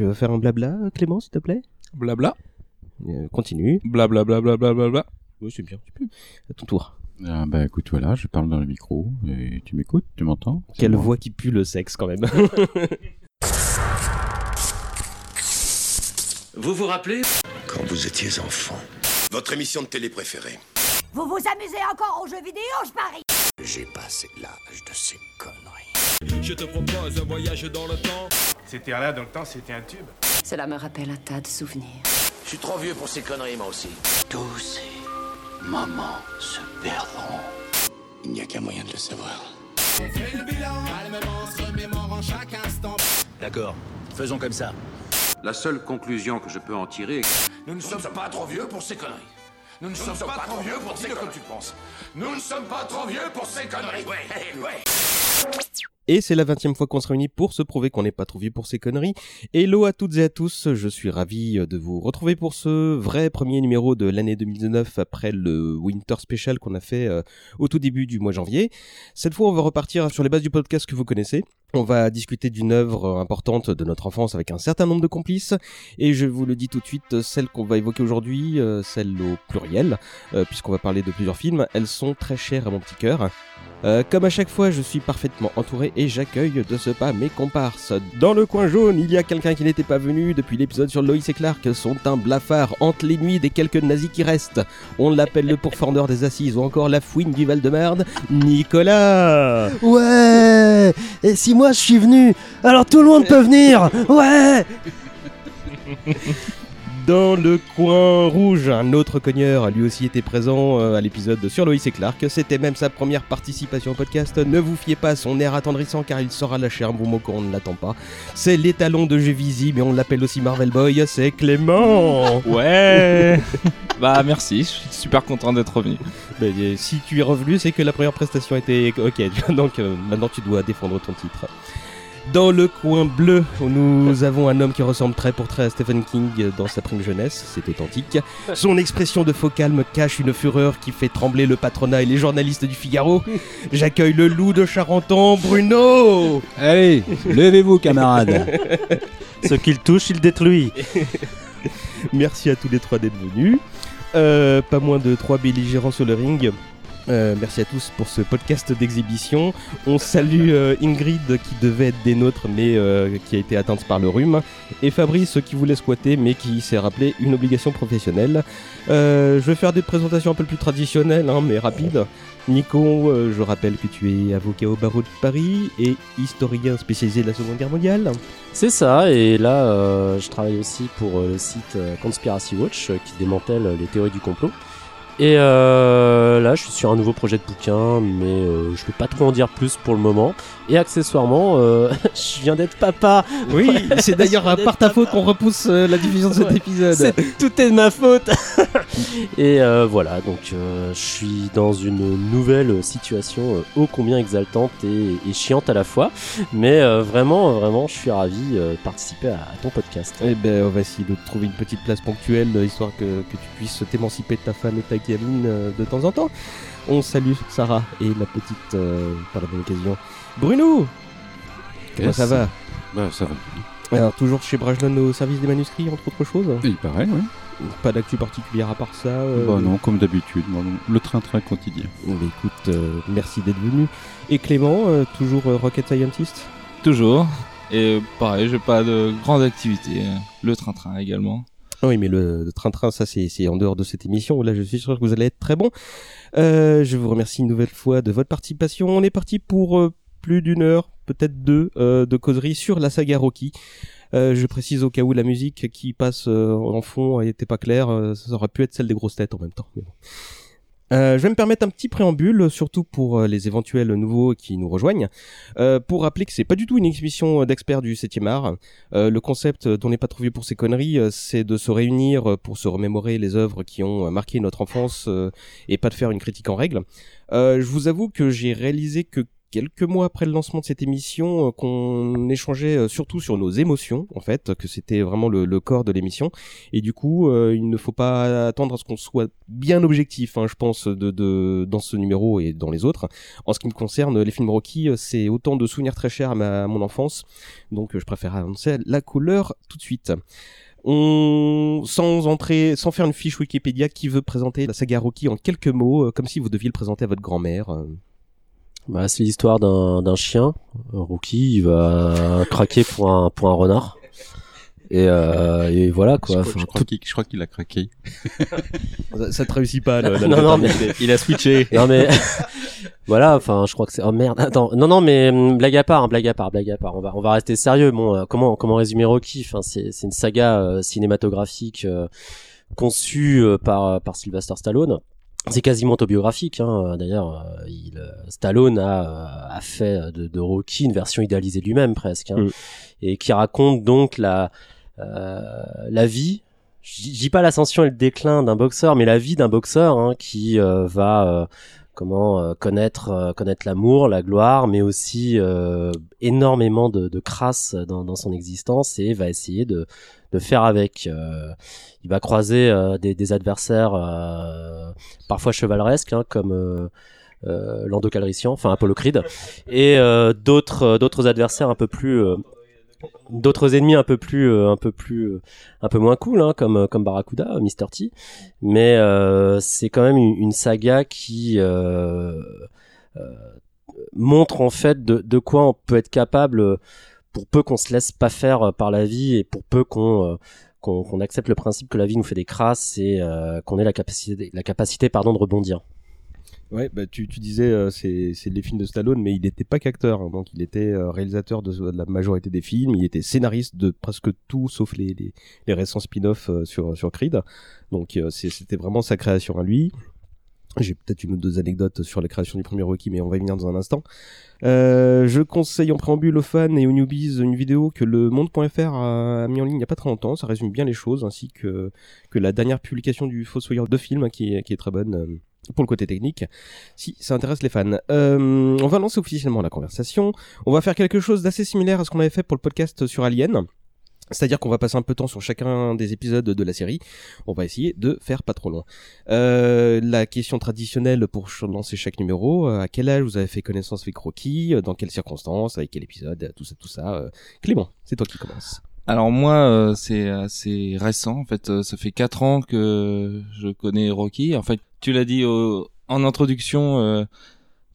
Tu veux faire un blabla, Clément, s'il te plaît? Blabla. Euh, Continue. Blabla, blabla, blabla, blabla. Oui, c'est bien. Tu peux. À ton tour. Ah, bah écoute, voilà, je parle dans le micro et tu m'écoutes, tu m'entends? Quelle voix qui pue le sexe, quand même. Vous vous rappelez? Quand vous étiez enfant. Votre émission de télé préférée. Vous vous amusez encore aux jeux vidéo, je parie? J'ai passé l'âge de ces conneries. Je te propose un voyage dans le temps. C'était là dans le temps, c'était un tube. Cela me rappelle un tas de souvenirs. Je suis trop vieux pour ces conneries, moi aussi. Tous ces moments se perdront. Il n'y a qu'un moyen de le savoir. D'accord, faisons comme ça. La seule conclusion que je peux en tirer est Nous ne sommes pas trop vieux pour ces conneries. Nous ne sommes pas trop vieux pour ces conneries. tu penses. Nous ne sommes pas trop vieux pour ces conneries. Ouais, ouais. Et c'est la 20 fois qu'on se réunit pour se prouver qu'on n'est pas trop vieux pour ces conneries. Hello à toutes et à tous, je suis ravi de vous retrouver pour ce vrai premier numéro de l'année 2019 après le Winter Special qu'on a fait euh, au tout début du mois janvier. Cette fois, on va repartir sur les bases du podcast que vous connaissez. On va discuter d'une œuvre importante de notre enfance avec un certain nombre de complices. Et je vous le dis tout de suite, celles qu'on va évoquer aujourd'hui, euh, celles au pluriel, euh, puisqu'on va parler de plusieurs films, elles sont très chères à mon petit cœur. Euh, comme à chaque fois, je suis parfaitement entouré et j'accueille de ce pas mes comparses. Dans le coin jaune, il y a quelqu'un qui n'était pas venu depuis l'épisode sur Loïs et Clark, sont un blafard hante les nuits des quelques nazis qui restent. On l'appelle le pourfendeur des assises ou encore la fouine du Val-de-Marne, Nicolas Ouais Et si moi je suis venu, alors tout le monde peut venir Ouais Dans le coin rouge, un autre cogneur a lui aussi été présent euh, à l'épisode sur Loïs et Clark. C'était même sa première participation au podcast. Ne vous fiez pas à son air attendrissant car il saura lâcher un bon mot quand on ne l'attend pas. C'est l'étalon de jeu visible mais on l'appelle aussi Marvel Boy, c'est Clément Ouais. bah merci, je suis super content d'être revenu. Mais, euh, Si tu es revenu, c'est que la première prestation était ok. Donc euh, maintenant tu dois défendre ton titre. Dans le coin bleu, nous avons un homme qui ressemble très pour très à Stephen King dans sa prime jeunesse, c'est authentique. Son expression de faux calme cache une fureur qui fait trembler le patronat et les journalistes du Figaro. J'accueille le loup de Charenton, Bruno Allez, levez-vous camarades Ce qu'il touche, il détruit Merci à tous les trois d'être venus. Euh, pas moins de trois belligérants sur le ring. Euh, merci à tous pour ce podcast d'exhibition. On salue euh, Ingrid qui devait être des nôtres mais euh, qui a été atteinte par le rhume. Et Fabrice qui voulait squatter mais qui s'est rappelé une obligation professionnelle. Je vais faire des présentations un peu plus traditionnelles hein, mais rapides. Nico, je rappelle que tu es avocat au barreau de Paris et historien spécialisé de la Seconde Guerre mondiale. C'est ça, et là je travaille aussi pour le site Conspiracy Watch qui démantèle les théories du complot. Et euh, là je suis sur un nouveau projet de bouquin, mais euh, je peux pas trop en dire plus pour le moment. Et accessoirement, euh, je viens d'être papa Oui, c'est d'ailleurs à part ta faute qu'on repousse euh, la diffusion de cet Ouais. épisode. Tout est de ma faute. et euh, voilà, donc euh, je suis dans une nouvelle situation ô combien exaltante et, et chiante à la fois. Mais euh, vraiment, vraiment, je suis ravi de participer à, à ton podcast. Eh ben, on va essayer de trouver une petite place ponctuelle, histoire que, que tu puisses t'émanciper de ta femme et de ta euh, de temps en temps. On salue Sarah et la petite, euh, par la bonne occasion, Bruno Comment Yes. ça va? Bah ça va. Alors, toujours chez Brajlon au service des manuscrits, entre autres choses? Il paraît, ouais. Pas d'actu particulière à part ça euh, Bah non, comme d'habitude, bon, le train-train quotidien. Bah, écoute, euh, merci d'être venu. Et Clément, euh, toujours euh, Rocket Scientist? Toujours. Et pareil, j'ai pas de grande activité. Le train-train également. Oui, mais le train-train, ça, c'est en dehors de cette émission. Là, je suis sûr que vous allez être très bon. Euh, je vous remercie une nouvelle fois de votre participation. On est parti pour euh, plus d'une heure, peut-être deux, euh, de causerie sur la saga Rocky. Je précise au cas où la musique qui passe en fond était pas claire, ça aurait pu être celle des grosses têtes en même temps. Euh, je vais me permettre un petit préambule, surtout pour euh, les éventuels nouveaux qui nous rejoignent, euh, pour rappeler que c'est pas du tout une exhibition d'experts du 7e art. Le concept dont on n'est pas trop vieux pour ces conneries, c'est de se réunir pour se remémorer les œuvres qui ont marqué notre enfance et pas de faire une critique en règle. Je vous avoue que j'ai réalisé que quelques mois après le lancement de cette émission euh, qu'on échangeait euh, surtout sur nos émotions en fait, que c'était vraiment le, le corps de l'émission. Et du coup, euh, il ne faut pas attendre à ce qu'on soit bien objectif, hein, je pense, de, de dans ce numéro et dans les autres. En ce qui me concerne, les films Rocky, euh, c'est autant de souvenirs très chers à, ma, à mon enfance, donc je préfère annoncer la couleur tout de suite. On, sans entrer, sans faire une fiche Wikipédia, qui veut présenter la saga Rocky en quelques mots, comme si vous deviez le présenter à votre grand-mère. Bah, c'est l'histoire d'un d'un chien. Euh, Rookie, il va craquer pour un pour un renard. Et, euh, et voilà Je quoi. crois, Enfin, je crois qu'il je crois qu'il a craqué. Ça, ça te réussit pas. le- Non, non, mais-. Il a switché. Non mais voilà, enfin je crois que c'est oh merde. Attends, non non mais hum, blague à part, hein, blague à part, blague à part. On va on va rester sérieux. Bon, euh, comment comment résumer Rocky Enfin c'est c'est une saga euh, cinématographique euh, conçue euh, par par Sylvester Stallone. C'est quasiment autobiographique. Hein. D'ailleurs, euh, il, euh, Stallone a, euh, a fait de, de Rocky une version idéalisée de lui-même presque, hein, Mm. et qui raconte donc la euh, la vie. Je dis- pas l'ascension et le déclin d'un boxeur, mais la vie d'un boxeur hein, qui euh, va euh, comment connaître connaître l'amour, la gloire, mais aussi énormément de, de crasse dans, dans son existence et va essayer de de faire avec. Euh, il va croiser euh, des, des adversaires euh, parfois chevaleresques, hein, comme euh, euh, Lando Calrissian, enfin Apollo Creed, et d'autres d'autres adversaires un peu plus d'autres ennemis un peu plus un peu plus un peu moins cool hein, comme comme Barracuda Mr T mais c'est quand même une, saga qui montre en fait de, de quoi on peut être capable pour peu qu'on se laisse pas faire euh, par la vie et pour peu qu'on euh, qu'on qu'on accepte le principe que la vie nous fait des crasses et euh, qu'on ait la capacité la capacité pardon de rebondir Ouais, bah tu, tu disais c'est les films de Stallone, mais il n'était pas qu'acteur, hein, donc il était réalisateur de, la majorité des films, il était scénariste de presque tout, sauf les les, les récents spin-offs sur sur Creed. Donc c'était vraiment sa création à lui. J'ai peut-être une ou deux anecdotes sur la création du premier Rocky, mais on va y venir dans un instant. Euh, je conseille en préambule aux fans et aux newbies une vidéo que le monde.fr a mis en ligne il n'y a pas très longtemps. Ça résume bien les choses, ainsi que, que la dernière publication du Fossoyeur de film, qui, est, qui est très bonne euh, pour le côté technique, si ça intéresse les fans. Euh, on va lancer officiellement la conversation. On va faire quelque chose d'assez similaire à ce qu'on avait fait pour le podcast sur Alien. C'est-à-dire qu'on va passer un peu de temps sur chacun des épisodes de la série. On va essayer de faire pas trop long. Euh, la question traditionnelle pour lancer chaque numéro, euh, à quel âge vous avez fait connaissance avec Rocky, euh, dans quelles circonstances, avec quel épisode, euh, tout ça, tout ça. Clément, c'est toi qui commence. Alors moi, c'est assez récent. En fait, ça fait quatre ans que je connais Rocky. En fait, tu l'as dit en introduction.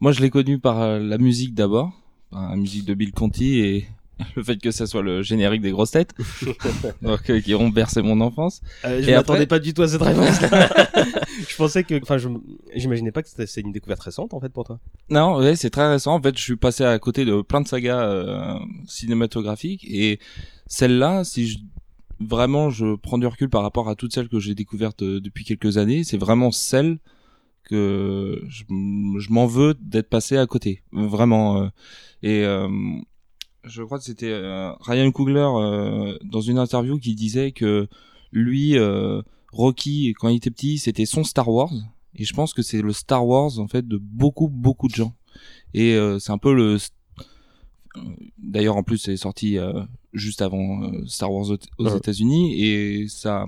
moi, je l'ai connu par la musique d'abord, par la musique de Bill Conti et le fait que ça soit le générique des grosses têtes, donc euh, qui ont bercé mon enfance. Euh, je m'attendais après- pas du tout à cette réponse. je pensais que, enfin, je, j'imaginais pas que c'était c'est une découverte récente en fait pour toi. Non, ouais, c'est très récent. En fait, je suis passé à côté de plein de sagas euh, cinématographiques et celle-là, si je vraiment je prends du recul par rapport à toutes celles que j'ai découvertes euh, depuis quelques années, c'est vraiment celle que je, je m'en veux d'être passé à côté, vraiment. euh. et euh, je crois que c'était euh, Ryan Coogler euh, dans une interview qui disait que lui, euh, Rocky, quand il était petit, c'était son Star Wars. Et je pense que c'est le Star Wars en fait de beaucoup beaucoup de gens. Et c'est un peu le. D'ailleurs, en plus, c'est sorti juste avant Star Wars aux. États-Unis et ça.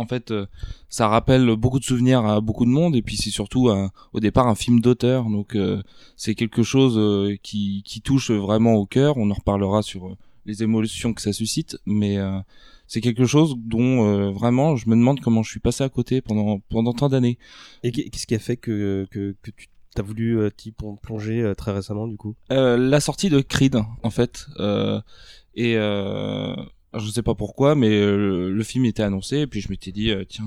En fait, euh, ça rappelle beaucoup de souvenirs à beaucoup de monde et puis c'est surtout un- au départ un film d'auteur, donc euh, c'est quelque chose euh, qui, qui touche vraiment au cœur. On en reparlera sur euh, les émotions que ça suscite, mais euh, c'est quelque chose dont euh, vraiment je me demande comment je suis passé à côté pendant pendant tant d'années. Et qu'est- qu'est-ce qui a fait que, que, que tu t'as voulu euh, t'y plon- plonger euh, très récemment du coup? Euh, la sortie de Creed en fait euh, et euh, je sais pas pourquoi mais euh, le film était annoncé et puis je m'étais dit euh, tiens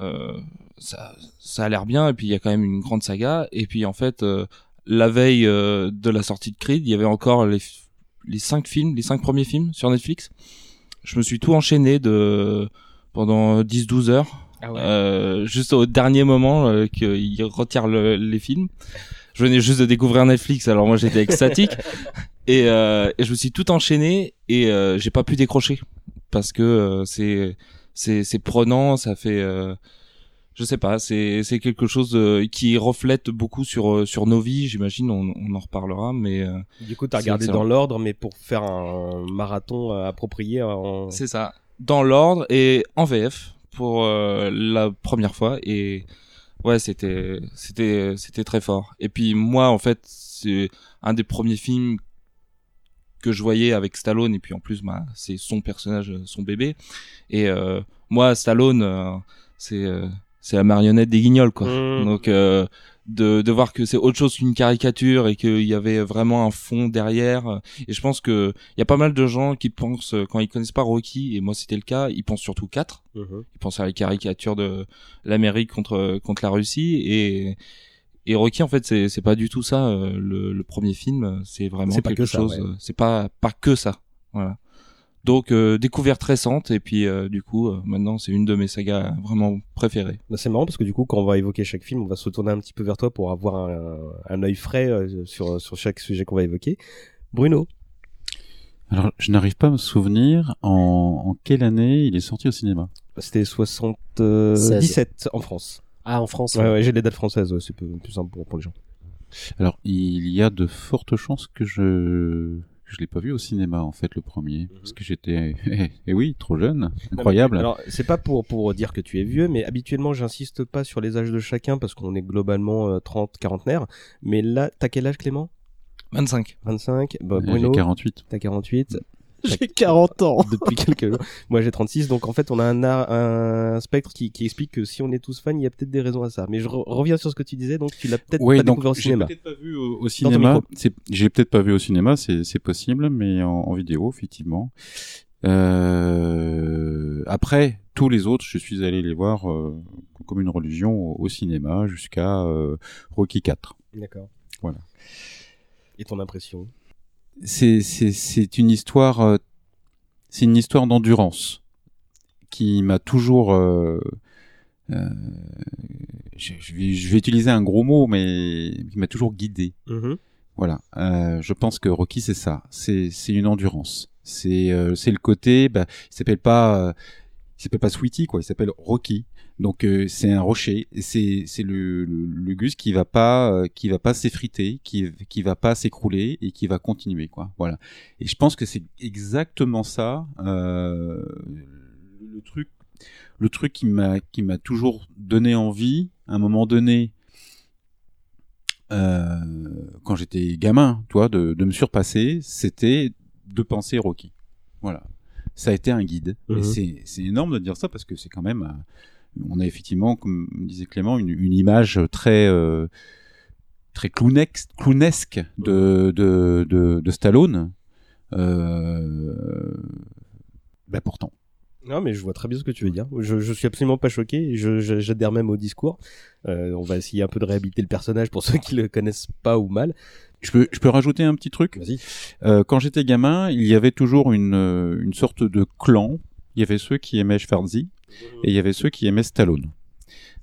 euh, euh, ça ça a l'air bien et puis il y a quand même une grande saga. Et puis en fait euh, la veille de la sortie de Creed il y avait encore les cinq films les cinq premiers films sur Netflix. Je me suis tout enchaîné de pendant 10-12 heures Ah euh, juste au dernier moment euh, qu'il retire le- les films. Je venais juste de découvrir Netflix, alors moi j'étais extatique et, euh, et je me suis tout enchaîné et euh, j'ai pas pu décrocher parce que euh, c'est c'est c'est prenant, ça fait euh, je sais pas, c'est c'est quelque chose euh, qui reflète beaucoup sur euh, sur nos vies, j'imagine. On, on en reparlera, mais euh, Du coup, t'as regardé excellent. dans l'ordre, mais pour faire un marathon euh, approprié en... c'est ça, dans l'ordre et en VF pour euh, la première fois et ouais, c'était c'était c'était très fort. Et puis moi, en fait, c'est un des premiers films que je voyais avec Stallone et puis en plus, bah, c'est son personnage, son bébé. Et euh, moi, Stallone, euh, c'est euh, c'est la marionnette des Guignols, quoi. Mmh. Donc euh, de, de voir que c'est autre chose qu'une caricature et qu'il y avait vraiment un fond derrière. euh, Et je pense que il y a pas mal de gens qui pensent euh, quand ils connaissent pas Rocky et moi c'était le cas, ils pensent surtout 4 Mhm. Ils pensent à la caricature de l'Amérique contre contre la Russie et et Rocky en fait c'est c'est pas du tout ça. euh, Le, le premier film euh, c'est vraiment quelque que chose. ouais. euh, C'est pas pas que ça. Voilà. Donc euh, découverte récente et puis euh, du coup euh, maintenant c'est une de mes sagas vraiment préférées. Bah, c'est marrant parce que du coup, quand on va évoquer chaque film, on va se tourner un petit peu vers toi pour avoir un, un œil frais euh, sur, sur chaque sujet qu'on va évoquer. Bruno, Alors, je n'arrive pas à me souvenir en, en quelle année il est sorti au cinéma. c'était 77 en France. Ah, en France. Ouais, ouais, j'ai les dates françaises, ouais, c'est plus, plus simple pour, pour les gens. Alors, il y a de fortes chances que je je l'ai pas vu au cinéma en fait le premier parce que j'étais eh, eh oui trop jeune incroyable Alors, c'est pas pour, pour dire que tu es vieux, mais habituellement, j'insiste pas sur les âges de chacun parce qu'on est globalement euh, 30, quarantenaire. Mais là, t'as quel âge, Clément? 25. 25. Bah, Bruno, j'ai 48 t'as 48. J'ai 40 ans. depuis quelques jours. Moi, j'ai 36. Donc, en fait, on a un, ar- un spectre qui, qui explique que si on est tous fans, il y a peut-être des raisons à ça. Mais je re- reviens sur ce que tu disais. Donc, tu l'as peut-être Oui, pas donc découvert au j'ai cinéma. peut-être pas vu au, au cinéma. j'ai peut-être pas vu au cinéma, c'est, c'est possible, mais en, en vidéo, effectivement. Euh, après, tous les autres, je suis allé les voir euh, comme une religion au, au cinéma jusqu'à euh, Rocky 4. D'accord. Voilà. Et ton impression? C'est, c'est, c'est une histoire, euh, c'est une histoire d'endurance qui m'a toujours. euh, euh, je, je vais, je vais utiliser un gros mot, mais qui m'a toujours guidé. Voilà, euh, je pense que Rocky c'est ça, c'est c'est une endurance, c'est c'est le côté, bah, il s'appelle pas il s'appelle pas Sweetie quoi, il s'appelle Rocky, donc euh, c'est un rocher, c'est c'est le, le le gus qui va pas euh, qui va pas s'effriter, qui qui va pas s'écrouler et qui va continuer quoi, voilà. Et je pense que c'est exactement ça, euh, le truc le truc qui m'a qui m'a toujours donné envie, à un moment donné quand j'étais gamin, toi, de, de me surpasser, c'était de penser Rocky. Voilà. Ça a été un guide. Mhm. Et c'est, c'est énorme de dire ça parce que c'est quand même, on a effectivement, comme disait Clément, une, une image très, euh, très clownesque de, de, de, de Stallone. Euh, bah pourtant. Non, mais je vois très bien ce que tu veux dire. Je, je suis absolument pas choqué. j'adhère même au discours. Euh, on va essayer un peu de réhabiliter le personnage pour ceux qui le connaissent pas ou mal. Je peux, je peux rajouter un petit truc? Euh, quand j'étais gamin, il y avait toujours une, une sorte de clan. Il y avait ceux qui aimaient Schwarzy et il y avait ceux qui aimaient Stallone.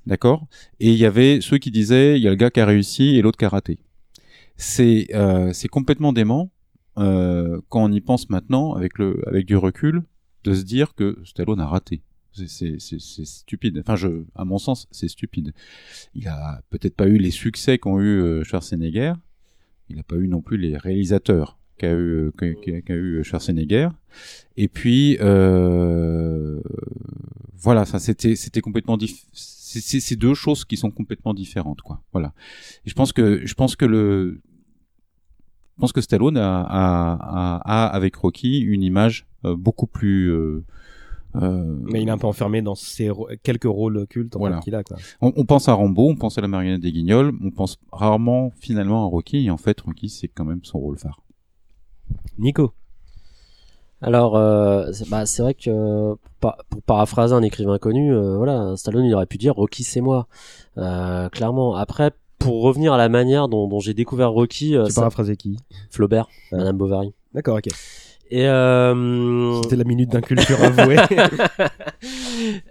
D'accord? Et il y avait ceux qui disaient il y a le gars qui a réussi et l'autre qui a raté. C'est euh, c'est complètement dément euh, quand on y pense maintenant avec le avec du recul de se dire que Stallone a raté. C'est stupide. Enfin, je, à mon sens, c'est stupide. Il a peut-être pas eu les succès qu'ont eu euh, Schwarzenegger. Il n'a pas eu non plus les réalisateurs qu'a eu, qu'a, qu'a- eu Schwarzenegger. Et puis, euh, voilà, ça c'était, c'était complètement diff- c'est, c'est, c'est deux choses qui sont complètement différentes, quoi. Voilà. Et je pense que, je pense que le, je pense que Stallone a, a, a, a, avec Rocky une image euh, beaucoup plus. euh, euh, Mais il est un peu enfermé dans ses ro- quelques rôles cultes en Voilà. fait, qu'il a. Quoi. on, on pense à Rambo, on pense à la marionnette des Guignols, on pense rarement finalement à Rocky. Et en fait, Rocky c'est quand même son rôle phare. Nico. Alors, euh, c'est bah, c'est vrai que pour, pa- pour paraphraser un écrivain connu, euh, voilà, Stallone il aurait pu dire Rocky c'est moi, euh, clairement. Après, pour revenir à la manière dont, dont j'ai découvert Rocky, euh, Tu ça- paraphrasais qui? Flaubert, Ouais. Madame Bovary. D'accord, ok. Et euh, C'était la minute d'inculture avouée.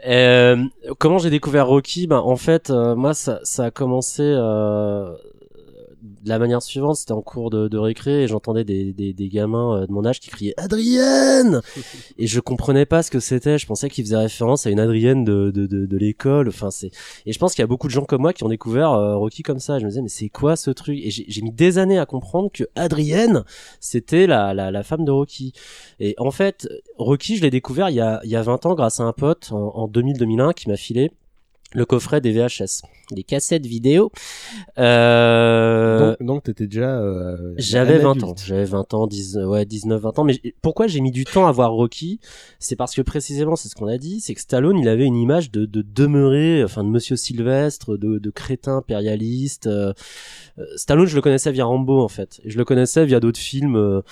Euh, comment j'ai découvert Rocky? Ben, En fait, euh, moi, ça, ça a commencé euh, de la manière suivante, c'était en cours de, de récré et j'entendais des, des, des gamins euh, de mon âge qui criaient Adrienne et je comprenais pas ce que c'était. Je pensais qu'ils faisaient référence à une Adrienne de, de, de, de l'école. Enfin, c'est et je pense qu'il y a beaucoup de gens comme moi qui ont découvert euh, Rocky comme ça. Je me disais mais c'est quoi ce truc? Et j'ai j'ai mis des années à comprendre que Adrienne c'était la, la la femme de Rocky. Et en fait, Rocky, je l'ai découvert il y a il y a 20 ans grâce à un pote en, en 2000-2001 qui m'a filé le coffret des VHS, des cassettes vidéo. Euh, Donc, donc t'étais déjà. euh, j'avais un 20 adulte. ans, j'avais 20 ans, 10, ouais, 19, 20 ans. Mais pourquoi j'ai mis du temps à voir Rocky? C'est parce que précisément, c'est ce qu'on a dit, c'est que Stallone, il avait une image de, de demeurer, enfin de Monsieur Sylvestre, de, de crétin impérialiste. euh, euh, Stallone, je le connaissais via Rambo en fait. Je le connaissais via d'autres films euh,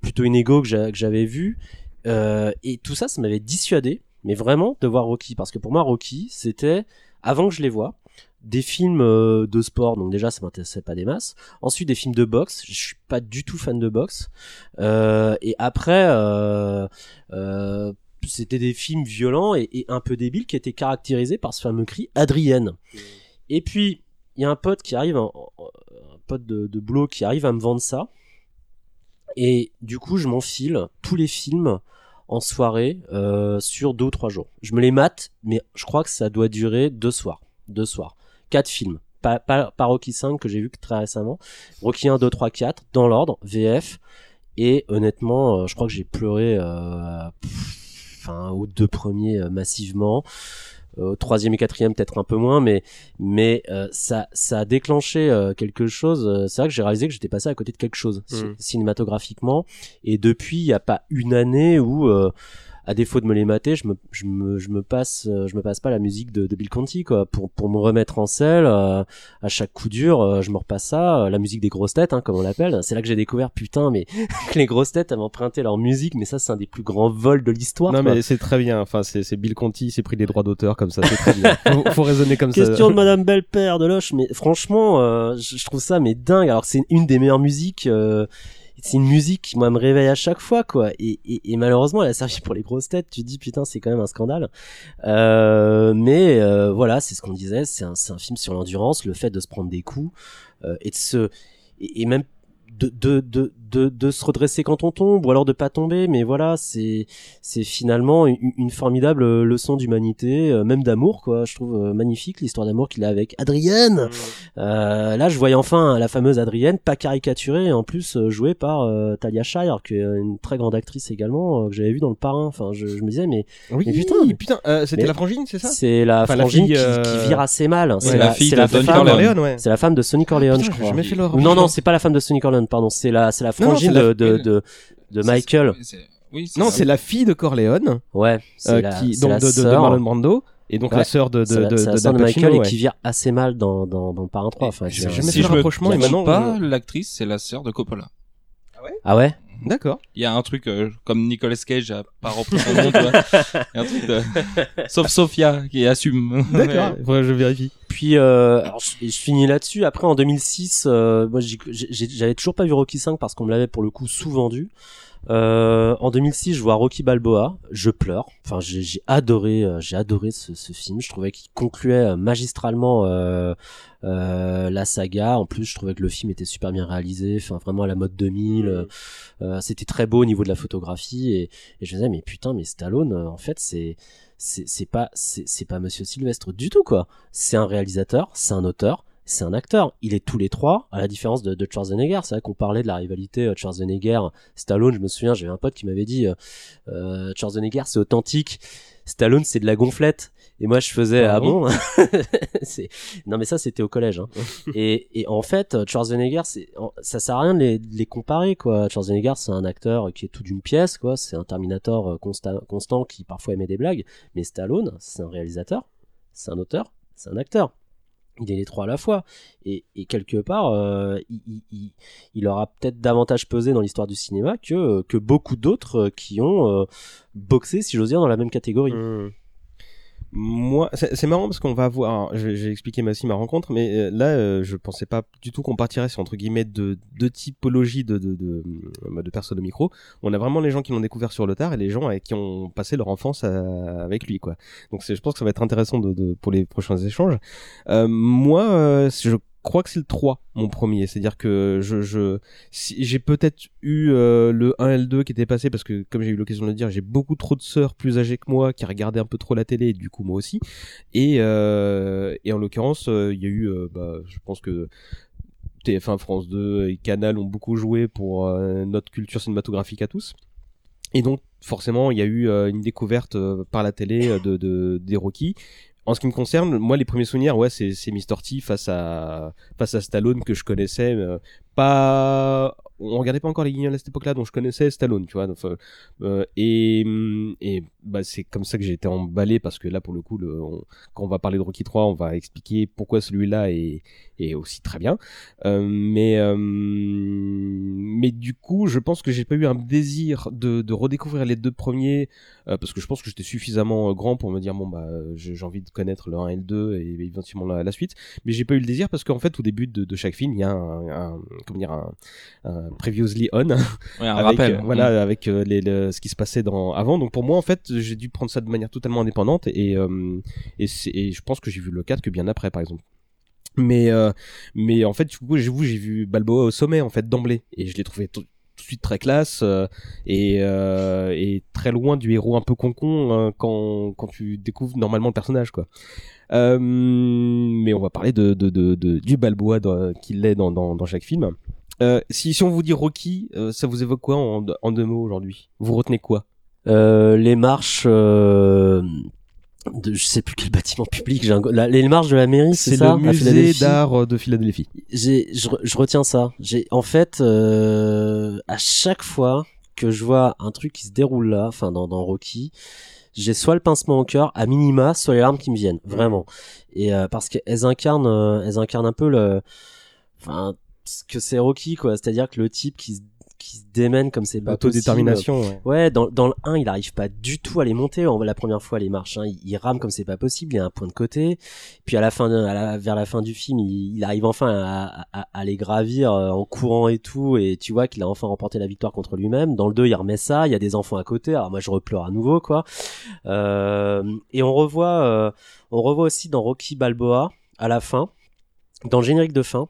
plutôt inégaux que j'a- que j'avais vus. Euh, et tout ça, ça m'avait dissuadé, mais vraiment, de voir Rocky. Parce que pour moi, Rocky, c'était, avant que je les vois, des films euh, de sport, donc déjà ça m'intéressait pas des masses. Ensuite des films de boxe, je suis pas du tout fan de boxe. Euh, et après, euh, euh, c'était des films violents et, et un peu débiles qui étaient caractérisés par ce fameux cri Adrienne. Et puis il y a un pote qui arrive, un pote de, de boulot qui arrive à me vendre ça. Et du coup, je m'enfile tous les films en soirée euh, sur deux ou trois jours. Je me les mate, mais je crois que ça doit durer deux soirs. Deux soirs. Quatre films. Pas, pas, pas Rocky 5 que j'ai vu très récemment. Rocky 1, 2, 3, 4, dans l'ordre, VF. Et honnêtement, euh, je crois que j'ai pleuré euh, pff, enfin, aux deux premiers euh, massivement. Euh, Au troisième et quatrième peut-être un peu moins, mais mais euh, ça ça a déclenché euh, quelque chose. Euh, C'est vrai que j'ai réalisé que j'étais passé à côté de quelque chose Mhm. cinématographiquement. Et depuis, il n'y a pas une année où euh, à défaut de me les mater, je me, je me, je me passe, euh, je me passe pas la musique de, de Bill Conti, quoi, pour, pour me remettre en selle, euh, à chaque coup dur, euh, je me repasse ça, euh, la musique des grosses têtes, hein, comme on l'appelle. C'est là que j'ai découvert, putain, mais que les grosses têtes avaient emprunté leur musique, mais ça, c'est un des plus grands vols de l'histoire. Non quoi. mais c'est très bien. Enfin c'est c'est Bill Conti, il s'est pris des droits d'auteur comme ça, c'est très bien. Faut, faut raisonner comme ça. Question de Madame Belle-Père de Loche, mais franchement, euh, je, je trouve ça mais dingue. Alors c'est une des meilleures musiques. C'est une musique qui moi me réveille à chaque fois quoi. Et, et, et malheureusement elle a servi pour les grosses têtes. Tu te dis putain c'est quand même un scandale. Euh, mais euh, voilà c'est ce qu'on disait. C'est un, un film sur l'endurance le fait de se prendre des coups euh, et de se et, et même de, de, de, de, de se redresser quand on tombe ou alors de pas tomber mais voilà c'est c'est finalement une, une formidable euh, leçon d'humanité euh, même d'amour quoi. Je trouve euh, magnifique l'histoire d'amour qu'il a avec Adrienne. Euh, là je voyais enfin la fameuse Adrienne pas caricaturée et en plus jouée par Talia Shire qui est une très grande actrice également que j'avais vu dans le parrain. Enfin je, je me disais mais Oui, Mais putain, putain, mais- euh, c'était la frangine, c'est ça? c'est la Enfin, la frangine fille, qui, qui vire assez mal C'est c'est la la, fille de la Don femme Corleone. Corleone, ouais. c'est la femme de Sonny Corleone Putain, je crois. non non c'est pas la femme de Sonny Corleone pardon c'est la c'est la Non, non, frangine c'est la- de, de, de de Michael C'est- c'est- Oui, Non, c'est la fille de Corleone, ouais c'est euh, la, qui donc la de, de, de. Marlon Brando et donc Ouais. la sœur de de la, de, la de sœur de Michael Pacino, et ouais. qui vire assez mal dans, dans, dans le parrain 3 enfin je jamais si fait je me rapprochement, et maintenant, pas, je- l'actrice c'est la sœur de Coppola. ah ouais? D'accord. Il y a un truc euh, comme Nicolas Cage a pas repris son nom, tu vois. Il y a un truc de... Sauf Sophia qui assume. D'accord. Que je vérifie. Puis euh, alors, je, je finis là-dessus. Après en 2006, euh, moi j'ai- j'ai- j'avais toujours pas vu Rocky 5 parce qu'on me l'avait pour le coup sous-vendu. Euh, en 2006, je vois Rocky Balboa, je pleure. Enfin, j'ai j'ai adoré, euh, j'ai adoré ce, ce film. Je trouvais qu'il concluait euh, magistralement euh, euh, la saga. En plus, je trouvais que le film était super bien réalisé. Enfin, vraiment à la mode 2000. euh, euh, C'était très beau au niveau de la photographie. Et, et je me disais, mais putain, mais Stallone, en fait, c'est c'est c'est pas c'est c'est pas Monsieur Sylvestre du tout quoi. C'est un réalisateur, c'est un auteur, c'est un acteur. Il est tous les trois, à la différence de, de Schwarzenegger. C'est vrai qu'on parlait de la rivalité euh, Schwarzenegger-Stallone. Je me souviens, j'avais un pote qui m'avait dit euh, euh, Schwarzenegger c'est authentique, Stallone c'est de la gonflette. Et moi je faisais Ah ah bon, Non mais ça c'était au collège. Hein. et, et en fait euh, Schwarzenegger ça sert à rien de les, de les comparer quoi. Schwarzenegger c'est un acteur qui est tout d'une pièce quoi. C'est un Terminator constant, constant qui parfois émet des blagues. Mais Stallone c'est un réalisateur, c'est un auteur, c'est un acteur il est les trois à la fois et, quelque part euh, il, aura peut-être davantage pesé dans l'histoire du cinéma que, que beaucoup d'autres euh, qui ont euh, boxé si j'ose dire dans la même catégorie Hmm. Moi, c'est marrant parce qu'on va vais- J'ai expliqué aussi ma rencontre, mais euh, là, euh, je pensais pas du tout qu'on partirait sur entre guillemets deux de typologies de de, de, euh, de personnes au micro. On a vraiment les gens qui l'ont découvert sur le tard et les gens qui ont passé leur enfance euh, avec lui, quoi. Donc, je pense que ça va être intéressant de, de pour les prochains échanges. Euh, moi, je crois que c'est le 3, mon premier. C'est-à-dire que je, je j'ai peut-être eu euh, le 1 et le 2 qui étaient passés parce que, comme j'ai eu l'occasion de le dire, j'ai beaucoup trop de sœurs plus âgées que moi qui regardaient un peu trop la télé, et du coup moi aussi. Et, euh, en l'occurrence, euh, il y a eu, bah, je pense que TF1, France 2 et Canal ont beaucoup joué pour notre culture cinématographique à tous. Et donc, forcément, il y a eu une découverte par la télé de, des Rocky. En ce qui me concerne, moi, les premiers souvenirs, ouais, c'est, c'est. T face à, face à Stallone que je connaissais. euh, pas, on regardait pas encore les Guignols à cette époque-là, donc je connaissais Stallone, tu vois. euh, euh, et, hum, et bah, c'est comme ça que j'ai été emballé parce que là, pour le coup, quand on va parler de Rocky 3, on va expliquer pourquoi celui-là est, est aussi très bien. Euh, mais, mais du coup, je pense que j'ai pas eu un désir de, de redécouvrir les deux premiers parce que je pense que j'étais suffisamment grand pour me dire bon bah j'ai envie de connaître le 1 et le 2 et éventuellement la, suite. Mais j'ai pas eu le désir parce qu'en fait au début de, chaque film il y a un, un previously on Ouais, un avec, rappel. euh, voilà Mm. avec euh, les, le- ce qui se passait dans avant. Donc pour moi en fait j'ai dû prendre ça de manière totalement indépendante et euh, et, je pense que j'ai vu le 4 que bien après par exemple. Mais mais en fait du coup j'avoue j'ai vu Balboa au sommet en fait d'emblée et je l'ai trouvé tout de suite très classe euh, et, euh, et très loin du héros un peu concon hein, quand, quand tu découvres normalement le personnage quoi. Euh, mais on va parler de, de, de, de- du Balboa qu'il est dans, dans, dans chaque film. Euh, si, si on vous dit Rocky, euh, ça vous évoque quoi en, en deux mots aujourd'hui? Vous retenez quoi? Euh, les marches euh, de je sais plus quel bâtiment public j'ai un la- les marches de la mairie c'est C'est ça? le musée d'art de Philadelphie. j'ai je, je retiens ça. J'ai en fait euh, à chaque fois que je vois un truc qui se déroule là enfin dans, dans Rocky j'ai soit le pincement au cœur à minima soit les larmes qui me viennent vraiment. Et euh, parce qu'elles incarnent euh, elles incarnent un peu le enfin que c'est Rocky quoi c'est-à-dire que le type qui se qui se démène comme c'est pas possible L'autodétermination. ouais. Ouais, dans, dans le 1, il arrive pas du tout à les monter. On voit la première fois les marches, hein, il, il rame comme c'est pas possible, il y a un point de côté. Puis à la fin, de- à la, vers la fin du film, il, il arrive enfin à, à, à les gravir euh, en courant et tout, et tu vois qu'il a enfin remporté la victoire contre lui-même. Dans le 2, il remet ça, il y a des enfants à côté. Alors moi, je repleure à nouveau, quoi. Euh, et on revoit, euh, on revoit aussi dans Rocky Balboa à la fin, dans le générique de fin.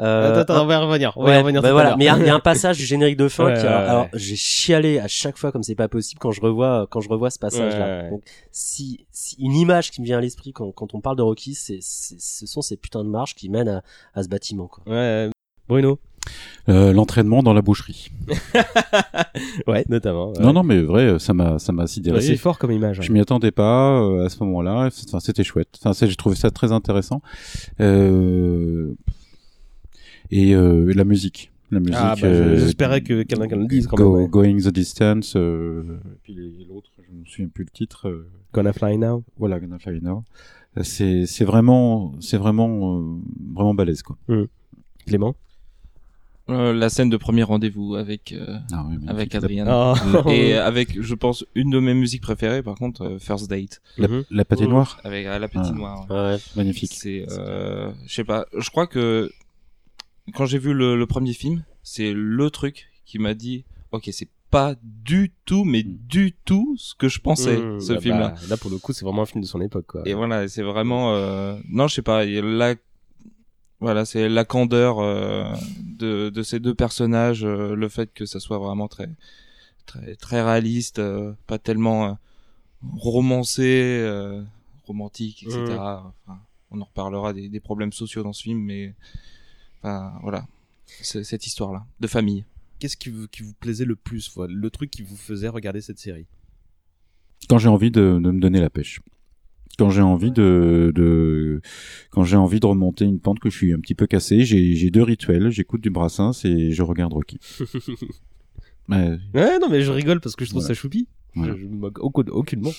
Euh, attends, attends, un- on va y revenir. On va y revenir bah tout voilà. Mais il y, a- il y a un passage du générique de fin Ouais, qui, ouais, alors, ouais. alors, j'ai chialé à chaque fois comme c'est pas possible quand je revois quand je revois ce passage-là. Ouais, ouais. Donc, si, si une image qui me vient à l'esprit quand, quand on parle de Rocky, c'est, c'est- ce sont ces putains de marches qui mènent à, à ce bâtiment. Quoi. Ouais, Bruno. Euh, L'entraînement dans la boucherie. Ouais, notamment. ouais. Non, non, mais vrai, ça m'a, ça m'a sidéré. Ouais, c'est fort comme image. Je m'y attendais pas euh, à ce moment-là. Enfin, c'était chouette. Enfin, c'est- j'ai trouvé ça très intéressant. Euh... Et euh, la musique. La musique. Ah, bah, euh, j'espérais que quelqu'un le dise quand Go- même. ouais. Going the Distance. Euh... Et puis l'autre, je me souviens plus le titre. euh, Gonna Fly Now. Voilà, Gonna Fly Now. C'est, c'est vraiment, c'est vraiment, euh, vraiment balèze quoi. Clément? Euh, la scène de premier rendez-vous avec euh, Ah avec Adrien Ah. et avec je pense une de mes musiques préférées par contre euh, First Date La, Mhm. la patinoire, avec euh, la petite Ah. noire. ouais. Ouais. magnifique. C'est euh, je sais pas, je crois que quand j'ai vu le, le premier film, c'est le truc qui m'a dit OK, c'est pas du tout mais Mm. du tout ce que je pensais Mmh, ce bah, film là. bah, Là, pour le coup, c'est vraiment un film de son époque, quoi. Et voilà, c'est vraiment euh, non, je sais pas, la voilà, c'est la candeur euh, de, de ces deux personnages, euh, le fait que ça soit vraiment très très très réaliste, pas tellement romancé, romantique, etc. Enfin, on en reparlera des, des problèmes sociaux dans ce film, mais enfin voilà, cette histoire-là de famille. Qu'est-ce qui vous, qui vous plaisait le plus, voilà, le truc qui vous faisait regarder cette série? Quand j'ai envie de, de me donner la pêche. Quand j'ai envie de, de, quand j'ai envie de remonter une pente que je suis un petit peu cassé, j'ai, j'ai deux rituels. J'écoute du Brassens et je regarde Rocky. Ouais, Ouais, non, mais je rigole parce que je trouve ça choupi. Voilà. Je, je me moque aucun- aucunement.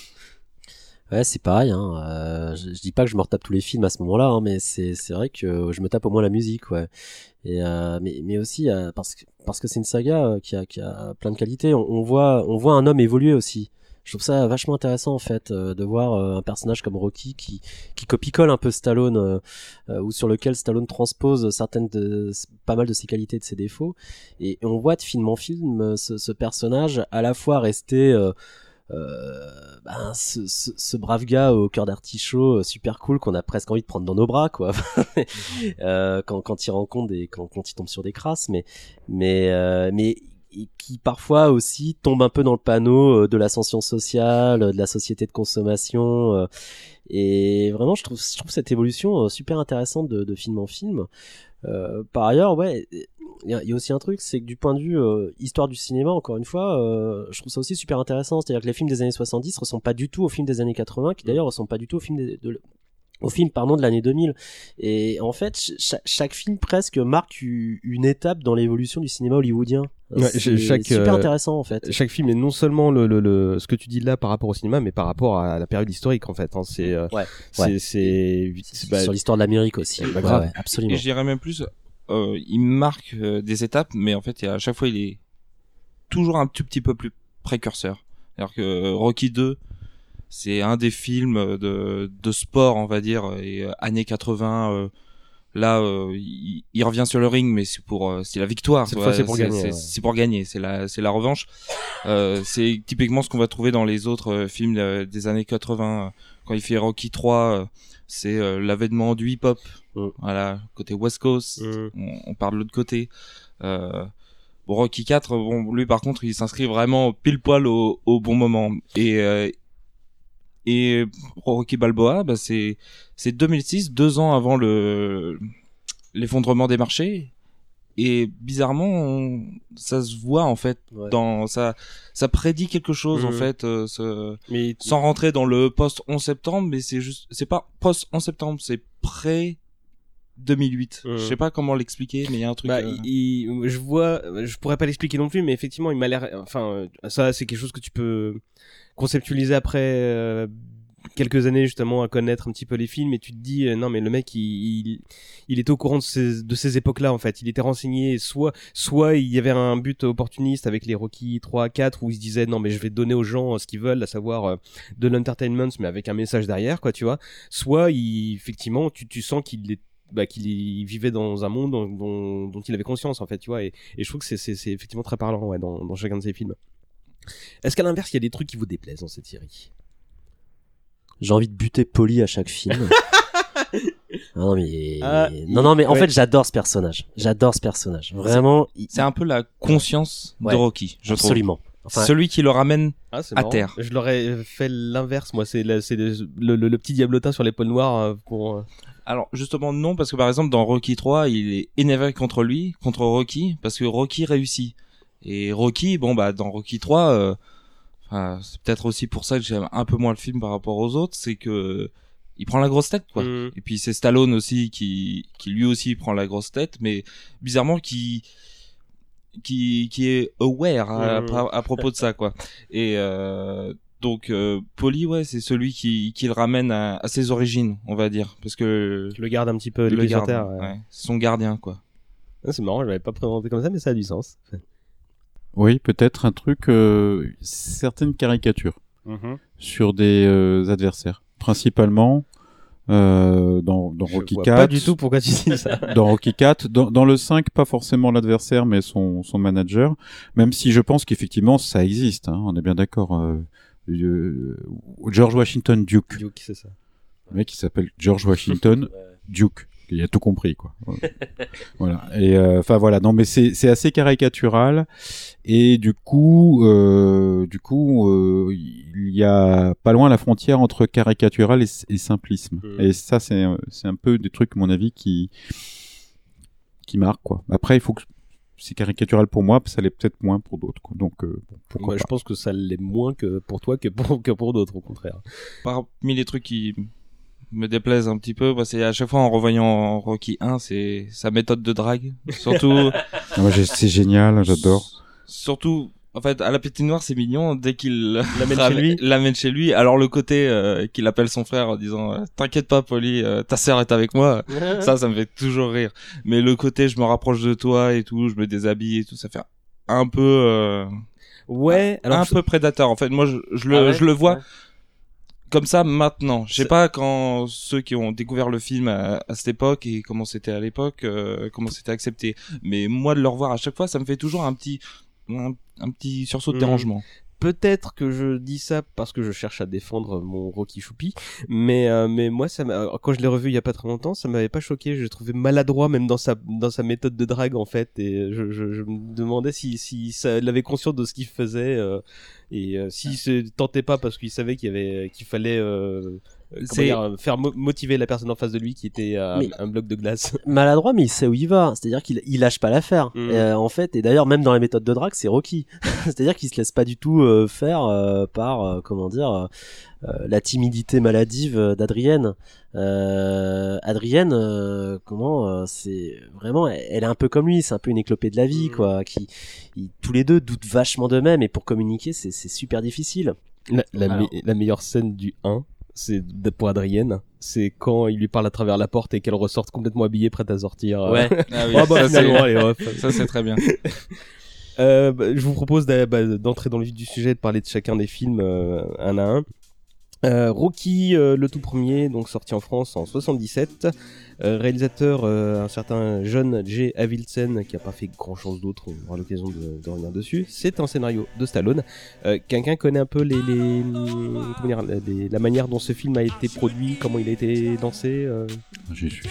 Ouais, c'est pareil. Hein. Euh, je, je dis pas que je me retape tous les films à ce moment-là, hein, mais c'est c'est vrai que je me tape au moins la musique, ouais. Et euh, mais mais aussi euh, parce que parce que c'est une saga euh, qui a qui a plein de qualités. On, on voit on voit un homme évoluer aussi. Je trouve ça vachement intéressant en fait euh, de voir euh, un personnage comme Rocky qui qui copie-colle un peu Stallone ou sur lequel Stallone transpose certaines de pas mal de ses qualités et de ses défauts et on voit de film en film ce, ce personnage à la fois rester ben, ce, ce, ce brave gars au cœur d'artichaut, euh, super cool, qu'on a presque envie de prendre dans nos bras, quoi. euh, quand, quand il rencontre des, quand, quand il tombe sur des crasses, mais, mais, euh, mais et qui parfois aussi tombe un peu dans le panneau euh, de l'ascension sociale, de la société de consommation. euh, et vraiment, je trouve, je trouve cette évolution euh, super intéressante de, de film en film. Euh, par ailleurs, ouais, il y, a- aussi un truc, c'est que du point de vue euh, histoire du cinéma, encore une fois, euh, je trouve ça aussi super intéressant. C'est-à-dire que les films des années 70 ressemblent pas du tout aux films des années 80, qui d'ailleurs ressemblent pas du tout aux films des- de, au film pardon de l'année 2000 et en fait ch- chaque, chaque film presque marque une étape dans l'évolution du cinéma hollywoodien Ouais, c'est chaque, super euh, intéressant en fait Chaque film est non seulement le, le, le- ce que tu dis là par rapport au cinéma, mais par rapport à la période historique en fait. hein. C'est euh, ouais, c'est ouais. c'est c'est- bah, sur l'histoire de l'Amérique aussi Bah, Ouais, grave. ouais, absolument Et je dirais même plus, euh, il marque euh, des étapes, mais en fait, à chaque fois, il est toujours un tout petit peu plus précurseur. Alors que euh, Rocky 2, c'est un des films de, de sport, on va dire, et euh, années 80. euh, là, euh, il, il revient sur le ring, mais c'est pour, euh, c'est la victoire. Cette fois, c'est pour gagner, C'est ouais. pour gagner. C'est la, c'est la revanche. Euh, c'est typiquement ce qu'on va trouver dans les autres euh, films euh, des années 80. Quand il fait Rocky 3, euh, c'est euh, l'avènement du hip-hop. Mm. Voilà, côté West Coast, Mm. on, on part de l'autre côté. Euh, bon, Rocky 4, bon, lui par contre, il s'inscrit vraiment pile poil au, au bon moment. Et euh, et Rocky Balboa, bah c'est c'est 2006, deux ans avant le l'effondrement des marchés. Et bizarrement, on- ça se voit en fait Ouais. dans ça ça prédit quelque chose en Mhm. fait euh, ce- mais sans rentrer dans le post 11 septembre mais c'est juste c'est pas post 11 septembre c'est pré 2008 Mhm. je sais pas comment l'expliquer mais il y a un truc Bah, euh, il- je vois, je pourrais pas l'expliquer non plus, mais effectivement, il m'a l'air. Enfin, euh, ça, c'est quelque chose que tu peux conceptualiser après euh, quelques années justement à connaître un petit peu les films, et tu te dis euh, non, mais le mec, il, il, il était au courant de ces, de ces époques-là en fait. Il était renseigné. Soit, soit il y avait un but opportuniste avec les Rocky 3, 4 où il se disait non, mais je vais donner aux gens euh, ce qu'ils veulent, à savoir euh, de l'entertainment, mais avec un message derrière, quoi, tu vois. Soit, il, effectivement, tu, tu sens qu'il est bah, qu'il vivait dans un monde dont, dont, il avait conscience en fait tu vois et, je trouve que c'est effectivement très parlant ouais, dans, dans chacun de ses films est-ce qu'à l'inverse il y a des trucs qui vous déplaisent dans cette série? J'ai envie de buter Polly à chaque film. Ah non mais Ah, non non mais en ouais. fait j'adore ce personnage. J'adore ce personnage. Vraiment il- c'est un peu la conscience Ouais, de Rocky je trouve. Absolument. Enfin, celui qui le ramène ah, À marrant. terre. je l'aurais fait l'inverse moi. C'est, le- le petit diablotin sur l'épaule noire euh, pour euh, alors justement non parce que par exemple dans Rocky 3 il est énervé contre lui contre Rocky parce que Rocky réussit et Rocky bon bah dans Rocky 3 euh, enfin, c'est peut-être aussi pour ça que j'aime un peu moins le film par rapport aux autres c'est que il prend la grosse tête quoi mm, Et puis c'est Stallone aussi qui, qui lui aussi prend la grosse tête, mais bizarrement qui qui, qui est aware à, Mhm. à- à propos de ça quoi. Et euh, donc euh, Polly ouais c'est celui qui, qui le ramène à, à ses origines on va dire parce que je le garde un petit peu le garde, terre ouais. ouais. Son gardien quoi. Ah, c'est marrant je l'avais pas présenté comme ça mais ça a du sens Oui, peut-être un truc, euh, certaines caricatures sur des euh, adversaires. Principalement euh, dans, dans je Rocky 4. pas du tout pourquoi tu dis ça dans Rocky 4, dans, dans le 5, pas forcément l'adversaire, mais son, son manager. Même si je pense qu'effectivement, ça existe. Hein, on est bien d'accord. euh, euh, George Washington Duke. Duke c'est ça Le mec, il s'appelle George Washington Duke. Il a tout compris, quoi. voilà. Et euh, enfin voilà. Non, mais c'est c'est assez caricatural. Et du coup, euh, du coup, euh, il y a pas loin la frontière entre caricatural et, et simplisme. Et ça, c'est c'est un peu des trucs, à mon avis, qui qui marquent, quoi. Après, il faut que c'est caricatural pour moi, ça l'est peut-être moins pour d'autres. Donc, euh, bon, pourquoi je pense que ça l'est moins que pour toi que pour, que pour d'autres au contraire Parmi les trucs qui me déplaisent un petit peu, bah, c'est à chaque fois en revoyant Rocky 1, c'est sa méthode de drague. Surtout Ah, moi, j'ai- c'est génial, j'adore. Surtout, en fait, à la patinoire, c'est mignon dès qu'il L'amène chez lui. l'amène chez lui. Alors le côté euh, qu'il appelle son frère en disant euh, "T'inquiète pas, Polly, euh, ta sœur est avec moi." ça, ça me fait toujours rire. Mais le côté "Je me rapproche de toi et tout, je me déshabille et tout", ça fait un peu, euh, ouais alors un je- peu prédateur. En fait, moi, je, je le, Ah ouais? je le vois. Ouais. Comme ça maintenant. Je sais pas quand ceux qui ont découvert le film à, à cette époque et comment c'était à l'époque, euh, comment c'était accepté. Mais moi de le revoir à chaque fois, ça me fait toujours un petit, un, un petit sursaut de Mhm. dérangement. Peut-être que je dis ça parce que je cherche à défendre mon Rocky Choupi, mais euh, mais moi ça m'a- quand je l'ai revu il y a pas très longtemps, ça m'avait pas choqué. Je l'ai trouvé maladroit même dans sa dans sa méthode de drague en fait, et je, je, je me demandais si si ça il avait conscience de ce qu'il faisait euh, et euh, s'il se tentait pas parce qu'il savait qu'il y avait qu'il fallait euh, euh, C'est- dire, faire mo- motiver la personne en face de lui qui était euh, Mais- un bloc de glace. maladroit, mais il sait où il va. C'est-à-dire qu'il il lâche pas l'affaire. Mm. Euh, en fait, et d'ailleurs, même dans les méthodes de drague, c'est Rocky. C'est-à-dire qu'il se laisse pas du tout euh, faire euh, par, euh, comment dire, euh, euh, la timidité maladive euh, d'Adrienne. Euh, Adrienne, euh, comment, euh, c'est vraiment, elle, elle est un peu comme lui. C'est un peu une éclopée de la vie, Mm. quoi. Qui, ils- tous les deux doutent vachement d'eux-mêmes, et pour communiquer, c'est c'est super difficile. La, la, Alors. me- la meilleure scène du 1, c'est de- pour Adrienne, c'est quand il lui parle à travers la porte et qu'elle ressorte complètement habillée, prête à sortir. euh. Ouais. Ah oui, Oh, bah, ça, finalement, c'est- allez, hop. ça c'est très bien. Euh, bah, je vous propose bah, d'entrer dans le vif du sujet, de parler de chacun des films euh, un à un. Euh, Rocky, euh, le tout premier, donc sorti en France en 77. Euh, réalisateur, euh, un certain John J. Avildsen, qui a pas fait grand chose d'autre, on aura l'occasion de, de revenir dessus. C'est un scénario de Stallone. Euh, Quelqu'un connaît un peu les, les, comment dire, les- la manière dont ce film a été produit, comment il a été lancé euh J'ai su ça.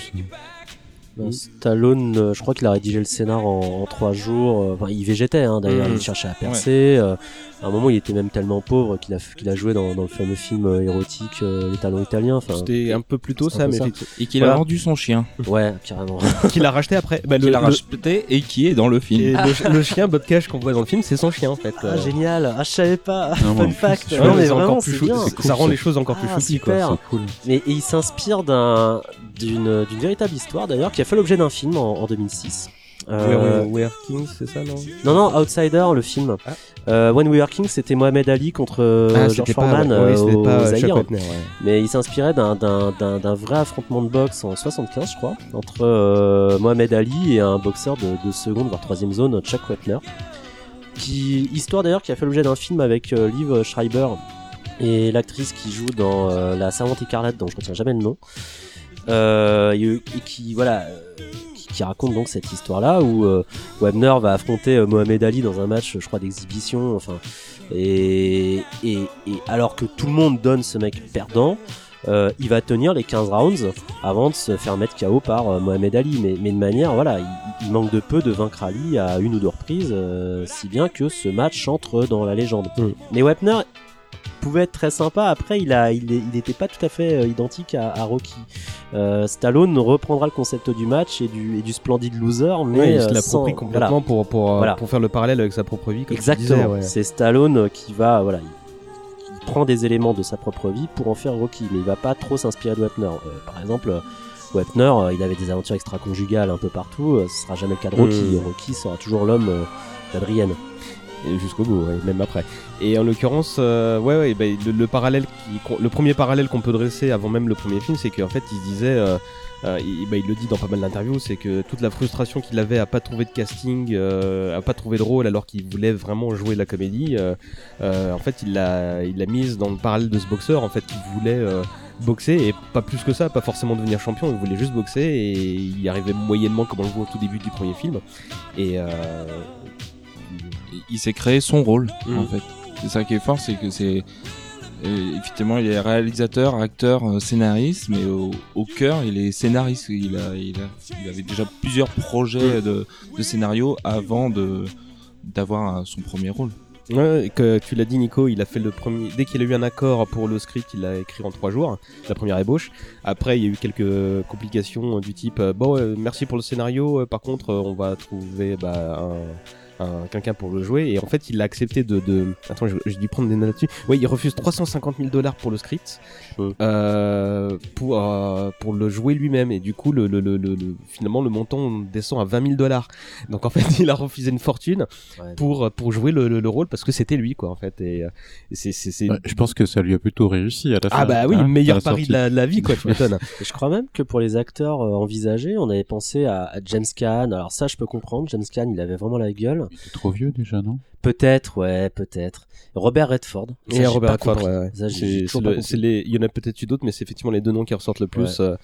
Euh, Stallone, euh, je crois qu'il a rédigé le scénar en, en trois jours. euh, Enfin, il végétait hein, d'ailleurs, Mhm. il cherchait à percer. euh, à un moment, il était même tellement pauvre qu'il a, qu'il a joué dans, dans le fameux film euh, érotique euh, Les Talons Italiens. Enfin, C'était un peu plus tôt ça, peu mais ça. Et qu'il Voilà. a vendu son chien, ouais, carrément. qu'il a racheté après. Bah, le, qu'il a le- racheté et qui est dans le film. et le, le chien Botcash qu'on voit dans le film, c'est son chien en fait. Ah, Euh, génial. Ah, je savais pas. Non, Fun fact. Non, mais vraiment, encore plus c'est chou- bien. c'est- ça rend les choses encore plus Ah, choupi quoi. super. C'est cool. Mais et il s'inspire d'un d'une d'une véritable histoire d'ailleurs qui a fait l'objet d'un film en, en 2006. Euh, Where, Where Kings, c'est ça non? Non, non, Outsider, le film. Ah. Euh, When We Were King, c'était Mohamed Ali contre euh, Ah, George Foreman ouais, euh, ouais, au pas. Mais il s'inspirait d'un, vrai affrontement de boxe en 75, je crois, entre euh, Mohamed Ali et un boxeur de, de seconde, voire troisième zone, Chuck Wepner. Qui, histoire d'ailleurs qui a fait l'objet d'un film avec euh, Liv Schreiber et l'actrice qui joue dans euh, La Servante écarlate, dont je retiens jamais le nom. Euh, et, et qui, voilà, euh, qui, raconte donc cette histoire-là où euh, Webner va affronter euh, Mohamed Ali dans un match, je crois, d'exhibition. Enfin, et, et, et alors que tout le monde donne ce mec perdant, euh, il va tenir les 15 rounds avant de se faire mettre KO par euh, Mohamed Ali. Mais, mais de manière, voilà, il, il manque de peu de vaincre Ali à une ou deux reprises, euh, si bien que ce match entre dans la légende. Mm. Mais Webner pouvait être très sympa. Après, il a, il, est- il était pas tout à fait euh, identique à, à Rocky. Euh, Stallone reprendra le concept du match et du, et du splendid loser, mais Ouais, il euh, se sans- l'approprie complètement pour, pour, euh, Voilà. pour faire le parallèle avec sa propre vie. Comme Exactement. ouais. C'est Stallone qui va, voilà, il, il prend des éléments de sa propre vie pour en faire Rocky, mais il va pas trop s'inspirer de Wepner. Euh, par exemple, euh, Wepner, euh, il avait des aventures extra-conjugales un peu partout. euh, ce sera jamais le cas de Rocky. Mm. Rocky sera toujours l'homme euh, d'Adrienne. Jusqu'au bout, même après. Et en l'occurrence, euh, ouais, ouais, bah, le, le parallèle, qui, le premier parallèle qu'on peut dresser avant même le premier film, c'est qu'en fait, il disait, euh, euh, il, bah, il le dit dans pas mal d'interviews, c'est que toute la frustration qu'il avait à pas trouver de casting, euh, à pas trouver de rôle, alors qu'il voulait vraiment jouer la comédie, euh, en fait, il l'a, il l'a mise dans le parallèle de ce boxeur, en fait, qui voulait boxer et pas plus que ça, pas forcément devenir champion, il voulait juste boxer et il y arrivait moyennement, comme on le voit au tout début du premier film. Et euh, il s'est créé son rôle Mm. en fait. C'est ça qui est fort, c'est que c'est euh, effectivement il est réalisateur, acteur, euh, scénariste, mais au, au cœur il est scénariste. Il a, il a, il avait déjà plusieurs projets de, de scénario avant de d'avoir son premier rôle. Ouais, que tu l'as dit Nico, il a fait le premier. Dès qu'il a eu un accord pour le script, il l'a écrit en trois jours, la première ébauche. Après, il y a eu quelques complications du type euh, bon, merci pour le scénario. par contre, on va trouver bah, un- quelqu'un pour le jouer. Et en fait, il a accepté de. de... Attends, je- j'ai dû prendre des notes là-dessus. Oui, il refuse 350 000 dollars pour le script Mm. euh, pour euh, pour le jouer lui-même. Et du coup, le, le, le, le- le- finalement, le montant descend à 20 000 dollars. Donc en fait, il a refusé une fortune Ouais. pour pour jouer le, le, le rôle parce que c'était lui quoi en fait et euh, et c'est c'est c'est Ouais, je pense que ça lui a plutôt réussi à la fin. ah bah oui hein, meilleur pari de la, de la vie quoi tu m'étonnes je crois même que pour les acteurs euh, envisagés, on avait pensé à, à James Caan. Alors ça, je peux comprendre. James Caan, il avait vraiment la gueule. Il était trop vieux déjà, non? Peut-être, ouais, peut-être. Robert Redford. Et Ça, j'ai Robert Redford, ouais, ouais. Ça, j'ai- C'est- j'ai c'est toujours le- pas compris. c'est les- Il y en a peut-être eu d'autres, mais c'est effectivement les deux noms qui ressortent le plus. euh,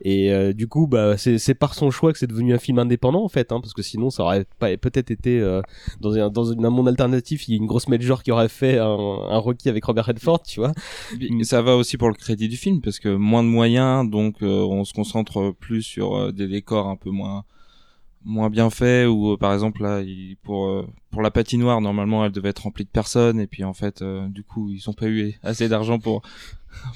et euh, du coup, bah, c'est c'est par son choix que c'est devenu un film indépendant en fait, hein, parce que sinon, ça aurait pas peut-être été euh, dans, un, dans un monde alternatif, il y a une grosse major qui aurait fait un, un Rocky avec Robert Redford, tu vois. Ça va aussi pour le crédit du film parce que moins de moyens, donc euh, on se concentre plus sur euh, des décors un peu moins moins bien faits ou euh, par exemple là pour euh, pour la patinoire normalement elle devait être remplie de personnes et puis en fait euh, du coup ils ont pas eu assez d'argent pour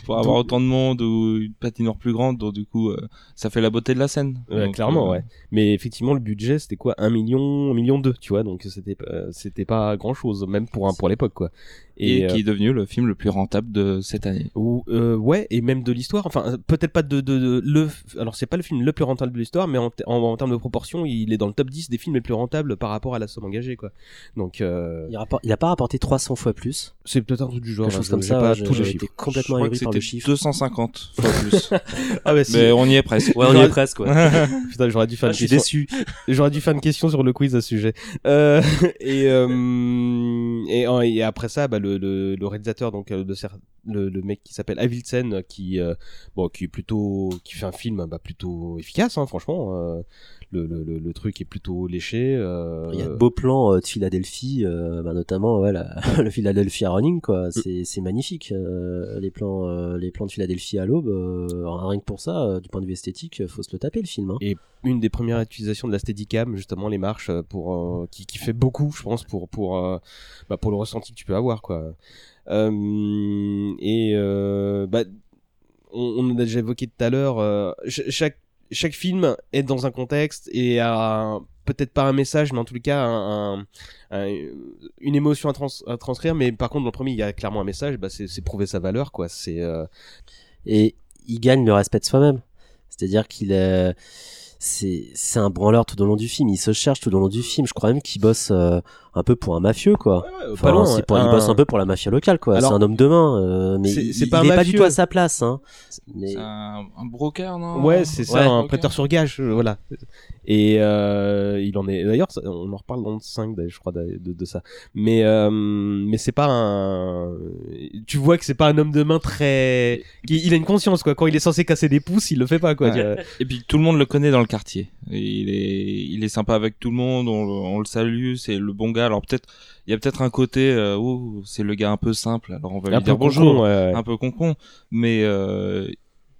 pour avoir autant de monde ou une patinoire plus grande donc du coup euh, ça fait la beauté de la scène Ouais, Donc, clairement, euh, ouais. Mais effectivement, le budget, c'était quoi? Un million, un million deux, tu vois? Donc c'était, euh, c'était pas grand chose, même pour un, pour l'époque, quoi. et, euh, qui est devenu le film le plus rentable de cette année Ou euh, ouais, et même de l'histoire. Enfin, euh, peut-être pas de, de, de- le. Alors c'est pas le film le plus rentable de l'histoire, mais en, en, en termes de proportion, il est dans le top 10 des films les plus rentables par rapport à la somme engagée, quoi. Donc euh, Il, rapport- il a pas rapporté 300 fois plus. c'est peut-être un truc du genre. Quelque chose je- comme ça, pas tous les chiffres. complètement crois que c'était chiffre. 250 fois plus Ah bah si. mais on y est presque Ouais, on y est presque, ouais. Putain, j'aurais dû faire Ah, une je suis question. déçu. J'aurais dû faire une question sur le quiz à ce sujet. Euh, et, euh, et, euh, et après ça, bah, le, le, le réalisateur, donc euh, le, cer- le, le mec qui s'appelle Avildsen, euh, qui euh, bon, qui est plutôt, qui fait un film bah, plutôt efficace, hein, franchement. Le, le, le, truc est plutôt léché. euh, Il y a de beaux plans euh, de Philadelphie, euh, bah, notamment ouais, la- le Philadelphia Running, quoi. C'est c'est magnifique. les plans, les plans de Philadelphie à l'aube, rien que pour ça, du point de vue esthétique, faut se le taper le film. hein. Et une des premières utilisations de la Steadicam, justement les marches, pour qui, qui fait beaucoup, je pense, pour pour bah, pour le ressenti que tu peux avoir, quoi. Et bah, on, on a déjà évoqué tout à l'heure, ch- chaque chaque film est dans un contexte et a peut-être pas un message, mais en tout cas un, un- un- une émotion à, trans- à transcrire. Mais par contre, dans le premier, il y a clairement un message. Bah, c'est prouver sa valeur, quoi. C'est euh, Et il gagne le respect de soi-même. C'est-à-dire qu'il c'est, c'est un branleur tout au long du film. Il se cherche tout au long du film. Je crois même qu'il bosse euh, un peu pour un mafieux, quoi. Enfin, pas loin, c'est ouais. pour, il Un- bosse un peu pour la mafia locale, quoi. C'est un homme de main, euh, mais c'est- il, c'est pas il un est pas du tout à sa place, hein. Mais C'est un, un broker, non? Ouais, c'est ça, Ouais, un ok. prêteur sur gage, euh, voilà. Et euh, il en est. D'ailleurs, on en reparle dans le 5, d'ailleurs, je crois, de, de, de ça. Mais euh, mais c'est pas un. Tu vois que c'est pas un homme de main très. Il a une conscience, quoi. Quand il est censé casser des pouces, il le fait pas, quoi. Et puis tout le monde le connaît dans le quartier. Il est, il est sympa avec tout le monde. On le salue, c'est le bon gars. Alors peut-être, il y a peut-être un côté, euh, oh, c'est le gars un peu simple. Alors on va Un lui dire peu bonjour, con-con, ouais, ouais. un peu con Mais euh,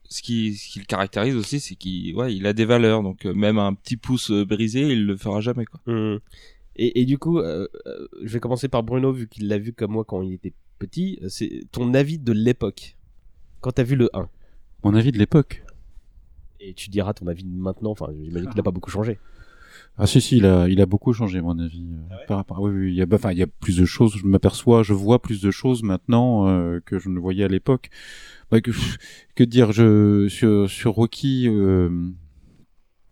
ce qui, ce qui le caractérise aussi, c'est qu'il, ouais, il a des valeurs. Donc euh, même un petit pouce euh, brisé, il le fera jamais, quoi. Hum. Et, et du coup, euh, je vais commencer par Bruno, vu qu'il l'a vu comme moi quand il était petit. C'est ton avis de l'époque. Quand t'as vu le 1. Mon avis de l'époque. Et tu diras ton avis de maintenant. Enfin, j'imagine qu'il a pas beaucoup changé. Ah si si, il a, il a beaucoup changé mon avis. euh, par rapport, oui, oui, il y a, bah, enfin, il y a plus de choses. Je m'aperçois, je vois plus de choses maintenant euh, que je ne voyais à l'époque. Bah, que, que dire, je sur, sur Rocky. Euh,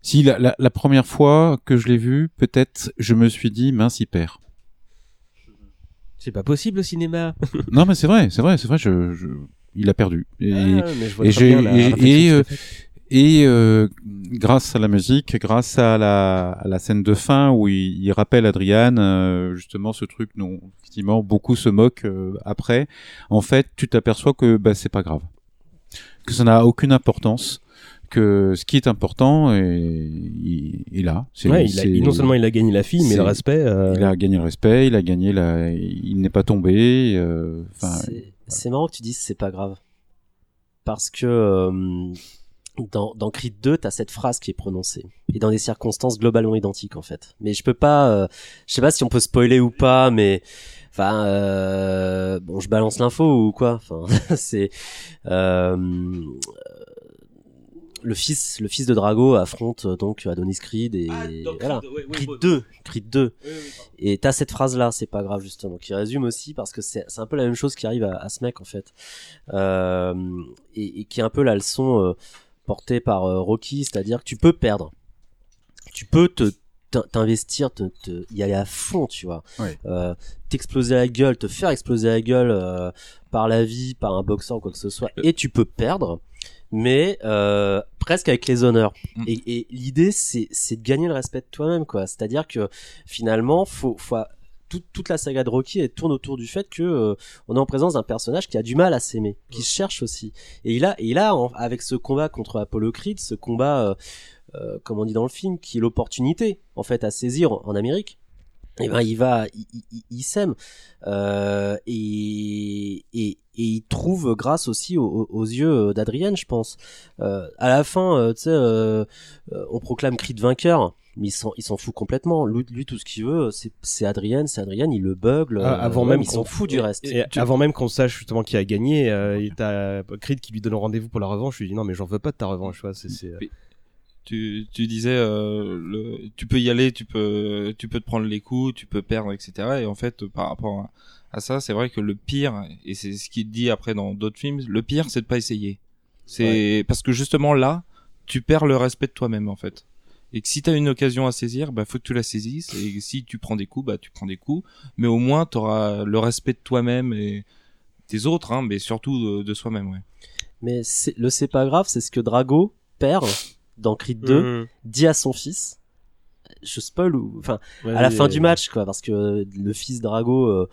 si la, la, la première fois que je l'ai vu, peut-être, je me suis dit mince, il perd. C'est pas possible au cinéma. non mais c'est vrai, c'est vrai, c'est vrai. Je, je, il a perdu. Et, Ah, mais je vois et bien et, et, euh. Et, euh, grâce à la musique, grâce à la, à la scène de fin où il, il rappelle Adrian euh, justement ce truc dont effectivement beaucoup se moquent euh, après. En fait, tu t'aperçois que bah, c'est pas grave, que ça n'a aucune importance, que ce qui est important est, est, est là. C'est- Ouais, il a- non seulement il a gagné la fille, mais le respect. euh, Il a gagné le respect, il a gagné la, il n'est pas tombé. euh, C'est- marrant que tu dises c'est pas grave. Parce que euh, dans, dans Creed 2, t'as cette phrase qui est prononcée. Et dans des circonstances globalement identiques, en fait. Mais je peux pas... euh, je sais pas si on peut spoiler ou pas, mais... Enfin, euh, bon, je balance l'info ou quoi Enfin, c'est... euh, le fils, le fils de Drago affronte euh, donc Adonis Creed et voilà. Creed 2, Creed 2. Et t'as cette phrase là, c'est pas grave justement, qui résume aussi parce que c'est c'est un peu la même chose qui arrive à, à ce mec en fait, euh, et, et qui est un peu la leçon euh, portée par euh, Rocky, c'est-à-dire que tu peux perdre, tu peux te t'in- t'investir, te, te- y aller à fond, tu vois. Ouais. Euh, t'exploser la gueule, te faire exploser la gueule euh, par la vie, par un boxeur ou quoi que ce soit, et tu peux perdre, mais euh, presque avec les honneurs. Mm. Et, et l'idée, c'est c'est de gagner le respect de toi-même, quoi. C'est-à-dire que finalement, faut, faut toute, la saga de Rocky elle tourne autour du fait que euh, on est en présence d'un personnage qui a du mal à s'aimer, qui se cherche aussi. Et il a, et il a avec ce combat contre Apollo Creed, ce combat, euh, euh, comme on dit dans le film, qui est l'opportunité en fait à saisir en, Amérique. Et ben il va, il- il s'aime euh, et, et et il trouve grâce aussi aux, aux yeux d'Adrienne, je pense. Euh, à la fin, euh, tu sais, euh, euh, on proclame Creed vainqueur. Mais il s'en, il s'en fout complètement. Lui, lui, tout ce qu'il veut, c'est, c'est Adrienne, c'est Adrienne, il le bugle. Ah, avant même il s'en qu'on- fout du reste. Et avant même qu'on sache justement qui a gagné, euh, et t'as Creed qui lui donne rendez-vous pour la revanche. Je lui dis non mais j'en veux pas de ta revanche. tu vois, c'est, euh, Tu, tu disais, euh, le, tu peux y aller, tu peux, tu peux te prendre les coups, tu peux perdre, etc. Et en fait, par rapport à, à ça, c'est vrai que le pire, et c'est ce qu'il dit après dans d'autres films, le pire, c'est de pas essayer. C'est parce que justement là, tu perds le respect de toi-même en fait. Et que si t'as une occasion à saisir, bah faut que tu la saisisses. Et si tu prends des coups, bah tu prends des coups. Mais au moins t'auras le respect de toi-même et des autres, hein, mais surtout de, de soi-même, ouais. Mais le c'est pas grave, c'est ce que Drago, père, dans Creed 2, Mhm. dit à son fils. Je spoil ou, enfin, à la fin du match, quoi, parce que le fils Drago euh,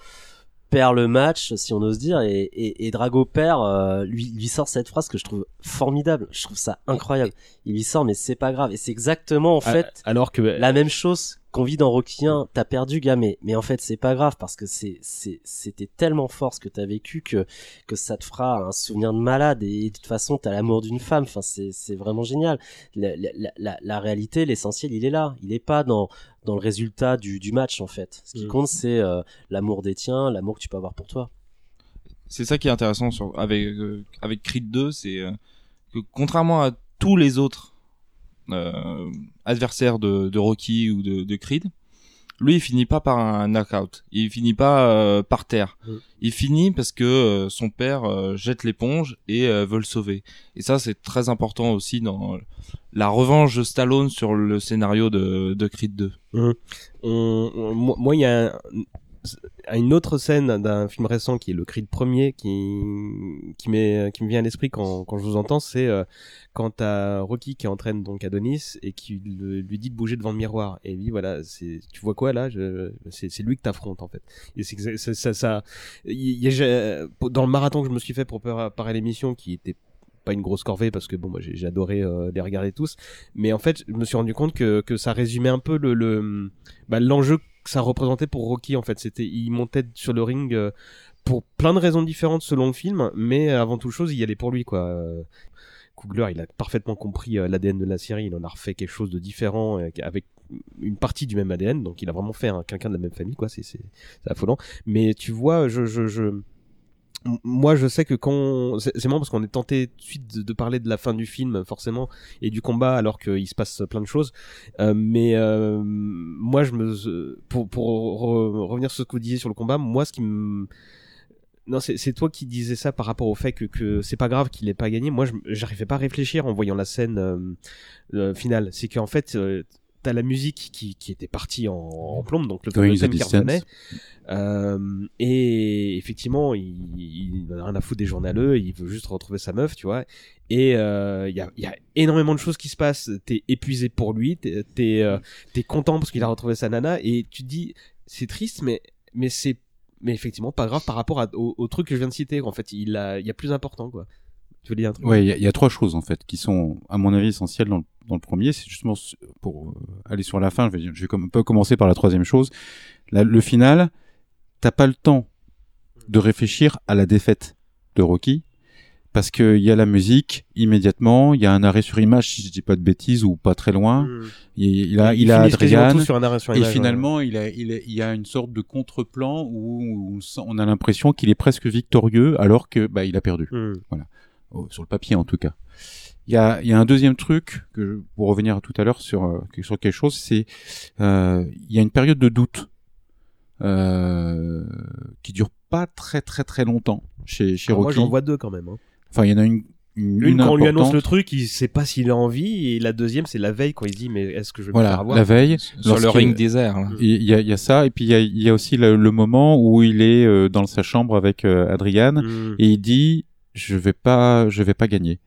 perd le match, si on ose dire, et, et, et Drago perd, euh, lui, lui sort cette phrase que je trouve formidable. Je trouve ça incroyable. Il lui sort, mais c'est pas grave. Et c'est exactement, en fait, alors que la même chose qu'on vit dans Rocky 1. T'as perdu, gars, mais, en fait, c'est pas grave parce que c'est, c'était tellement fort ce que t'as vécu que, que ça te fera un souvenir de malade. Et de toute façon, t'as l'amour d'une femme. Enfin, c'est, c'est vraiment génial. La, la, la- la, la réalité, l'essentiel, il est là. Il est pas dans, dans le résultat du, du match, en fait. Ce qui Mm. compte, c'est euh, l'amour des tiens, l'amour que tu peux avoir pour toi. c'est ça qui est intéressant sur, avec euh, avec Creed 2, c'est euh, que contrairement à tous les autres euh, adversaires de, de Rocky ou de, de Creed, lui il finit pas par un knockout, il finit pas euh, par terre, Mm. il finit parce que euh, son père jette l'éponge et veut le sauver. Et ça c'est très important aussi dans la revanche de Stallone sur le scénario de, de Creed 2. on- on- moi, moi, il y a un- une autre scène d'un film récent qui est le Creed premier qui qui qui me vient à l'esprit quand quand je vous entends, c'est euh, quand t'as Rocky qui entraîne donc Adonis et qui lui dit de bouger devant le miroir. Et lui voilà c'est tu vois quoi là? C'est lui que t'affrontes en fait. Et c'est ça ça, il y a- dans le marathon que je me suis fait pour préparer l'émission qui était pas une grosse corvée parce que bon moi j'ai adoré euh, les regarder tous mais en fait je me suis rendu compte que que ça résumait un peu le le bah, l'enjeu que ça représentait pour Rocky en fait. C'était il montait sur le ring euh, pour plein de raisons différentes selon le film mais avant toute chose il y allait pour lui quoi. Euh, Coogler il a parfaitement compris euh, l'ADN de la série. Il en a refait quelque chose de différent avec une partie du même ADN donc il a vraiment fait un- quelqu'un de la même famille quoi. C'est affolant. Mais tu vois je je moi je sais que quand c'est marrant parce qu'on est tenté tout de suite de, parler de la fin du film forcément et du combat alors qu'il se passe plein de choses. Euh, mais euh, moi je me pour pour re- revenir sur ce que vous disiez sur le combat moi ce qui me non c'est toi qui disais ça par rapport au fait que, que c'est pas grave qu'il ait pas gagné. Moi j'arrivais pas à réfléchir en voyant la scène euh, euh, finale. C'est qu'en fait euh, t'as la musique qui, qui était partie en, en plombe donc le, Going le the thème qui revenait euh, et effectivement, il, il en a rien à foutre des journaleux, il veut juste retrouver sa meuf, tu vois. Et euh, il y, a, il y a énormément de choses qui se passent. T'es épuisé pour lui, t'es euh, t'es content parce qu'il a retrouvé sa nana, et tu te dis c'est triste, mais mais c'est mais effectivement pas grave par rapport à- au, au truc que je viens de citer. En fait, il a il y a plus important quoi. Tu veux dire un truc? Ouais, il y, y a trois choses en fait qui sont, à mon avis, essentielles dans le, dans le premier. C'est justement pour euh, aller sur la fin. Je vais, dire- je vais comme, un peu commencer par la troisième chose. La- le final, t'as pas le temps de réfléchir à la défaite de Rocky parce que il y a la musique immédiatement. Il y a un arrêt sur image, si je dis pas de bêtises ou pas très loin. Mm. Il, il a, il, a Adrian. sur un arrêt sur Et image, ouais. finalement, il, a, il, a, il y a une sorte de contre-plan où, où on a l'impression qu'il est presque victorieux alors que bah, il a perdu. Mm. Voilà, Oh, sur le papier en tout cas. Il y a, il y a un deuxième truc que je- pour revenir à tout à l'heure sur euh, sur quelque chose, c'est euh, il y a une période de doute euh, qui dure pas très très très longtemps chez chez moi Rocky. j'en vois deux quand même. hein. Enfin, il y en a une une, Une, quand on lui annonce le truc, il sait pas s'il a envie, et la deuxième, c'est la veille quand il dit, mais est-ce que je vais me faire Voilà, avoir la veille. Sur le ring désert. Il y, a, il y a ça, et puis il y a, il y a aussi le, le moment où il est euh, dans sa chambre avec euh, Adriane Mm. et il dit je vais pas, je vais pas gagner.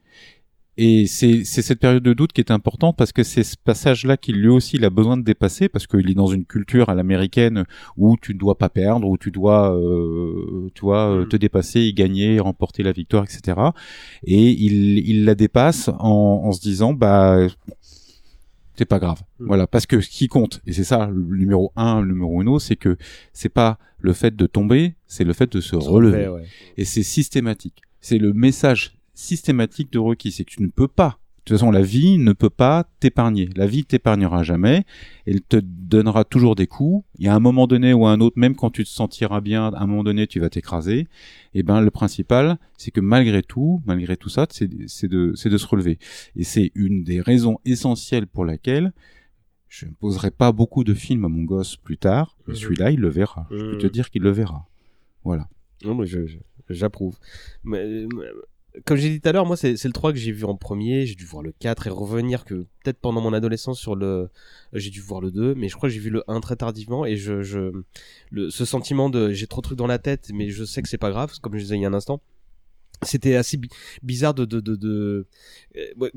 Et c'est cette période de doute qui est importante parce que c'est ce passage-là qu'il lui aussi il a besoin de dépasser parce qu'il est dans une culture à l'américaine où tu ne dois pas perdre, où tu dois, euh, tu vois, Mm. te dépasser, y gagner, remporter la victoire, etc. Et il, il la dépasse en, en se disant bah c'est pas grave. Mm. Voilà, parce que ce qui compte, et c'est ça le numéro un, le numéro uno, c'est que c'est pas le fait de tomber, c'est le fait de se Se relever. ouais. Et c'est systématique. C'est le message systématique de Rocky, c'est que tu ne peux pas. De toute façon, la vie ne peut pas t'épargner. La vie t'épargnera jamais. Elle te donnera toujours des coups. Il y a un moment donné ou un autre, même quand tu te sentiras bien, à un moment donné, tu vas t'écraser. Et ben, le principal, c'est que malgré tout, malgré tout ça, c'est de, se relever. Et c'est une des raisons essentielles pour laquelle je ne poserai pas beaucoup de films à mon gosse plus tard. Mais Mhm. celui-là, il le verra. Je peux te Mhm. dire qu'il le verra. Voilà. Non, mais je- je- j'approuve. Mais, euh, Comme j'ai dit tout à l'heure, moi, c'est le 3 que j'ai vu en premier. J'ai dû voir le 4 et revenir que peut-être pendant mon adolescence sur le. J'ai dû voir le 2, mais je crois que j'ai vu le 1 très tardivement. Et je. je le, ce sentiment de. J'ai trop de trucs dans la tête, mais je sais que c'est pas grave, comme je disais il y a un instant. C'était assez bi- bizarre de. de, de, euh,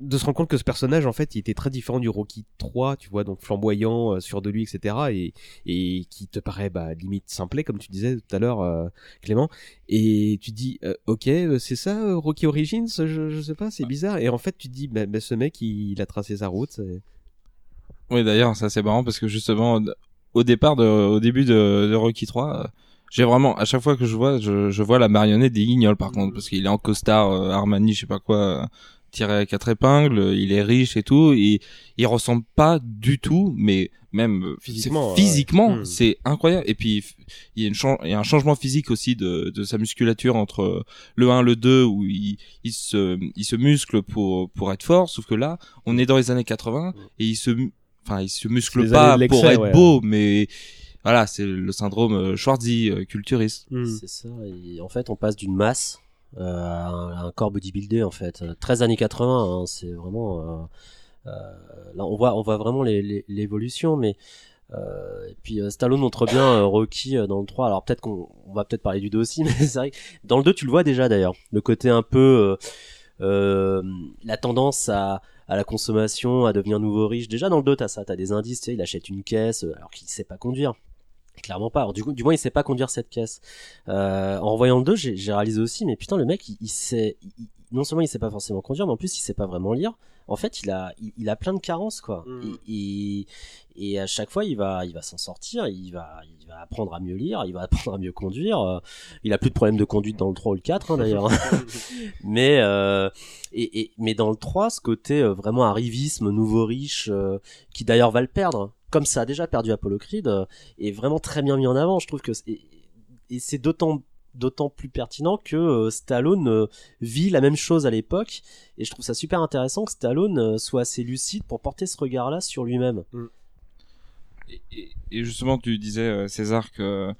de se rendre compte que ce personnage en fait il était très différent du Rocky 3 tu vois donc flamboyant euh, sûr de lui etc et, et qui te paraît bah, limite simplet comme tu disais tout à l'heure euh, Clément. Et tu dis euh, ok euh, c'est ça euh, Rocky Origins je, je sais pas c'est bizarre. Et en fait tu te dis bah, bah, ce mec il, il a tracé sa route Oui, d'ailleurs, ça c'est marrant parce que justement, au départ, de, au début de, de Rocky 3, euh, j'ai vraiment, à chaque fois que je vois, je, je vois la marionnette des guignols par contre, parce qu'il est en costard euh, Armani, je sais pas quoi, tiré à quatre épingles, il est riche et tout, et il ressemble pas du tout, mais même euh, Physiquement, c'est- physiquement, ouais. Hmm. c'est incroyable. Et puis il y a une chan- il y a un changement physique aussi de, de sa musculature entre le 1 le 2 où il, il se il se muscle pour pour être fort, sauf que là, on est dans les années 80 et il se enfin il se muscle pas pour être ouais. beau, mais voilà, c'est le syndrome euh, Schwarzy euh, culturiste. Hmm. C'est ça. Et en fait, on passe d'une masse un, à un corps bodybuildé en fait. Euh, 13 années 80, hein, c'est vraiment. euh, euh, là, on voit, on voit vraiment l'évolution, mais. Euh, puis euh, Stallone montre bien euh, Rocky euh, dans le 3 alors peut-être qu'on on va peut-être parler du 2 aussi mais c'est vrai dans le 2 tu le vois déjà d'ailleurs le côté un peu euh, euh, la tendance à, à la consommation à devenir nouveau riche déjà dans le 2 t'as ça t'as des indices tu sais il achète une caisse euh, alors qu'il sait pas conduire clairement pas. Alors du coup du moins il sait pas conduire cette caisse. Euh, en revoyant le 2 j'ai réalisé aussi mais putain le mec il, il sait il- non seulement il sait pas forcément conduire mais en plus il sait pas vraiment lire. En fait il a il, il a plein de carences quoi. Mm. et, et, et à chaque fois il va il va s'en sortir il va il va apprendre à mieux lire il va apprendre à mieux conduire. Euh, il a plus de problème de conduite dans le 3 ou le 4 hein, d'ailleurs. Mais euh, et, et- mais dans le 3 ce côté vraiment arrivisme nouveau riche euh, qui d'ailleurs va le perdre comme ça a déjà perdu Apollo Creed euh, est vraiment très bien mis en avant je trouve que c'est- et, et c'est d'autant d'autant plus pertinent que euh, Stallone euh, vit la même chose à l'époque et je trouve ça super intéressant que Stallone euh, soit assez lucide pour porter ce regard là sur lui-même Et, et- justement, tu disais euh, César que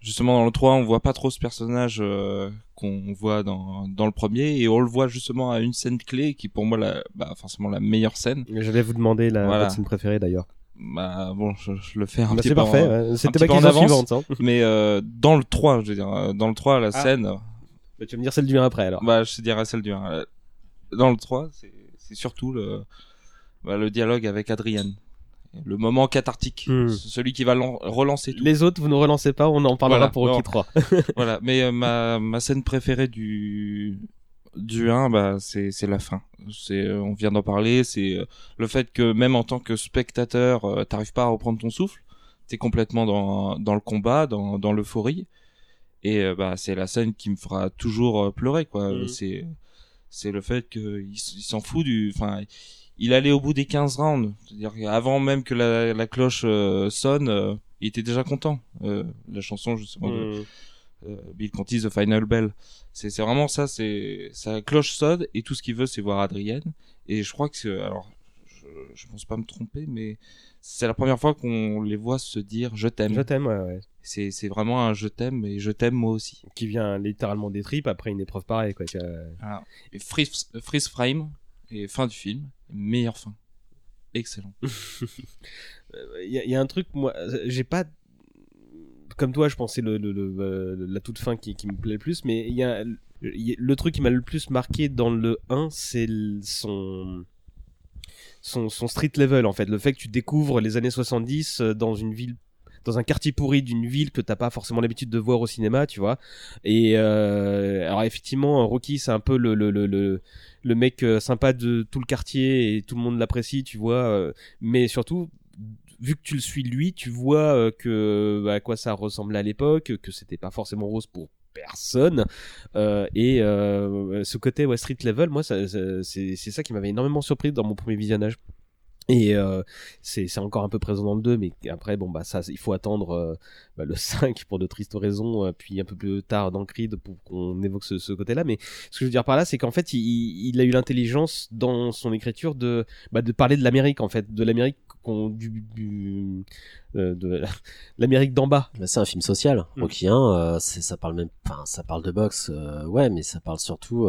justement dans le 3, on voit pas trop ce personnage euh, qu'on voit dans dans le premier et on le voit justement à une scène clé qui pour moi la bah forcément la meilleure scène. j'allais vous demander la Voilà. scène préférée d'ailleurs Bah bon, je, je le fais un Bah, petit peu en- parfait un c'était pas en avance, suivante hein. mais euh, dans le 3, je veux dire euh, dans le 3 la Ah. scène Bah, tu vas me dire celle du 1 après alors bah je te dirais celle du 1. Euh, Dans le 3, c'est c'est surtout le bah, le dialogue avec Adrienne. Le moment cathartique, Hmm. celui qui va lan- relancer tout. les autres vous ne relancez pas on en parlera Voilà, pour Rocky bon. 3 voilà, mais euh, ma, ma scène préférée du du 1 bah c'est c'est la fin. C'est euh, on vient d'en parler, c'est euh, le fait que même en tant que spectateur, euh, t'arrives pas à reprendre ton souffle, t'es complètement dans dans le combat, dans dans l'euphorie et euh, bah c'est la scène qui me fera toujours pleurer quoi. Mhm. C'est c'est le fait que il, s'en fout du enfin il allait au bout des 15 rounds, c'est-à-dire avant même que la, la cloche euh, sonne, il était déjà content. Euh, la chanson justement de, euh, Bill Conti The Final Bell. C'est vraiment ça, c'est sa cloche sonne et tout ce qu'il veut c'est voir Adrienne et je crois que c'est alors je, je pense pas me tromper mais c'est la première fois qu'on les voit se dire je t'aime. je t'aime ouais, ouais. C'est c'est vraiment un je t'aime et je t'aime moi aussi. Qui vient littéralement des tripes après une épreuve pareille, quoi. vois. Voilà. Et freeze, freeze frame et fin du film, meilleure fin. Excellent. Il y, a- y a un truc, moi, j'ai pas. Comme toi, je pensais euh, la toute fin qui, me plaît le plus, mais il y a, le truc qui m'a le plus marqué dans le 1, c'est son, son, street level en fait. Le fait que tu découvres les années 70 euh, dans une ville dans un quartier pourri d'une ville que t'as pas forcément l'habitude de voir au cinéma, tu vois. Et euh, alors effectivement, Rocky, c'est un peu le le, le, le, mec sympa de tout le quartier et tout le monde l'apprécie, tu vois. mais surtout, vu que tu le suis lui, tu vois euh, que à quoi ça ressemblait à l'époque, que c'était pas forcément rose pour personne. Euh, et euh, ce côté ouais, street level moi c'est ça qui m'avait énormément surpris dans mon premier visionnage. Et c'est encore un peu présent dans le 2 mais après bon bah ça il faut attendre bah, le 5 pour de tristes raisons puis un peu plus tard dans Creed pour qu'on évoque ce, ce côté là mais ce que je veux dire par là c'est qu'en fait il, il a eu l'intelligence dans son écriture de bah, de parler de l'Amérique en fait de l'Amérique qu'on du, du euh, de l'Amérique d'en bas Bah, c'est un film social. Mm. Rocky 1, euh, ça parle même, enfin, ça parle de boxe, euh, ouais, mais ça parle surtout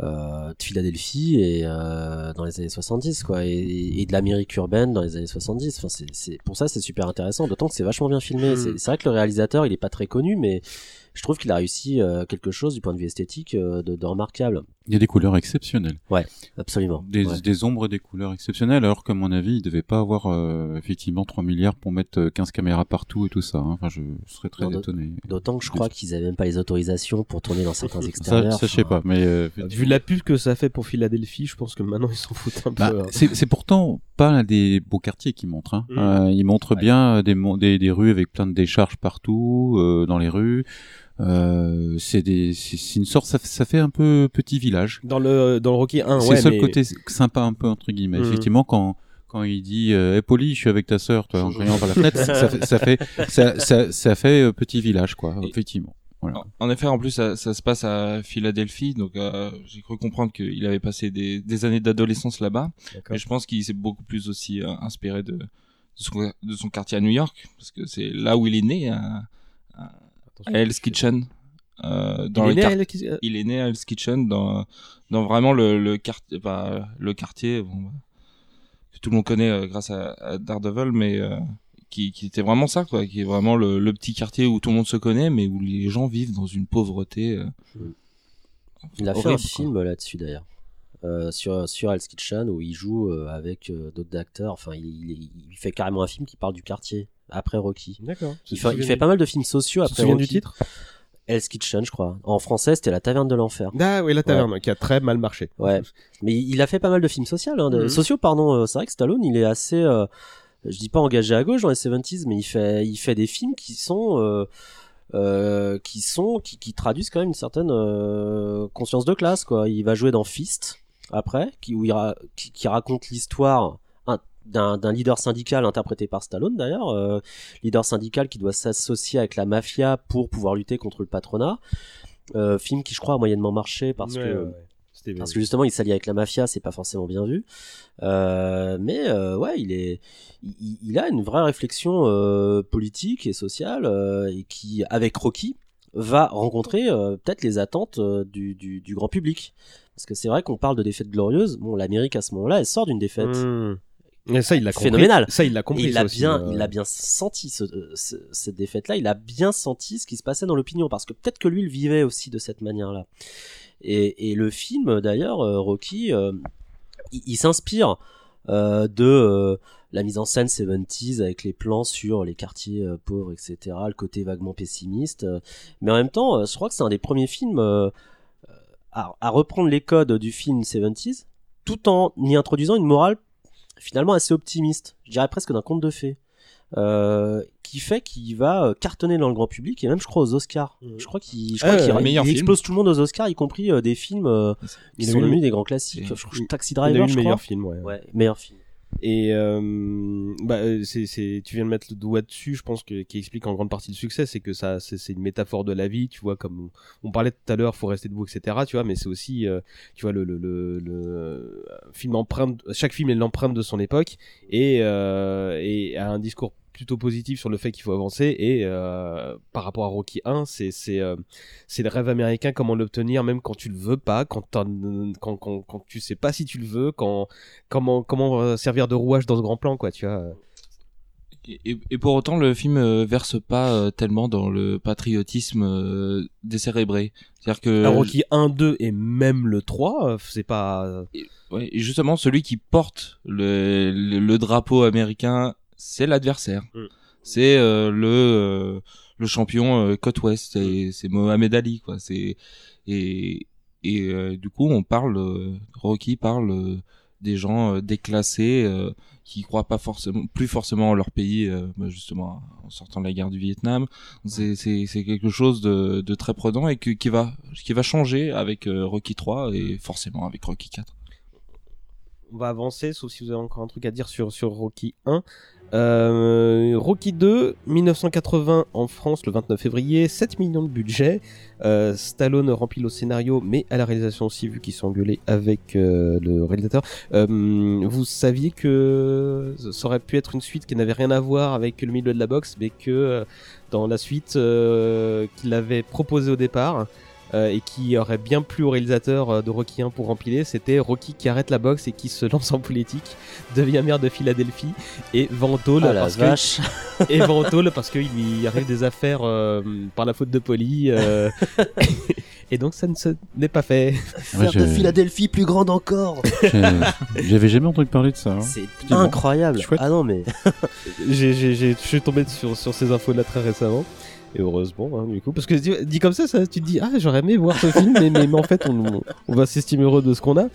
de Philadelphie et dans les années 70, quoi, et, et de l'Amérique urbaine dans les années 70. Enfin, c'est, pour ça, c'est super intéressant. D'autant que c'est vachement bien filmé. Mm. C'est, c'est vrai que le réalisateur, il est pas très connu, mais je trouve qu'il a réussi euh, quelque chose du point de vue esthétique euh, de, de remarquable. Il y a des couleurs exceptionnelles. Absolument. Des, Ouais. des ombres et des couleurs exceptionnelles, alors qu'à mon avis, il devait pas avoir euh, effectivement 3 milliards pour mettre euh, 15 caméras partout et tout ça. hein. Enfin, je serais très Non, étonné. D'autant que je crois qu'ils avaient même pas les autorisations pour tourner dans certains Ça, extérieurs. ça je sais pas, mais euh, vu la pub que ça fait pour Philadelphie je pense que maintenant ils s'en foutent un bah, peu hein. c'est c'est pourtant pas l'un des beaux quartiers qui montre. Hein. Mm. Euh, il montre Ouais. bien des, des des rues avec plein de décharges partout euh, dans les rues. Euh, c'est des c'est c'est une sorte ça, fait- ça fait un peu petit village. dans le dans le Rocky 1 c'est ouais le seul mais- côté sympa un peu entre guillemets. Mhm. Effectivement, quand quand il dit euh, hey, Polly, je suis avec ta sœur, toi, en criant par la fenêtre, ça, fait ça fait ça, ça, ça fait euh, petit village quoi. Et- Effectivement. Voilà. En- effet, en plus, ça, ça se passe à Philadelphie, donc euh, j'ai cru comprendre qu'il avait passé des, des années d'adolescence là-bas. D'accord. Mais je pense qu'il s'est beaucoup plus aussi euh, inspiré de, de, son, de son quartier à New York, parce que c'est là où il est né, à, à Attention. Hell's Kitchen. Euh, dans il est le né quart- à Hell's- il est né à Hell's Kitchen, dans, dans vraiment le, le, quartier, bah, le quartier bon, bah, que tout le monde connaît euh, grâce à, à Daredevil, mais euh, qui, qui était vraiment ça, quoi, qui est vraiment le, le petit quartier où tout le monde se connaît, mais où les gens vivent dans une pauvreté. euh, Il a fait un film là-dessus d'ailleurs. Euh, sur sur Hell's Kitchen où il joue euh, avec euh, d'autres acteurs. Enfin, il, il- il fait carrément un film qui parle du quartier après Rocky. D'accord. Il fait, il fait pas mal de films sociaux Tu te après souviens Rocky. du titre? Hell's Kitchen, je crois. En français, c'était La Taverne de l'enfer. Ah oui, la taverne qui a très mal marché. Ouais. Mais il a fait pas mal de films sociaux. Hein, de- Mhm. Sociaux, pardon. euh, C'est vrai que Stallone, il est assez. euh, je dis pas engagé à gauche dans les 70s, mais il fait, il fait des films qui sont. euh, euh, qui sont qui, qui traduisent quand même une certaine euh, conscience de classe quoi il va jouer dans Fist après qui où il ra- qui, qui raconte l'histoire d'un leader syndical interprété par Stallone d'ailleurs euh, leader syndical qui doit s'associer avec la mafia pour pouvoir lutter contre le patronat. Euh, film qui je crois a moyennement marché parce Ouais, que ouais, ouais. C'était- parce que justement il s'allie avec la mafia c'est pas forcément bien vu. Euh, mais ouais il est il, il a une vraie réflexion politique et sociale et qui avec Rocky va rencontrer peut-être les attentes du, du, du grand public. Parce que c'est vrai qu'on parle de défaite glorieuse bon l'Amérique à ce moment-là elle sort d'une défaite. Mmh. Et ça, il l'a. Phénoménal. Ça, il l'a et compris. il a aussi, bien, euh. il a bien senti ce, euh, ce- cette défaite-là. Il a bien senti ce qui se passait dans l'opinion, parce que peut-être que lui il vivait aussi de cette manière-là. Et, et le film, d'ailleurs, euh, Rocky, euh, il, il s'inspire euh, de la mise en scène 70s avec les plans sur les quartiers pauvres, etc. Le côté vaguement pessimiste. mais en même temps, je crois que c'est un des premiers films à, à reprendre les codes du film 70s, tout en y introduisant une morale finalement assez optimiste, je dirais presque d'un conte de fées, euh, qui fait qu'il va euh, cartonner dans le grand public et même je crois aux Oscars. Mhm. Je crois qu'il, je Ah, crois qu'il il explose tout le monde aux Oscars, y compris euh, des films euh, qui sont devenus des grands classiques. Et- Je crois que Taxi Il a eu Driver, je meilleur crois. film, ouais. Ouais, meilleur film. Et euh, bah, euh, c'est, c'est, tu viens de mettre le doigt dessus, je pense que qui explique en grande partie le succès, c'est que ça, c'est, c'est une métaphore de la vie, tu vois, comme on, parlait tout à l'heure, faut rester debout, etc. Tu vois, mais c'est aussi, euh, tu vois, le, le, le, film empreinte, chaque film est l'empreinte de son époque et et a un discours plutôt positif sur le fait qu'il faut avancer et euh, par rapport à Rocky 1 c'est c'est euh, c'est le rêve américain comment l'obtenir même quand tu le veux pas quand, quand quand quand tu sais pas si tu le veux quand comment comment euh, servir de rouage dans ce grand plan quoi tu vois Et, pour autant, le film verse pas tellement dans le patriotisme décérébré. C'est-à-dire que Rocky 1 2 et même le 3 euh, c'est pas Ouais, et justement, celui qui porte le, le, le drapeau américain, c'est l'adversaire. Mm. C'est euh, le euh, le champion euh, côte ouest, c'est c'est Mohamed Ali quoi. C'est et et du coup, on parle Rocky parle des gens déclassés qui croient pas forcément plus forcément en leur pays bah, justement en sortant de la guerre du Vietnam. C'est c'est c'est quelque chose de de très prenant et que, qui va qui va changer avec Rocky 3 et forcément avec Rocky 4. on va avancer, sauf si vous avez encore un truc à dire sur, sur Rocky 1. Euh, Rocky 2, 1980 en France le 29 février, 7 millions de budget. Euh, Stallone remplit le scénario, mais à la réalisation aussi, vu qu'ils sont engueulés avec euh, le réalisateur. Euh, vous saviez que ça aurait pu être une suite qui n'avait rien à voir avec le milieu de la boxe, mais que dans la suite qu'il avait proposé au départ, et qui aurait bien plu au réalisateur euh, de Rocky 1 pour remplir, c'était Rocky qui arrête la boxe et qui se lance en politique, devient maire de Philadelphie et Ventole Ah la parce que vache. et Ventole parce qu'il lui arrive des affaires euh, par la faute de Poli euh, et donc ça ne se n'est pas fait. Ouais, Faire de Philadelphie plus grande encore. J'avais jamais entendu parler de ça. hein. C'est incroyable. Chouette. Ah non mais J'ai j'ai j'ai je suis tombé sur sur ces infos là très récemment. Et heureusement, hein, du coup, parce que dit, comme ça, tu te dis, ah, j'aurais aimé voir ce film, mais, en fait, on, va s'estimer heureux de ce qu'on a.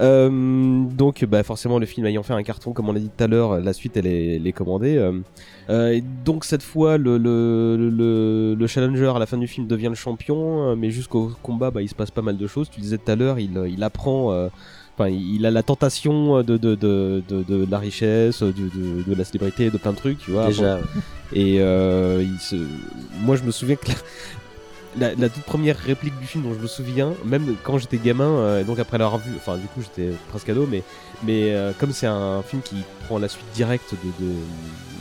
Euh, donc, bah, forcément, le film ayant fait un carton, comme on l'a dit tout à l'heure, la suite, elle est, commandée. euh. Euh, donc, cette fois, le, le, le, le challenger à la fin du film devient le champion, mais jusqu'au combat, bah, il se passe pas mal de choses. Tu disais tout à l'heure, il apprend. Euh, Enfin, il a la tentation de, de, de, de, de la richesse, de, de, de la célébrité, de plein de trucs, tu vois. déjà. Et euh, il se... moi, je me souviens que la, la, la toute première réplique du film dont je me souviens, même quand j'étais gamin, euh, et donc après l'avoir vu, enfin du coup j'étais presque ado, mais, mais euh, comme c'est un film qui prend la suite directe de,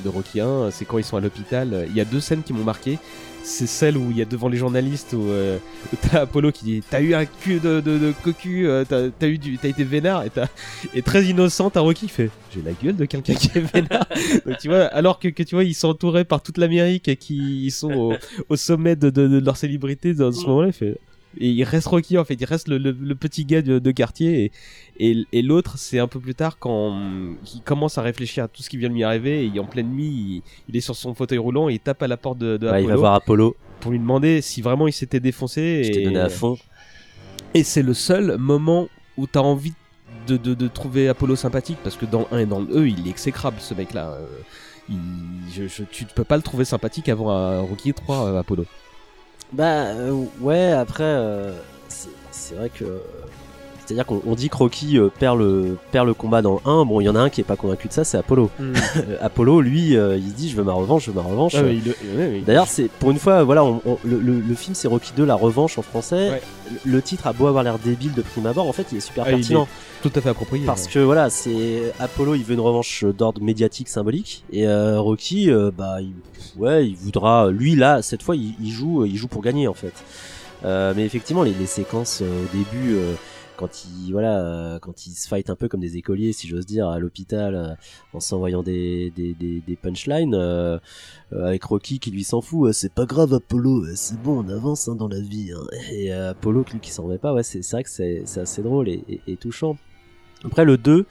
de, Rocky 1, c'est quand ils sont à l'hôpital. Il y a deux scènes qui m'ont marqué. C'est celle où il y a devant les journalistes où, euh, où t'as Apollo qui dit T'as eu un cul de, de, de cocu, euh, t'as t'as eu du, t'as été vénard, et, t'as- et très innocent, t'as Rocky qui fait J'ai la gueule de quelqu'un qui est vénard. Donc tu vois, alors que, que tu vois, ils sont entourés par toute l'Amérique et qui ils sont au, au sommet de, de, de leur célébrité dans ce moment-là, il fait. Et il reste Rocky en fait, il reste le, le, le petit gars de, de quartier. Et, et, et l'autre c'est un peu plus tard quand il commence à réfléchir à tout ce qui vient de lui arriver. Et en pleine nuit il, il est sur son fauteuil roulant et il tape à la porte de, de Ouais, il va Apollo voir Apollo. pour lui demander si vraiment il s'était défoncé Je t'ai et, donné à fond. et c'est le seul moment où t'as envie de, de, de trouver Apollo sympathique parce que dans le 1 et dans le E il est exécrable ce mec là il, je, je- tu peux pas le trouver sympathique avant un Rocky 3 euh, Apollo Bah euh, ouais, après, euh, c'est vrai que. C'est-à-dire qu'on on dit que Rocky euh, perd, le, perd le combat dans le 1. Bon, il y en a un qui est pas convaincu de ça, c'est Apollo. Euh, Apollo, lui, euh, il se dit Je veux ma revanche, je veux ma revanche. Ah. D'ailleurs, c'est pour une fois, voilà, on- on- le, le- le film c'est Rocky 2, la revanche en français. Ouais. Le, le titre a beau avoir l'air débile de prime abord, en fait, il est super Ah, il pertinent. tout à fait approprié Parce ouais. que voilà, c'est Apollo, il veut une revanche d'ordre médiatique symbolique, et euh, Rocky, euh, bah, il, ouais, il voudra, lui là, cette fois, il, il joue, il joue pour gagner en fait. Euh, mais effectivement, les, séquences euh, au début, euh, quand il, voilà, quand ils se fight un peu comme des écoliers, si j'ose dire, à l'hôpital, en s'envoyant des, des, punchlines, avec Rocky qui lui s'en fout, c'est pas grave Apollo, c'est bon, on avance hein, dans la vie. hein. Et euh, Apollo lui qui s'en remet pas, ouais, c'est vrai que c'est assez drôle et, et- touchant. Après le 2,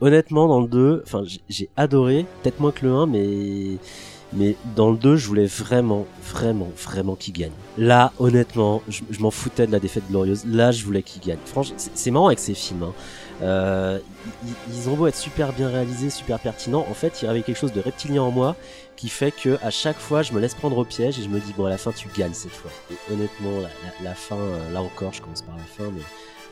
honnêtement dans le 2, enfin j'ai adoré, peut-être moins que le 1, mais mais dans le 2, je voulais vraiment, vraiment, vraiment qu'il gagne. Là, honnêtement, je, m'en foutais de la défaite glorieuse. Là, je voulais qu'il gagne. Franchement, c'est marrant avec ces films. hein. Euh, ils, ont beau être super bien réalisés, super pertinents. En fait, il y avait quelque chose de reptilien en moi qui fait que à chaque fois, je me laisse prendre au piège et je me dis bon, à la fin, tu gagnes cette fois. Et honnêtement, la fin, euh, là encore, je commence par la fin, mais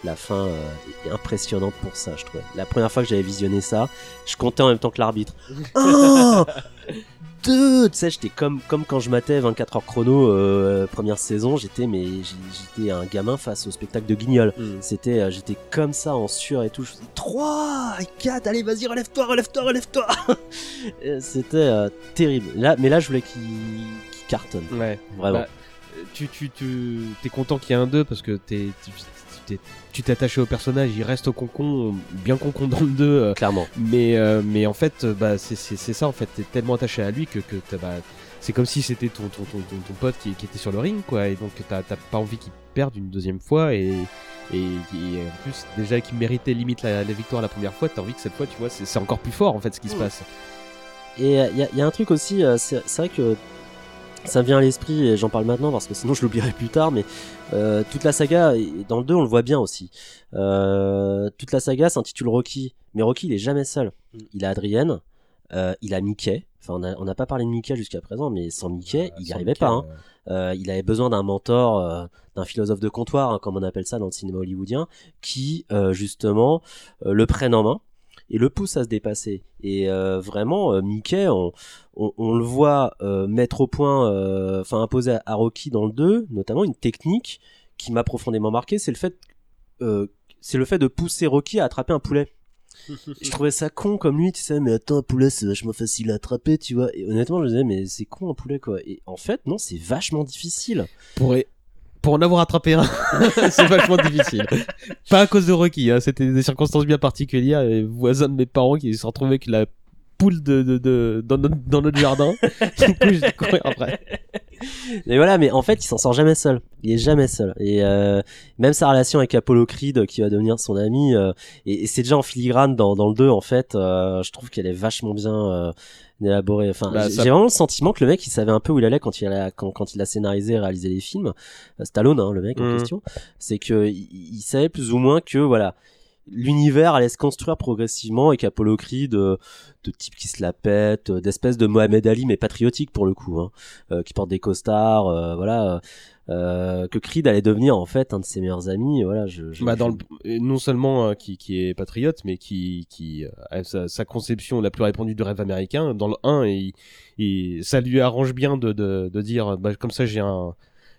La fin euh, est impressionnante pour ça, je trouvais. La première fois que j'avais visionné ça, je comptais en même temps que l'arbitre. Un, deux, tu sais, j'étais comme comme quand je matais 24 heures chrono euh, première saison, j'étais mais j'étais un gamin face au spectacle de Guignol. Mm. C'était, euh, j'étais comme ça en sueur et tout. Je faisais 3, 4, allez, vas-y, relève-toi, relève-toi, relève-toi. Et C'était euh, terrible. Là, mais là, je voulais qu'il cartonne. Ouais. Vraiment. Bah, tu tu tu t'es content qu'il y ait un 2 parce que t'es- tu t'es attaché au personnage, il reste au concon, bien concon dans le 2. euh, Clairement. mais euh, mais en fait, euh, bah c'est ça en fait, t'es tellement attaché à lui que que t'as- bah, c'est comme si c'était ton ton, ton ton pote qui, qui était sur le ring quoi, et donc t'as pas envie qu'il perde une deuxième fois et et, et en plus déjà qu'il méritait limite la, la victoire la première fois, t'as envie que cette fois tu vois c'est encore plus fort en fait ce qui se Mm. passe. Et il y, a- y a un truc aussi, c'est vrai que ça me vient à l'esprit et j'en parle maintenant parce que sinon je l'oublierai plus tard, mais euh, toute la saga, dans le 2 on le voit bien aussi, euh, toute la saga s'intitule Rocky, mais Rocky il est jamais seul. Il a Adrienne, euh, il a Mickey, enfin on n'a pas parlé de Mickey jusqu'à présent, mais sans Mickey il n'y arrivait Mickey, pas. hein. euh, Euh, il avait besoin d'un mentor, euh, d'un philosophe de comptoir, hein, comme on appelle ça dans le cinéma hollywoodien, qui euh, justement euh, le prenne en main et le pousse à se dépasser. Et euh, vraiment, euh, Mickey, on, on, on le voit euh, mettre au point, euh, enfin imposer à, à Rocky dans le 2, notamment une technique qui m'a profondément marqué, c'est le fait, euh, c'est le fait de pousser Rocky à attraper un poulet. je trouvais ça con comme lui, tu sais, mais attends, un poulet c'est vachement facile à attraper, tu vois. Et honnêtement, je disais, mais c'est con un poulet quoi. Et en fait, non, c'est vachement difficile. pour, pour en avoir attrapé un, c'est vachement difficile. Pas à cause de Rocky, hein, c'était des circonstances bien particulières. Les voisins de mes parents qui se sont retrouvés avec la poule de, de, de- dans, notre, dans notre jardin. du coup, j'ai courir après. Mais voilà, mais en fait, il s'en sort jamais seul. Il est jamais seul. Et euh, même sa relation avec Apollo Creed, qui va devenir son ami, euh, et, et c'est déjà en filigrane dans, dans le 2, en fait. euh, je trouve qu'elle est vachement bien élaborée. Enfin, Bah, j'ai ça- vraiment le sentiment que le mec, il savait un peu où il allait quand il a, quand, quand il a scénarisé et réalisé les films. Euh, Stallone, hein, le mec en Mhm. question. C'est que il, il savait plus ou moins que, voilà, l'univers allait se construire progressivement et qu'Apollo Creed, euh, de type qui se la pète, euh, d'espèce de Mohamed Ali mais patriotique pour le coup, hein, euh, qui porte des costards, euh, voilà, euh, que Creed allait devenir en fait un de ses meilleurs amis. Voilà, je, je- Bah, dans le, non seulement euh, qui, qui est patriote, mais qui, qui euh, a sa, sa conception la plus répandue du rêve américain. Dans le 1, et, et ça lui arrange bien de, de, de dire, bah, comme ça j'ai un,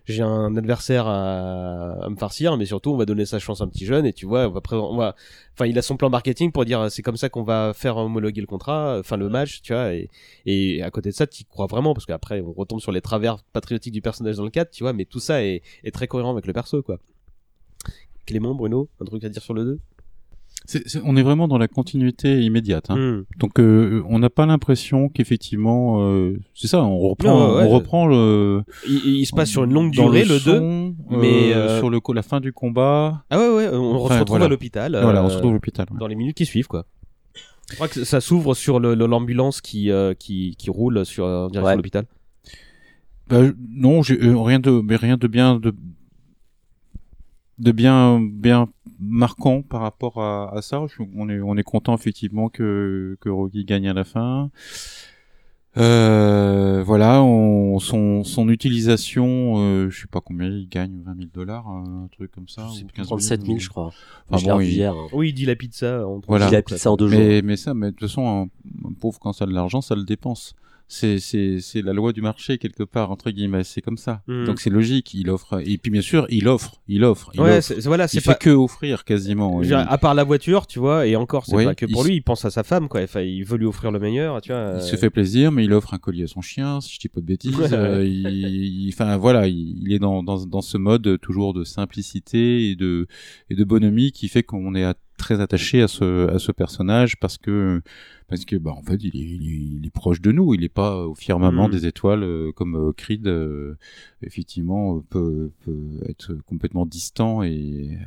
j'ai un adversaire à, à me farcir, mais surtout on va donner sa chance à un petit jeune et tu vois, on va, on va, enfin il a son plan marketing pour dire c'est comme ça qu'on va faire homologuer le contrat, enfin le match, tu vois, et, et à côté de ça, tu crois vraiment parce qu'après on retombe sur les travers patriotiques du personnage dans le 4, tu vois, mais tout ça est, est très cohérent avec le perso quoi. Clément, Bruno, un truc à dire sur le 2 C'est- c'est- on est vraiment dans la continuité immédiate. Hein. Hmm. Donc euh, on n'a pas l'impression qu'effectivement, euh, c'est ça, on reprend, Non, ouais, on reprend le. il, il se passe sur une longue durée le, 2 son, mais, euh, euh, sur le la fin du combat. Ah ouais ouais, on Enfin, se retrouve voilà. à l'hôpital. Voilà, on euh, se retrouve à l'hôpital. ouais. dans les minutes qui suivent quoi. Je crois que ça s'ouvre sur le- le- l'ambulance qui, euh, qui qui roule sur direction Ouais. l'hôpital. Bah, non, j'ai euh, rien de, mais rien de bien de de bien bien marquant par rapport à, à ça. Je- on est on est content effectivement que que Rocky gagne à la fin. Euh, voilà, on, son son utilisation, euh, je sais pas combien il gagne, 20 000 dollars, un truc comme ça, ou plus, 15 37 000, je crois. Enfin je l'ai bon, il- hier. hein. Oui, il dit la pizza. En Voilà. Il a pris ça en deux jours. mais, mais ça, mais de toute façon, un, un pauvre quand ça a de l'argent, ça le dépense. C'est, la loi du marché quelque part entre guillemets. C'est comme ça. Mhm. Donc c'est logique. Il offre. Et puis bien sûr, il offre, il offre, il Ouais, offre. voilà, c'est pas. fait que offrir quasiment. dire, à part la voiture, tu vois, et encore, c'est Ouais, pas que pour lui, il pense à sa femme, quoi. Enfin, il veut lui offrir le meilleur, tu vois. Il euh, se fait plaisir, mais il offre un collier à son chien, si je dis pas de bêtises. Ouais, Euh, il, il- enfin voilà, il, il est dans, dans, dans ce mode toujours de simplicité et de, et de bonhomie qui fait qu'on est à- très attaché à ce, à ce personnage parce que, parce que bah en fait il est, il est, il est proche de nous. Il n'est pas au firmament Mhm. des étoiles euh, comme euh, Creed. euh, effectivement, peut, peut être complètement distant et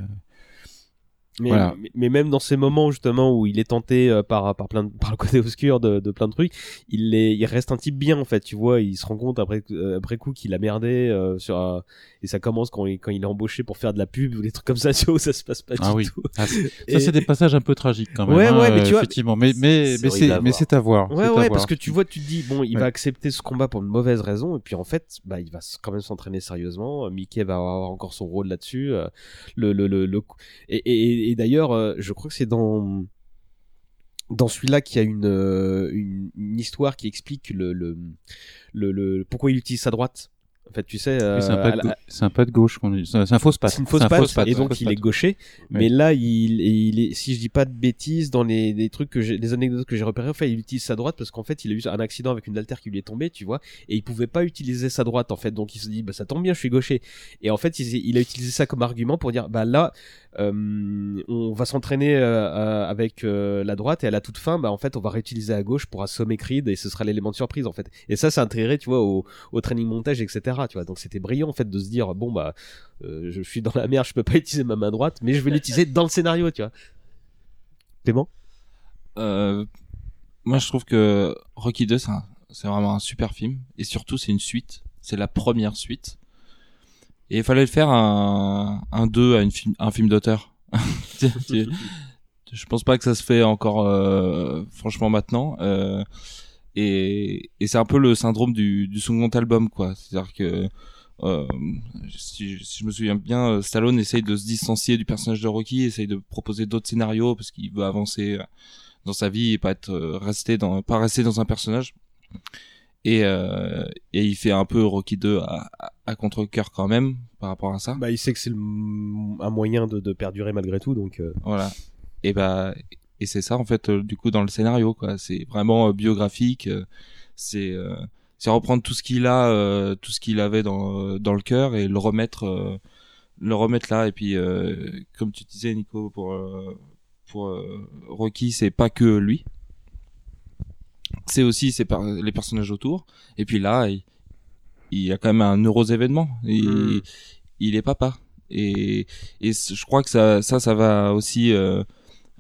Mais, Voilà. mais, mais même dans ces moments justement où il est tenté euh, par par plein de- par le côté obscur de, de plein de trucs, il est il reste un type bien en fait. Tu vois, il se rend compte après euh, après coup qu'il a merdé euh, sur et ça commence quand il quand il est embauché pour faire de la pub ou des trucs comme ça. Tu vois, ça se passe pas Ah du oui. tout. Ah, Et- Ça, c'est des passages un peu tragiques quand même. Ouais, hein, ouais, mais tu vois, effectivement. Mais, mais, c'est mais c'est, mais voir. c'est à voir. Ouais, voir. parce que tu vois, tu te dis, bon, il Ouais. va accepter ce combat pour une mauvaise raison, et puis en fait, bah, il va quand même s'entraîner sérieusement. Mickey va avoir encore son rôle là-dessus. Le, le, le, le- Et, et, et d'ailleurs, euh, je crois que c'est dans dans celui-là qu'il y a une, euh, une, une histoire qui explique le, le, le, le- pourquoi il utilise sa droite. En fait, tu sais, Oui, euh, c'est, un pas la- c'est un pas de gauche qu'on dit. C'est un fausse patte. c'est une fausse un patte, patte, et donc il est gaucher. Oui. Mais là, il, il est, si je dis pas de bêtises, dans les, les trucs que j'ai, les anecdotes que j'ai repérées, en fait, il utilise sa droite parce qu'en fait, il a eu un accident avec une altère qui lui est tombée, tu vois, et il pouvait pas utiliser sa droite, en fait. Donc il se dit, bah ça tombe bien, je suis gaucher. Et en fait, il, il a utilisé ça comme argument pour dire, bah là, euh, on va s'entraîner euh, euh, avec euh, la droite et à la toute fin, bah en fait, on va réutiliser à gauche pour assommer Creed et ce sera l'élément de surprise, en fait. Et ça, c'est intégré, tu vois, au, au training montage, etc. Tu vois, donc c'était brillant, en fait, de se dire, bon bah, euh, je suis dans la merde, je peux pas utiliser ma main droite, mais je vais l'utiliser dans le scénario, tu vois. Clément? Euh, moi, je trouve que Rocky 2, c'est un- c'est vraiment un super film. Et surtout, c'est une suite. C'est la première suite. Et il fallait le faire un, un 2 à une film, un film d'auteur. Je pense pas que ça se fait encore, euh, franchement, maintenant. Euh, et et c'est un peu le syndrome du, du second album, quoi. C'est-à-dire que euh, si, si je me souviens bien, Stallone essaye de se distancier du personnage de Rocky, essaye de proposer d'autres scénarios parce qu'il veut avancer dans sa vie et pas être euh, resté dans pas rester dans un personnage. Et euh, et il fait un peu Rocky 2 à, à, à contre-cœur quand même par rapport à ça. Bah, il sait que c'est un moyen de, de perdurer malgré tout, donc. euh, Voilà. Et bah et c'est ça en fait euh, du coup dans le scénario quoi. C'est vraiment euh, biographique. euh, c'est euh, c'est reprendre tout ce qu'il a, euh, tout ce qu'il avait dans dans le cœur et le remettre euh, le remettre là. Et puis euh, comme tu disais Nico pour pour euh, Rocky c'est pas que lui. C'est aussi ses par- les personnages autour. Et puis là il, il y a quand même un heureux événement. Il, Mm. il est papa. Et, je crois que ça, ça, ça va aussi euh,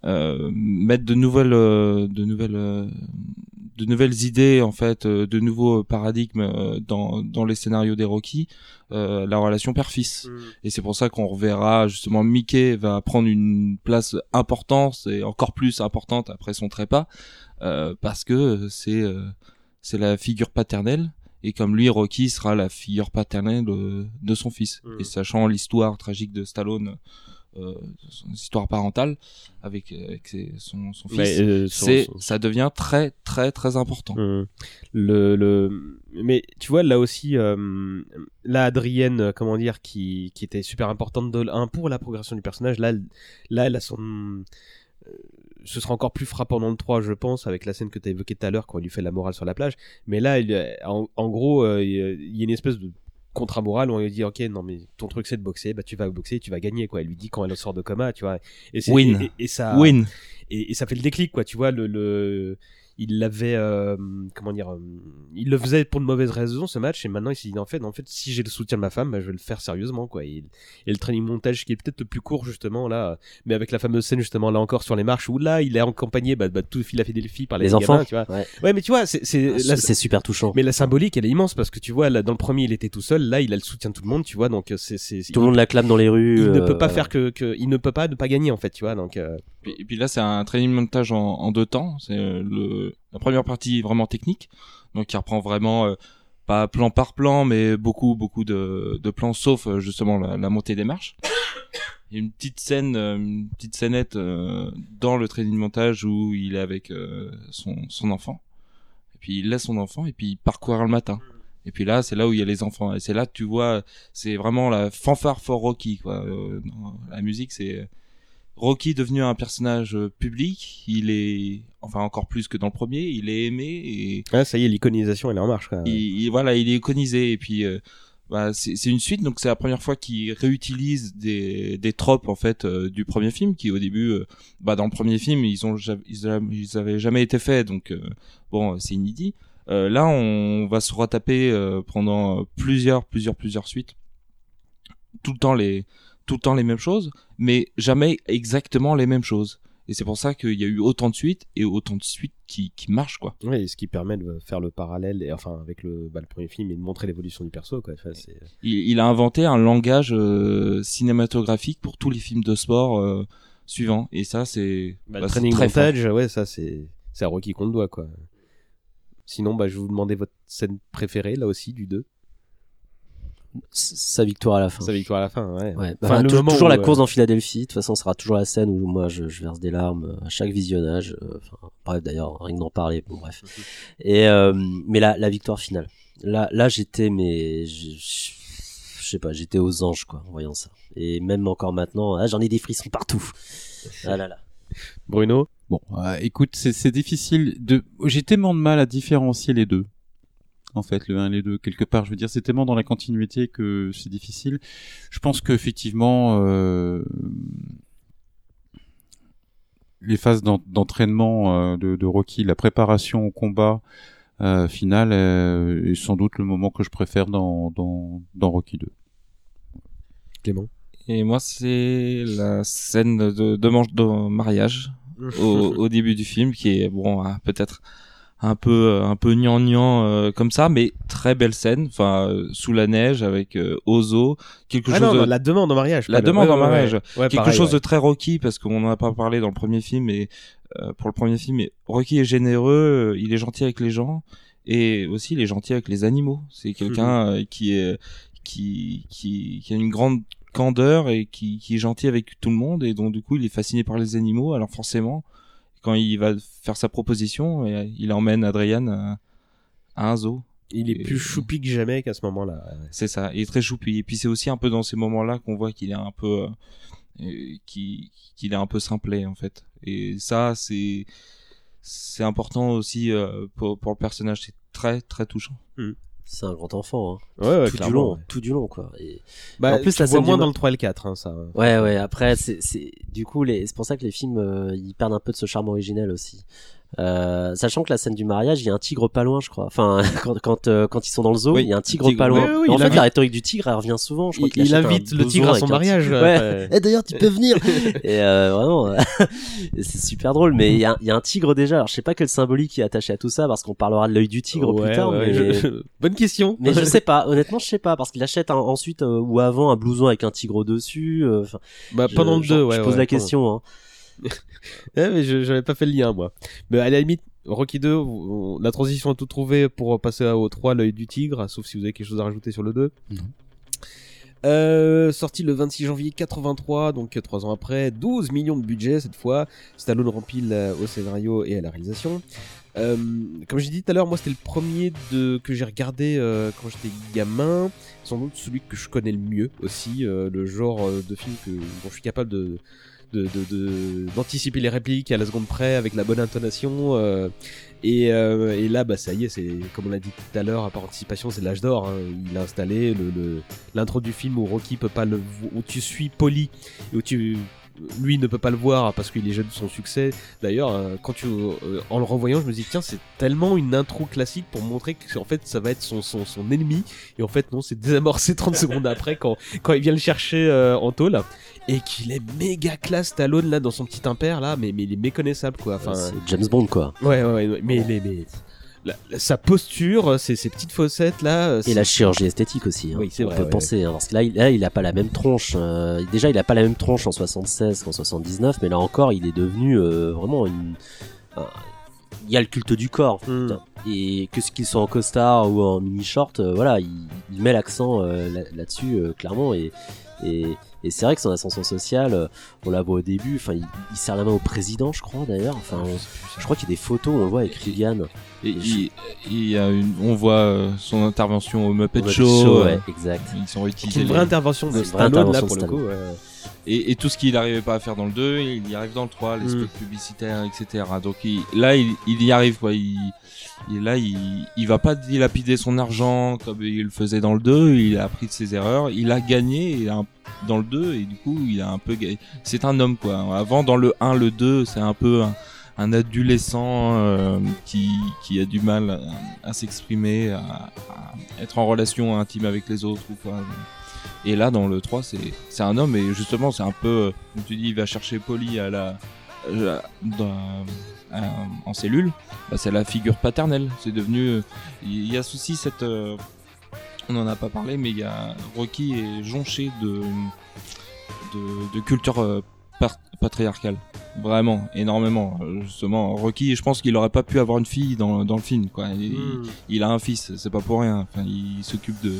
euh, mettre de nouvelles, euh, de nouvelles, de nouvelles idées en fait, de nouveaux paradigmes dans dans les scénarios des Rocky, la relation père-fils. Et c'est pour ça qu'on reverra justement Mickey va prendre une place importante et encore plus importante après son trépas parce que c'est euh, c'est la figure paternelle et comme lui Rocky sera la figure paternelle de, de son fils Mm. et sachant l'histoire tragique de Stallone euh, son histoire parentale avec, avec ses- son, son fils euh, c'est son- ça devient très très très important Hum. Le, le, mais tu vois là aussi, euh, là Adrienne, euh, comment dire, qui, qui était super importante de pour la progression du personnage. Là, elle- là, elle a son, euh, ce sera encore plus frappant dans le 3 je pense, avec la scène que tu as évoquée tout à l'heure quand il lui fait la morale sur la plage. Mais là, il, euh, en, en gros, euh, il y a- il y a une espèce de contre-morale où on lui dit ok non mais ton truc c'est de boxer. Bah tu vas boxer tu vas gagner quoi. Elle lui dit quand elle sort de coma tu vois. Et c'est Win. et, et- et ça win. et, et ça fait le déclic quoi. Tu vois le, le il l'avait euh, comment dire euh, il le faisait pour de mauvaises raisons ce match et maintenant il s'est dit en fait en fait si j'ai le soutien de ma femme bah, je vais le faire sérieusement quoi et, et le training montage qui est peut-être le plus court justement là mais avec la fameuse scène justement là encore sur les marches où là il est accompagné bah, bah tout Philadelphie par les, Les gamins, enfants. tu vois Ouais. ouais mais tu vois c'est c'est C'est super touchant. mais la symbolique elle est immense parce que tu vois là dans le premier il était tout seul là il a le soutien de tout le monde tu vois donc euh, c'est Tout le monde l'acclame dans les rues. il ne peut pas faire que, que il ne peut pas ne pas gagner en fait tu vois donc euh, Puis- Et puis là, c'est un training montage en, en deux temps. C'est euh, la première partie vraiment technique, donc qui reprend vraiment euh, pas plan par plan, mais beaucoup beaucoup de, plans, sauf euh, justement la, montée des marches. Il y a une petite scène, euh, une petite scénette dans le training montage où il est avec son son enfant. Et puis il laisse son enfant et puis il part courir le matin. Et puis là, c'est là où il y a les enfants. Et c'est là que tu vois, c'est vraiment la fanfare for Rocky, la musique, c'est Rocky devenu un personnage euh, public, il est, enfin encore plus que dans le premier, il est aimé et ah, ça y est l'iconisation elle est en marche quoi. il, il- voilà, il est iconisé et puis euh, bah, c'est une suite, donc c'est la première fois qu'il réutilise des, des tropes en fait euh, du premier film, qui au début, euh, bah dans le premier film ils ont ils, avaient jamais été faits, donc bon c'est inédit. Là on va se retaper pendant plusieurs plusieurs plusieurs suites, tout le temps les tout le temps les mêmes choses, mais jamais exactement les mêmes choses. Et c'est pour ça qu'il y a eu autant de suites et autant de suites qui, qui marchent, quoi. Oui, ce qui permet de faire le parallèle, et, enfin, avec le, bah, le premier film et de montrer l'évolution du perso, quoi. Enfin, c'est- Il, il a inventé un langage euh, cinématographique pour tous les films de sport euh, suivants. Et ça, c'est Bah, bah, le training très montage, ouais, ça, c'est, c'est à Rocky qu'on doit, quoi. Sinon, bah, je vais vous demander votre scène préférée, là aussi, du 2. Sa victoire à la fin. Sa victoire à la fin, ouais. Ouais, Enfin, le toujours où, la euh, course dans Philadelphie. De toute façon, ce sera toujours la scène où moi je, je verse des larmes euh, à chaque visionnage. euh, Enfin, bref, d'ailleurs, rien que d'en parler. Bon, bref. Et euh, mais la, la victoire finale. Là, là, j'étais, mais je, je je sais pas, j'étais aux anges quoi, en voyant ça. Et même encore maintenant, ah, j'en ai des frissons partout. Ah là là. Bruno? Bon, euh, écoute, c'est c'est difficile de. J'ai tellement de mal à différencier les deux. En fait, le 1 et les 2, quelque part, je veux dire, c'est tellement dans la continuité que c'est difficile. Je pense qu'effectivement, euh, les phases d'en- d'entraînement euh, de, de Rocky, la préparation au combat euh, final euh, est sans doute le moment que je préfère dans, dans, dans Rocky 2. Clément Et moi, c'est la scène de, de, manche- de mariage au, au début du film, qui est bon, peut-être un peu euh, un peu gnangnan euh, comme ça, mais très belle scène. Enfin, euh, sous la neige avec euh, Ozo, quelque Ah chose non, de non, la demande en mariage. la demande ouais, en ouais, mariage, ouais. Quelque pareil, chose de très Rocky parce qu'on en a pas parlé dans le premier film, mais euh, pour le premier film, mais Rocky est généreux, euh, il est gentil avec les gens et aussi il est gentil avec les animaux. C'est quelqu'un euh, qui est qui, qui qui a une grande candeur et qui, qui est gentil avec tout le monde et donc du coup il est fasciné par les animaux. Alors forcément, quand il va faire sa proposition, euh, il emmène Adrian à, à un zoo. Il est Et- plus choupi que jamais qu'à ce moment-là. C'est ça, il est très choupi. Et puis c'est aussi un peu dans ces moments-là qu'on voit qu'il est un peu, euh, euh, qu'il est un peu simplé en fait. Et ça, c'est c'est important aussi euh, pour pour le personnage. C'est très très touchant. C'est un grand enfant. Hein. Ouais, ouais, tout du long, ouais. tout du long quoi. Et Bah, en plus vois scène moins dans le 3 et le 4, hein, ça. Ouais, ouais. Après, c'est, c'est, du coup, les, c'est pour ça que les films, euh, ils perdent un peu de ce charme originel aussi. Euh, sachant que la scène du mariage, il y a un tigre pas loin, je crois. Enfin, quand, quand, euh, quand ils sont dans le zoo, Oui, il y a un tigre, tigre. pas loin. Oui, oui, oui, en fait, invite- la rhétorique du tigre, elle revient souvent. Je crois Il, invite le tigre à son mariage. tigre. Ouais. Et d'ailleurs, tu peux venir. Et euh, vraiment, c'est super drôle. Mais il y a, il y a un tigre déjà. Alors, je sais pas quel symbolique est attaché à tout ça, parce qu'on parlera de l'œil du tigre ouais, plus tard. ouais, mais... je- je- Bonne question. Mais je sais pas, honnêtement, je sais pas, parce qu'il achète un- ensuite euh, ou avant un blouson avec un tigre dessus. euh, Enfin, Bah, pendant le je- 2, ouais. Je pose ouais, la question. Hein. Ouais, mais je j'avais pas fait le lien, moi. Mais à la limite, Rocky 2, on- la transition est toute trouvée pour passer au 3, l'œil du tigre, sauf si vous avez quelque chose à rajouter sur le 2. Non. Euh, sorti le 26 janvier 83, donc 3 ans après, 12 millions de budget cette fois. Stallone rempile euh, au scénario et à la réalisation. Euh, comme j'ai dit tout à l'heure, moi c'était le premier de, que j'ai regardé euh, quand j'étais gamin. Sans doute celui que je connais le mieux aussi, le genre de film que, dont je suis capable de, de, de- de- d'anticiper les répliques à la seconde près avec la bonne intonation. euh, et, euh, et là, bah ça y est, c'est comme on l'a dit tout à l'heure, à part anticipation, c'est l'âge d'or. hein. Il a installé le, le- l'intro du film où Rocky peut pas le, où tu suis Polly, et où tu lui ne peut pas le voir parce qu'il est jeune de son succès. D'ailleurs, euh, quand tu, euh, en le revoyant, je me dis tiens, c'est tellement une intro classique pour montrer que en fait ça va être son, son, son ennemi. Et en fait non, c'est désamorcé 30 secondes après quand, quand il vient le chercher euh, en tôle et qu'il est méga classe Stallone là dans son petit impair là, mais, mais il est méconnaissable quoi. Enfin, C'est James Bond, quoi. ouais, ouais, ouais, mais, mais, mais la- la- sa posture, ses, ses petites fossettes là. Et c'est- la chirurgie esthétique aussi. hein. Oui, c'est On vrai, peut ouais. penser, hein, parce que là, il, là, il a pas la même tronche. euh, déjà, il a pas la même tronche en 76 qu'en 79, mais là encore, il est devenu euh, vraiment une. un- il y a le culte du corps. Mm. putain. Et que ce qu'il soit en costard ou en mini short, euh, voilà, il, il met l'accent euh, là- là-dessus euh, clairement. Et, et, et c'est vrai que son ascension sociale, euh, on la voit au début. Enfin, il, il serre la main au président, je crois d'ailleurs. Enfin, on- je crois qu'il y a des photos, on le voit avec Reagan. Et il, il y a une, on voit euh, son intervention au Muppet Au Muppet Show. Show, euh, ouais, exact. Ils sont C'est réutilisés. une vraie intervention de Stallone là pour le coup. Ouais. et, et tout ce qu'il n'arrivait pas à faire dans le 2, il y arrive dans le 3, les Mm. spots publicitaires, etc. Donc il- là, il, il y arrive quoi. Il, il- là, il, va pas dilapider son argent comme il le faisait dans le 2. Il a appris de ses erreurs. Il a gagné dans le 2 et du coup, il a un peu gagné. C'est un homme quoi. Avant, dans le 1, le 2, c'est un peu un, adolescent euh, qui, a du mal à, s'exprimer, à, être en relation intime avec les autres ou quoi. Et là, dans le 3, c'est un homme, et justement, c'est un peu, comme tu dis, il va chercher Polly à la, en cellule, bah, c'est la figure paternelle. C'est devenu. euh, Il y a aussi cette. euh, on n'en a pas parlé, mais il y a Rocky est jonché de, de, de culture euh, patriarcale. Vraiment, énormément. Justement, Rocky, je pense qu'il aurait pas pu avoir une fille dans, dans le film. Quoi. Il, Hmm. il a un fils, c'est pas pour rien. Enfin, il s'occupe de,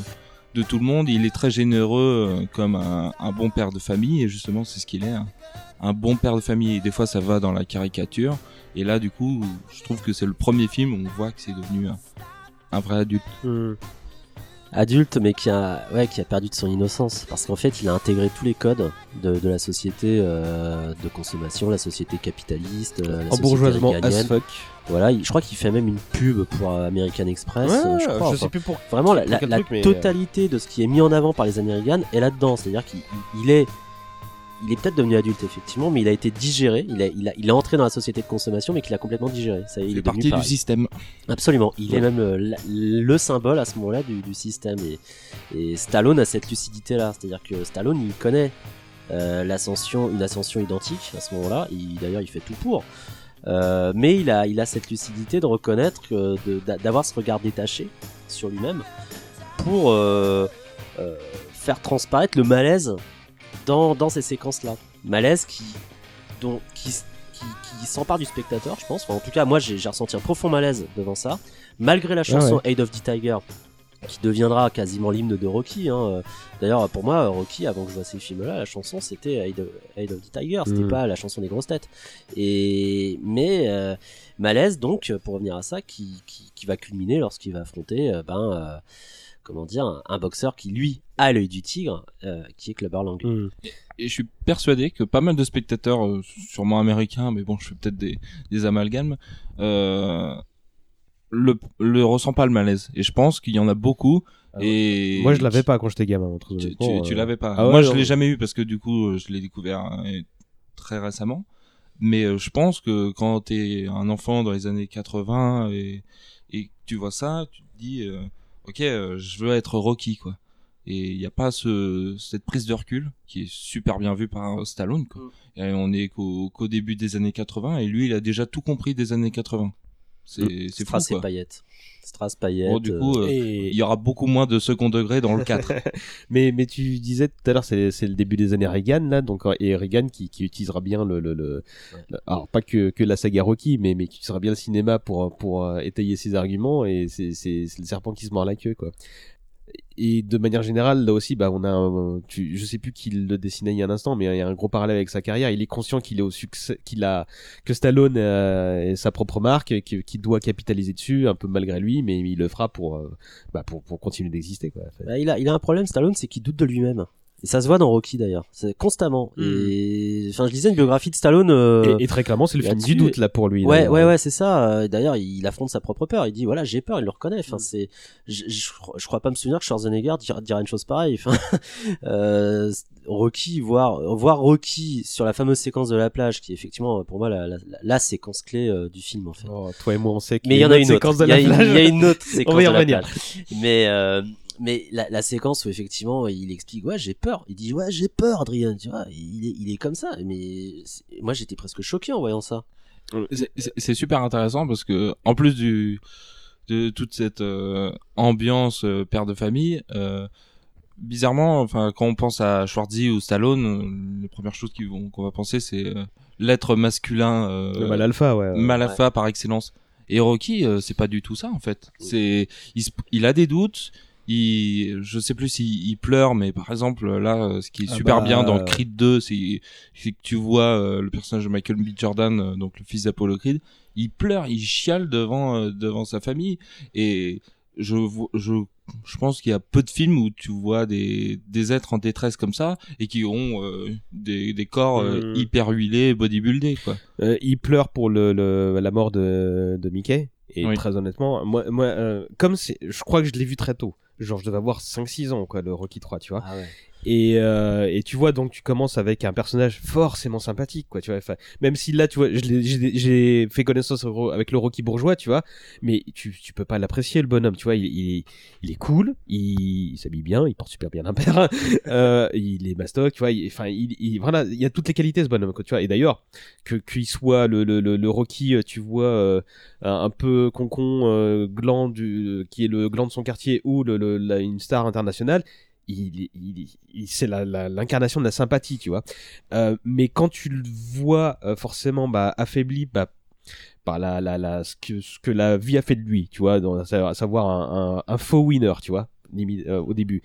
de tout le monde. Il est très généreux euh, comme un, un bon père de famille. Et justement, c'est ce qu'il est. Un, un bon père de famille. Et des fois, ça va dans la caricature. Et là, du coup, je trouve que c'est le premier film où on voit que c'est devenu un, un vrai adulte. Hmm. Adulte, mais qui a, ouais, qui a perdu de son innocence. Parce qu'en fait, il a intégré tous les codes de, de la société euh, de consommation, la société capitaliste, euh, la société Embourgeoisement as fuck. Voilà, il- je crois qu'il fait même une pub pour euh, American Express. Ouais, euh, je, crois, je enfin. sais plus pour. Vraiment, la, pour la- quel la truc, mais, totalité de ce qui est mis en avant par les Américains est là-dedans. C'est-à-dire qu'il il- il est, il est peut-être devenu adulte effectivement, mais il a été digéré. Il, a, il, a, il est entré dans la société de consommation, mais qu'il a complètement digéré. Ça, il est parti du système. Absolument. Il est même euh, la- le symbole à ce moment-là du, du système. Et, et Stallone a cette lucidité-là. C'est-à-dire que Stallone, il connaît euh, l'ascension, une ascension identique à ce moment-là. Il- D'ailleurs, il fait tout pour. Euh, mais il a, il a cette lucidité de reconnaître, d'avoir ce regard détaché sur lui-même pour faire transparaître le malaise dans, dans ces séquences-là. Malaise qui, dont, qui, qui, qui s'empare du spectateur, je pense. Enfin, en tout cas, moi, j'ai ressenti un profond malaise devant ça. Malgré la chanson Aid of the Tiger, qui deviendra quasiment l'hymne de Rocky. hein. D'ailleurs, pour moi, Rocky, avant que je vois ces films-là, la chanson c'était Aid of, the Tiger, c'était Mm. pas la chanson des grosses têtes. Et mais euh, malaise donc, pour revenir à ça, qui, qui, qui va culminer lorsqu'il va affronter, euh, ben, euh, comment dire, un, boxeur qui lui a l'œil du tigre, euh, qui est Clubber Lang. hmm. Et je suis persuadé que pas mal de spectateurs, euh, sûrement américains, mais bon, je fais peut-être des, des amalgames, euh, le, le ressent pas le malaise. Et je pense qu'il y en a beaucoup. et Moi, je l'avais pas quand j'étais gamin. Tu, honnêtement, tu, tu l'avais pas. Ah ouais, Moi, je l'ai jamais eu parce que du coup, je l'ai découvert très récemment. Mais euh, je pense que quand t'es un enfant dans les années 80 et, tu vois ça, tu te dis, euh, ok, euh, je veux être Rocky, quoi. Et il n'y a pas ce, cette prise de recul qui est super bien vue par Stallone, quoi. Et on est qu'au qu'au début des années 80 et lui, il a déjà tout compris des années 80. C'est c'est fou, Strass et quoi. paillettes. Strass paillettes. Bon, du coup, euh, euh, Et- il y aura beaucoup moins de second degré dans le 4. mais mais tu disais tout à l'heure c'est c'est le début des années Reagan là donc et Reagan qui, qui utilisera bien le, le, le- le- alors pas que que la saga Rocky mais mais qui utilisera bien le cinéma pour pour euh, étayer ses arguments et c'est c'est c'est le serpent qui se mord la queue quoi et de manière générale là aussi bah on a tu, je sais plus qui le dessinait il y a un instant mais il y a un gros parallèle avec sa carrière il est conscient qu'il est au succès qu'il a que Stallone euh, est sa propre marque qu'il doit capitaliser dessus un peu malgré lui mais il le fera pour euh, bah pour pour continuer d'exister quoi. Bah, il, a, il a un problème, Stallone, c'est qu'il doute de lui-même. Et ça se voit dans Rocky d'ailleurs, c'est constamment. Hmm. Et enfin, je lisais une biographie de Stallone. euh, Et, et très clairement, c'est le film du doute là pour lui. Ouais, ouais, ouais, c'est ça. Euh, D'ailleurs, il affronte sa propre peur. Il dit voilà, j'ai peur. Il le reconnaît. Hmm. Enfin, c'est, je, je, je crois pas me souvenir que Schwarzenegger dira, dira une chose pareille. Enfin, euh, Rocky, voir, voir Rocky sur la fameuse séquence de la plage, qui est effectivement pour moi la, la, la- la séquence clé euh, du film en fait. Oh, toi et moi, on sait Mais il y en a une autre. séquence de Il y, a la une- plage. il y a une autre On séquence va y de la plage. Mais euh, mais la, la séquence où effectivement il explique ouais j'ai peur. Il dit ouais j'ai peur Adrien. Tu vois il est, il est comme ça. Mais moi j'étais presque choqué en voyant ça. C'est- super intéressant parce que en plus du de toute cette euh, ambiance euh, père de famille euh, bizarrement enfin quand on pense à Schwarzy ou Stallone les premières choses qui vont- qu'on va penser c'est euh, l'être masculin euh, Le mal alpha, ouais. mal alpha par excellence et Rocky euh, c'est pas du tout ça en fait c'est il a des doutes il je sais plus s'il il pleure mais par exemple là euh, ce qui est Ah super bah, bien dans euh, Creed 2 c'est c'est que tu vois euh, le personnage de Michael B Jordan euh, donc le fils d'Apollo Creed il pleure il chiale devant euh, devant sa famille et je je je pense qu'il y a peu de films où tu vois des des êtres en détresse comme ça et qui ont euh, des des corps euh, Mm. hyper huilés bodybuildés quoi Euh, il pleure pour le, le la mort de de Mickey. Et Oui. très honnêtement, moi, moi, euh, comme c'est, je crois que je l'ai vu très tôt. Genre, je devais avoir 5-6 ans, quoi, le Rocky 3, tu vois. Ah ouais. Et, euh, et tu vois, donc tu commences avec un personnage forcément sympathique, quoi, tu vois. Enfin, même si là, tu vois, j'ai fait connaissance avec le Rocky bourgeois, tu vois, mais tu, tu peux pas l'apprécier, le bonhomme, tu vois. Il, il, il est cool, il, il s'habille bien, il porte super bien un père, euh, il est mastoc, tu vois. Enfin, il, il, voilà, il y a toutes les qualités, ce bonhomme, quoi, tu vois. Et d'ailleurs, que qu'il soit le, le, le, Rocky, euh, tu vois, euh, un, peu concon euh, gland du, qui est le gland de son quartier ou le- la- une star internationale il, c'est l'incarnation de la sympathie, tu vois. Euh, mais quand tu le vois euh, forcément bah, affaibli bah, par la, la, ce, que, ce que la vie a fait de lui, tu vois, à savoir un, faux winner, tu vois, euh, au début.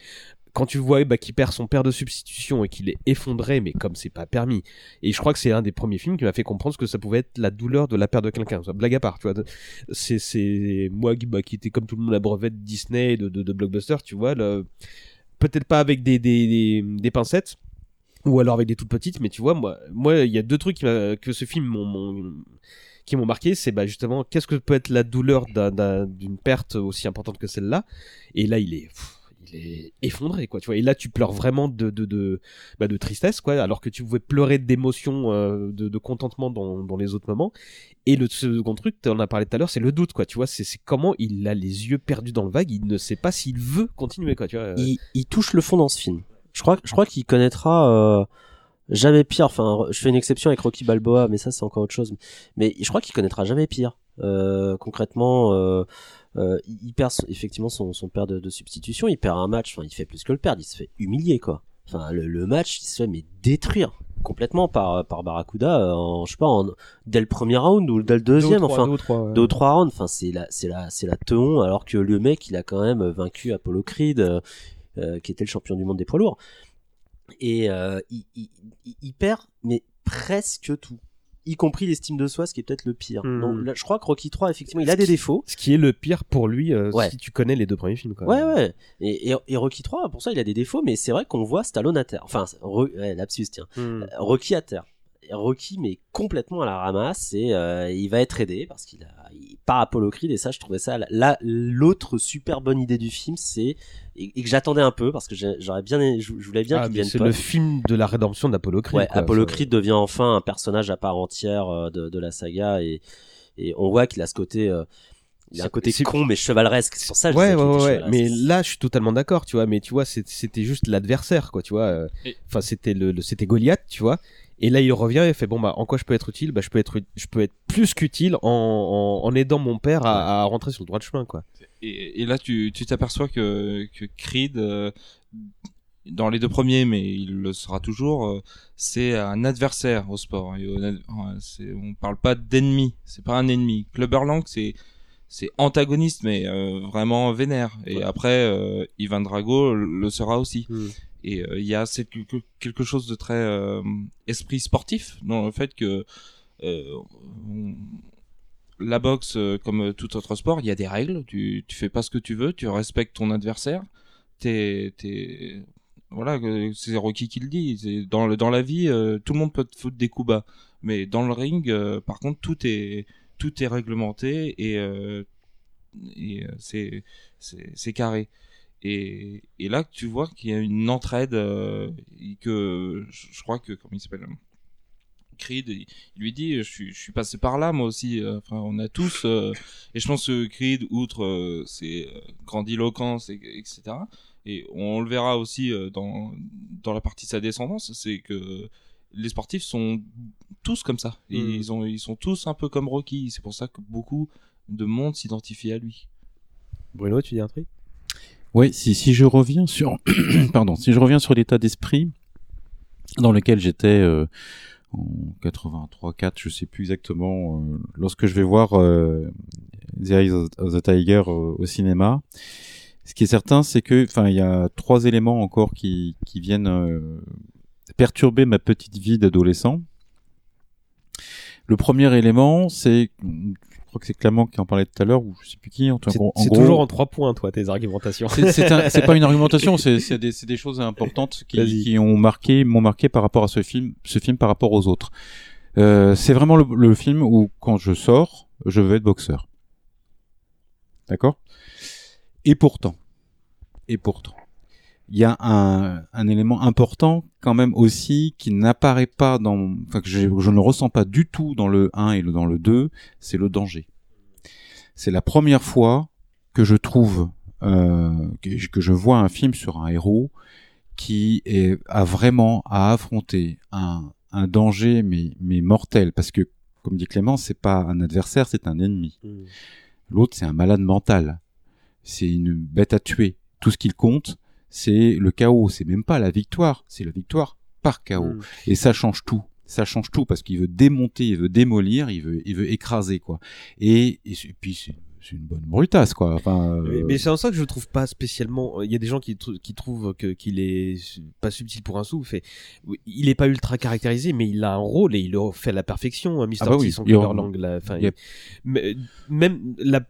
Quand tu vois bah, qu'il perd son père de substitution et qu'il est effondré, mais comme c'est pas permis. Et je crois que c'est un des premiers films qui m'a fait comprendre ce que ça pouvait être la douleur de la perte de quelqu'un. Blague à part, tu vois. C'est, moi qui, bah, qui était comme tout le monde la brevette Disney et de, de, de blockbuster, tu vois. Peut-être pas avec des, des, des, pincettes ou alors avec des toutes petites mais tu vois moi moi il y a deux trucs que ce film m'ont- qui m'ont marqué c'est bah justement qu'est-ce que peut être la douleur d'un- d'un- d'une perte aussi importante que celle-là? Et là il est il est effondré quoi tu vois et là tu pleures vraiment de de de, bah, tristesse quoi alors que tu pouvais pleurer d'émotion euh, de, contentement dans, les autres moments et le second truc, en as parlé tout à l'heure, c'est le doute, quoi. Tu vois, c'est comment il a les yeux perdus dans le vague, il ne sait pas s'il veut continuer, quoi. Tu vois. il, il touche le fond dans ce film. Je crois, je crois qu'il connaîtra euh, jamais pire. Enfin, je fais une exception avec Rocky Balboa, mais ça c'est encore autre chose. Mais je crois qu'il connaîtra jamais pire. Euh, concrètement, euh, il perd effectivement son, son père de, de substitution. Il perd un match. Enfin, il fait plus que le perdre. Il se fait humilier, quoi. Enfin, le, le match, il se fait mais détruire complètement par par Barracuda euh, en je sais pas en, dès le premier round ou dès le deuxième Deux ou trois, enfin deux ou trois, ouais. deux ou trois rounds enfin c'est la c'est la c'est la teon alors que le mec il a quand même vaincu Apollo Creed euh, euh, qui était le champion du monde des poids lourds et euh, il, il, il- il perd mais presque tout y compris l'estime de soi ce qui est peut-être le pire Hmm. donc là, je crois que Rocky 3 effectivement il a des défauts Ce qui est le pire pour lui, euh, Ouais. si tu connais les deux premiers films, quoi. Ouais, ouais. Et, et, et Rocky 3, pour ça, il a des défauts, mais c'est vrai qu'on voit Stallone à terre. Enfin, ouais, lapsus, tiens. Hmm. Euh, Rocky à terre. Rocky, mais complètement à la ramasse, et euh, il va être aidé parce qu'il a il part Apollo Creed, et ça, je trouvais ça. Là, l'autre super bonne idée du film, c'est. Et, et que j'attendais un peu parce que j'aurais bien. Je, je voulais bien Ah, qu'il mais devienne c'est le film de la rédemption d'Apollo Creed. Ouais, quoi. Apollo Ça- Creed devient enfin un personnage à part entière euh, de, de la saga et, et on voit qu'il a ce côté, euh, il a un C'est- côté con mais chevaleresque. C'est pour ça. que je Ouais, ouais, ouais. Mais là, je suis totalement d'accord, tu vois. Mais tu vois, c'était juste l'adversaire, quoi, tu vois. Enfin, c'était le, le- c'était Goliath, tu vois. Et là, il revient et fait bon bah, en quoi je peux être utile? Bah, je peux être, je peux être plus qu'utile en, en, en aidant mon père à, à rentrer sur le droit de chemin, quoi. Et, et là, tu tu t'aperçois que, que Creed, euh, dans les deux premiers, mais il le sera toujours, euh, c'est un adversaire au sport. Et on parle pas d'ennemi, c'est pas un ennemi. Clubber Lang, c'est c'est antagoniste, mais euh, vraiment vénère. Et Ouais. après, euh, Ivan Drago le sera aussi. Hmm. Et euh, il y a cette, quelque, chose de très euh, esprit sportif dans le fait que euh, la boxe, comme tout autre sport, il y a des règles. Tu, fais pas ce que tu veux, tu respectes ton adversaire. T'es, voilà, c'est Rocky qui le dit. Dans, la vie, tout le monde peut te foutre des coups bas, mais dans le ring, par contre, tout est, tout est réglementé et, c'est, c'est carré. Et, et là, tu vois qu'il y a une entraide euh, et que je, je crois que comment il s'appelle Creed, il, lui dit, je suis, je suis passé par là moi aussi. euh, Enfin, on a tous. euh, et je pense que Creed, outre euh, ses euh, grandiloquences, et, etc. Et on le verra aussi euh, dans dans la partie de sa descendance, c'est que les sportifs sont tous comme ça. Et Mm. Ils ont, ils sont tous un peu comme Rocky. C'est pour ça que beaucoup de monde s'identifie à lui. Bruno, tu dis un truc? Oui, si, si je reviens sur, pardon, si je reviens sur l'état d'esprit dans lequel j'étais euh, en 83-4, je sais plus exactement, euh, lorsque je vais voir euh, The Eyes of the Tiger euh, au cinéma. Ce qui est certain, c'est que, enfin, il y a trois éléments encore qui, qui viennent euh, perturber ma petite vie d'adolescent. Le premier élément, c'est, crois que c'est Clément qui en parlait tout à l'heure, ou je sais plus qui, en, en c'est gros, toujours en trois points, toi, tes argumentations. c'est un- pas une argumentation, c'est des, choses importantes qui ont marqué, m'ont marqué par rapport à ce film, ce film par rapport aux autres. Euh, c'est vraiment le, le film où quand je sors, je veux être boxeur. D'accord? Et pourtant, et pourtant, il y a un, un élément important quand même aussi qui n'apparaît pas dans, enfin que je, je ne ressens pas du tout dans le 1 et dans le 2, c'est le danger. C'est la première fois que je trouve euh, que, que je vois un film sur un héros qui est, a vraiment à affronter un, un danger mais, mais mortel parce que comme dit Clément c'est pas un adversaire c'est un ennemi Mm. l'autre c'est un malade mental c'est une bête à tuer tout ce qu'il compte c'est le chaos c'est même pas la victoire c'est la victoire par chaos Mm. et ça change tout ça change tout parce qu'il veut démonter il veut démolir il veut il veut écraser quoi et, puis c'est c'est une bonne brutasse quoi enfin euh, mais c'est en ça que je le trouve pas spécialement. Il y a des gens qui, trou- qui trouvent que qu'il est pas subtil pour un sou. Fait, oui, il est pas ultra caractérisé, mais il a un rôle et il le fait à la perfection. hein, Mr. Ah bah T, oui, son il là. A- mais- même la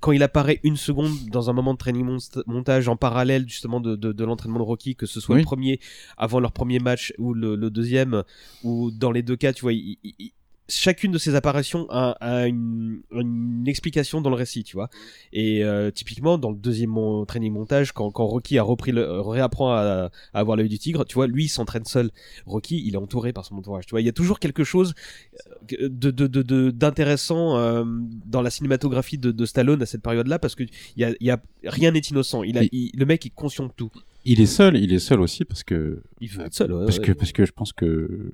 quand il apparaît une seconde dans un moment de training montage en parallèle justement de, de, de l'entraînement de Rocky, que ce soit Oui. le premier avant leur premier match ou le, le deuxième, ou dans les deux cas, tu vois, il- chacune de ces apparitions a, a une, une explication dans le récit, tu vois. Et euh, typiquement dans le deuxième mon- training montage, quand, quand Rocky a repris le, réapprend à, à avoir l'œil du tigre, tu vois, lui il s'entraîne seul. Rocky, il est entouré par son entourage. Tu vois, il y a toujours quelque chose euh, de de- de- de- d'intéressant euh, dans la cinématographie de, de Stallone à cette période-là parce que y a, y a rien n'est innocent. Il a, Oui. il- le mec est conscient de tout. Il est seul il est seul aussi parce que Il veut être seul. ouais, parce ouais. que parce que je pense que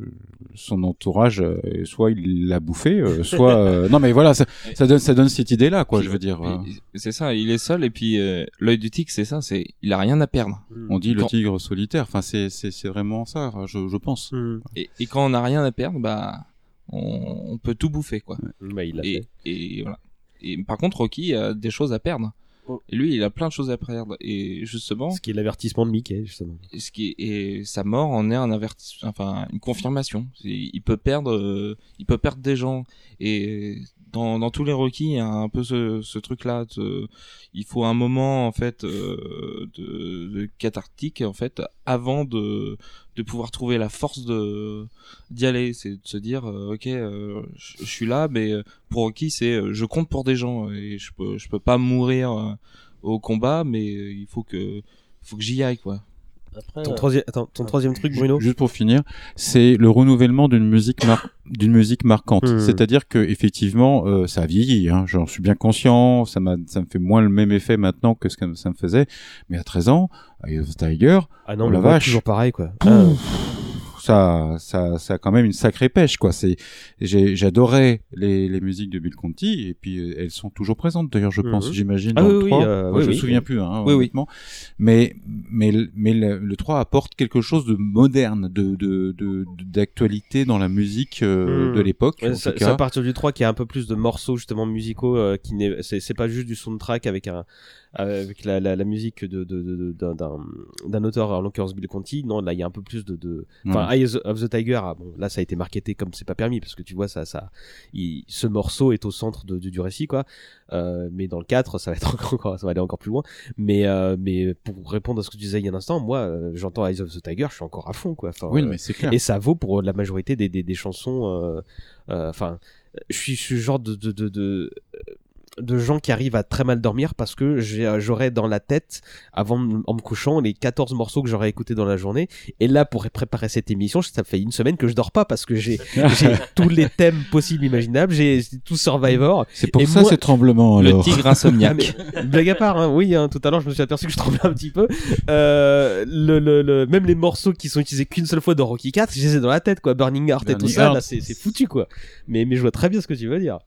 son entourage euh, soit il l'a bouffé euh, soit euh, non mais voilà ça, ça donne ça donne cette idée là quoi Puis- je veux dire euh, puis, C'est ça, il est seul et puis euh, l'œil du tigre, c'est ça, c'est il a rien à perdre. on dit le Quand- tigre solitaire enfin c'est vraiment ça je, je pense Hmm. Et, et quand on a rien à perdre, bah on, on peut tout bouffer quoi. Bah, il Et, fait. et voilà. Et par contre, Rocky a des choses à perdre. Oh. Et lui, il a plein de choses à perdre. Et justement, Ce qui est l'avertissement de Mickey justement. ce qui est, et sa mort en est un avertissement, enfin une confirmation. Il peut perdre, euh, il peut perdre des gens. Et dans, tous les Rocky, il y a un peu ce, truc-là. Il faut un moment en fait euh, de, cathartique en fait avant de de pouvoir trouver la force d'y aller. C'est de se dire, euh, ok, euh, je suis là, mais pour Rocky, c'est je compte pour des gens et je peux peux pas mourir au combat, mais il faut que faut que j'y aille quoi. Après, Ton euh, troisième, attends, ton troisième truc, Bruno. Juste pour finir, c'est le renouvellement d'une musique mar- d'une musique marquante. Hmm. C'est-à-dire que effectivement, euh, ça a vieilli. Hein, J'en suis bien conscient. Ça m'a, ça me fait moins le même effet maintenant que ce que ça me faisait. Mais à 13 ans, Tiger, Ah non, Oh le la vache. toujours pareil quoi. Pouf, Ah. Ça, ça, ça a quand même une sacrée pêche, quoi. C'est, j'adorais les, les musiques de Bill Conti, et puis euh, elles sont toujours présentes. D'ailleurs, je pense, j'imagine, Ah dans oui, le oui, 3. euh, Moi, oui, je me souviens plus, hein, Oui, oui. honnêtement. Mais, mais, mais le, le 3 apporte quelque chose de moderne, de, de, de, d'actualité dans la musique euh, Mhm. de l'époque. Ouais, c'est à partir du 3 qu'il y a un peu plus de morceaux justement musicaux euh, qui n'est c'est pas juste du soundtrack avec un avec la, la, la musique de de- de- d'un d'un d'un auteur en l'occurrence Bill Conti. Non là il y a un peu plus de de enfin Eyes of the Tiger. Ah, bon là ça a été marketé comme c'est pas permis parce que tu vois ça ça il, ce morceau est au centre de, du, du récit quoi. Euh, mais dans le 4 ça va être encore ça va aller encore plus loin. Mais euh, mais pour répondre à ce que tu disais il y a un instant moi euh, j'entends Eyes of the Tiger je suis encore à fond quoi. Enfin, Oui, euh, mais c'est clair. et ça vaut pour la majorité des, des, des chansons. euh, euh, Enfin, je suis ce genre de, de, de, de, gens qui arrivent à très mal dormir parce que j'ai- j'aurais dans la tête, avant de- en me couchant, les 14 morceaux que j'aurais écoutés dans la journée. Et là, pour préparer cette émission, ça fait une semaine que je dors pas parce que j'ai j'ai tous les thèmes possibles, imaginables. J'ai tout Survivor. C'est pour Et ça moi- ces tremblements, Le alors. tigre Ah, insomniaque. mais, blague à part, hein, oui, hein, tout à l'heure je me suis aperçu que je tremblais un petit peu. Euh, le, le, le, même les morceaux qui sont utilisés qu'une seule fois dans Rocky 4, je les ai dans la tête, quoi. Burning Heart et tout ça, là, c'est c'est foutu, quoi. Mais, mais je vois très bien ce que tu veux dire.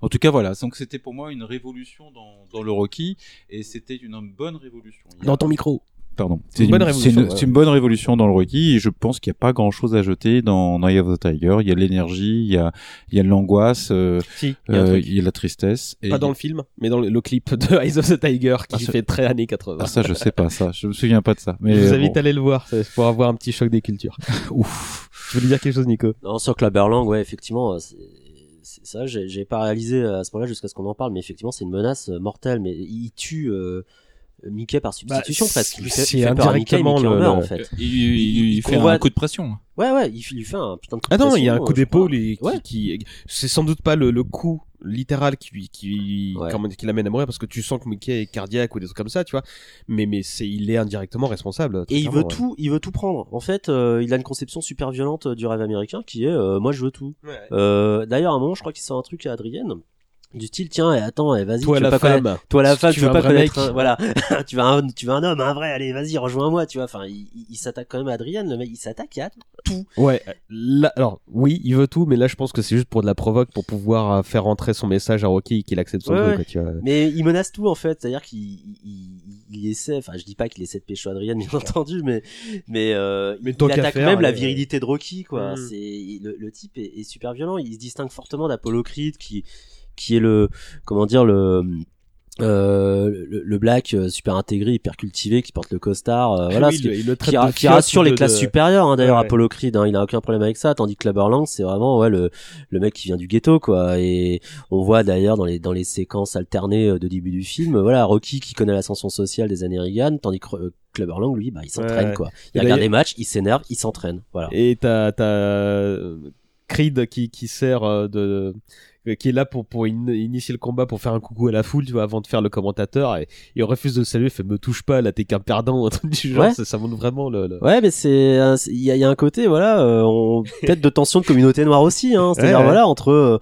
En tout cas, voilà. Donc, c'était pour moi une révolution dans, dans le Rocky, et c'était une bonne révolution. Dans ton micro. Pardon. C'est une bonne c'est révolution, une- ouais. c'est une bonne révolution dans le Rocky, et je pense qu'il n'y a pas grand chose à jeter dans Eye of the Tiger. Il y a l'énergie, il y a, il y a de l'angoisse, euh, Si, il y a euh, truc. il y a la tristesse. Et Pas dans le film, mais dans le, le clip de Eyes of the Tiger qui Ah, ça- fait très années 80. Ah, ça, je sais pas, ça. Je me souviens pas de ça. Mais je vous euh, invite bon. à aller le voir, pour avoir un petit choc des cultures. Ouf. Tu voulais dire quelque chose, Nico Non, sur Clubberlang, ouais, effectivement, c'est ça. J'ai pas réalisé à ce moment-là jusqu'à ce qu'on en parle, mais effectivement, c'est une menace euh, mortelle. Mais il tue, euh, Mickey par substitution Bah, presque. Il fait, c'est il fait peur à Mickey, indirectement Mickey en le- en fait. Il, il- il fait voit- un coup de pression. Ouais, ouais, il, il lui fait un putain de coup de Ah non, il y a un coup d'épaule et qui, Ouais. qui- c'est sans doute pas le, le coup littéral qui qui Ouais. comment- qui l'amène à mourir parce que tu sens que Mickey est cardiaque ou des trucs comme ça, tu vois. Mais mais c'est il est indirectement responsable. Et il veut ouais. tout, il veut tout prendre. En fait, euh, il a une conception super violente euh, du rêve américain qui est euh, moi je veux tout. Euh, D'ailleurs, à un moment, je crois qu'il sort un truc à Adrienne du style tiens, et attends, et vas-y, Toi tu veux la pas femme. connaître- toi la femme, tu tu veux pas connaître, un- voilà, tu veux un, tu veux un homme, un vrai, allez, vas-y, rejoins-moi, tu vois. Enfin, il, il- s'attaque quand même à Adrienne, le mec, il s'attaque à tout. Ouais, là, alors oui, il veut tout, mais là je pense que c'est juste pour de la provoque, pour pouvoir euh, faire entrer son message à Rocky qu'il accepte son Ouais, truc, ouais. quoi, tu vois. Mais il menace tout en fait, c'est-à-dire qu'il il, il essaie, enfin je dis pas qu'il essaie de pécho Adrienne bien entendu, mais mais, euh, Mais il attaque faire, même la euh, virilité de Rocky quoi. Mm. C'est le, le type est, est super violent, il se distingue fortement d'Apollo Creed qui qui est le comment dire le euh, le, le black euh, super intégré, hyper cultivé, qui porte le costard, euh, voilà, Oui, ce qui- le qui, ra- rassure les de- classes de- supérieures hein, d'ailleurs Ouais, ouais. Apollo Creed hein, il a aucun problème avec ça tandis que Clubber Lang c'est vraiment ouais le le mec qui vient du ghetto quoi et on voit d'ailleurs dans les dans les séquences alternées euh, de début du film voilà Rocky qui connaît l'ascension sociale des années Reagan tandis que euh, Clubber Lang lui bah il s'entraîne Ouais. quoi Et il regarde d'ailleurs- des matchs il s'énerve il s'entraîne voilà Et t'as t'as euh, Creed qui qui sert de qui est là pour pour in- initier le combat pour faire un coucou à la foule tu vois avant de faire le commentateur et il refuse de le saluer fait me touche pas là t'es qu'un perdant un truc du genre Ouais. ça, ça montre vraiment le, le- Ouais, mais c'est il y y a un côté voilà, euh, on- peut-être de tension de communauté noire aussi, hein. C'est-à-dire Ouais, voilà entre euh,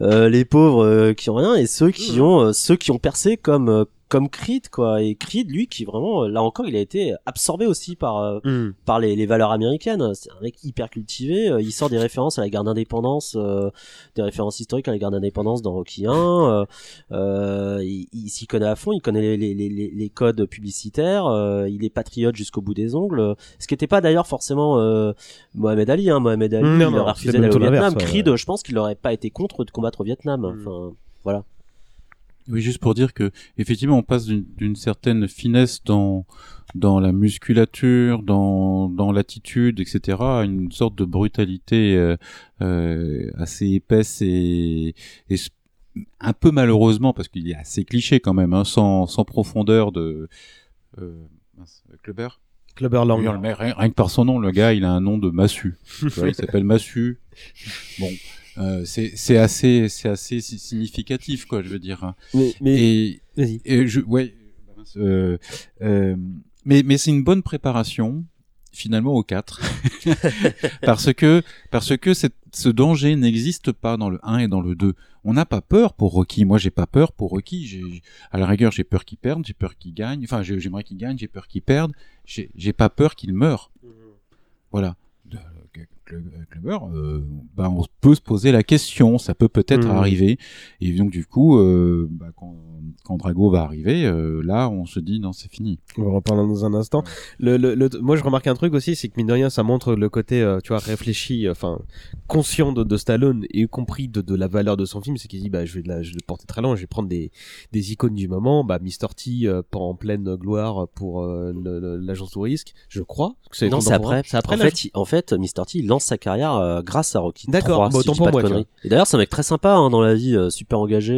euh, les pauvres euh, qui ont rien et ceux qui Mmh. ont euh, ceux qui ont percé comme euh, comme Creed quoi. Et Creed lui qui vraiment euh, là encore il a été absorbé aussi par euh, Hmm. par les, les valeurs américaines. C'est un mec hyper cultivé. euh, il sort des références à la guerre d'indépendance, euh, des références historiques à la guerre d'indépendance dans Rocky 1. euh, euh, il, il s'y connaît à fond. Il connaît les, les, les, les codes publicitaires. il est patriote jusqu'au bout des ongles. Ce qui n'était pas d'ailleurs forcément euh, Mohamed Ali. Hein. Mohamed Ali, il non, aurait refusé d'aller au Vietnam. ouais. Creed, je pense qu'il n'aurait pas été contre de combattre au Vietnam. Mm. Enfin, voilà. Oui, juste pour dire que effectivement, on passe d'une- certaine finesse dans dans la musculature, dans dans l'attitude, etc., à une sorte de brutalité euh, euh, assez épaisse et, un peu malheureusement parce qu'il est assez cliché quand même, hein, sans sans profondeur de euh, Clubber. Clubber Lang rien, rien que par son nom, le gars, il a un nom de Massu. Tu vois, il s'appelle Massu. Bon, euh, c'est assez c'est assez si- significatif quoi, je veux dire. hein. mais mais Et, vas-y et je, ouais, euh, euh, mais mais c'est une bonne préparation finalement au 4 parce que parce que cette- ce danger n'existe pas dans le 1 et dans le 2. On n'a pas peur pour Rocky. Moi, j'ai pas peur pour Rocky. J'ai à la rigueur, j'ai peur qu'il perde, j'ai peur qu'il gagne. Enfin, j'ai- j'aimerais qu'il gagne, j'ai peur qu'il perde. J'ai j'ai pas peur qu'il meure. Voilà. Que- Clubber, euh, bah, on peut se poser la question, ça peut peut-être Mhm. arriver. Et donc du coup, euh, bah, quand, quand Drago va arriver, euh, là, on se dit non, c'est fini. On va en reparler dans un instant. Le, le, le- moi, je remarque un truc aussi, c'est que mine de rien, ça montre le côté, euh, tu vois, réfléchi, euh, enfin, conscient de, de Stallone, et y compris de, de la valeur de son film. C'est qu'il dit, bah, je vais, de la, je vais le porter très loin, je vais prendre des, des icônes du moment. Bah, Mr. T, euh, pas en pleine gloire pour euh, l'agence au risque, je crois. que c'est Non, c'est après. Après en fait, il- en fait, Mr. T, il lance sa carrière euh, grâce à Rocky. D'accord, 3, bah, si autant pour moi, tu. Et d'ailleurs, c'est un mec très sympa hein, dans la vie, euh, super engagé.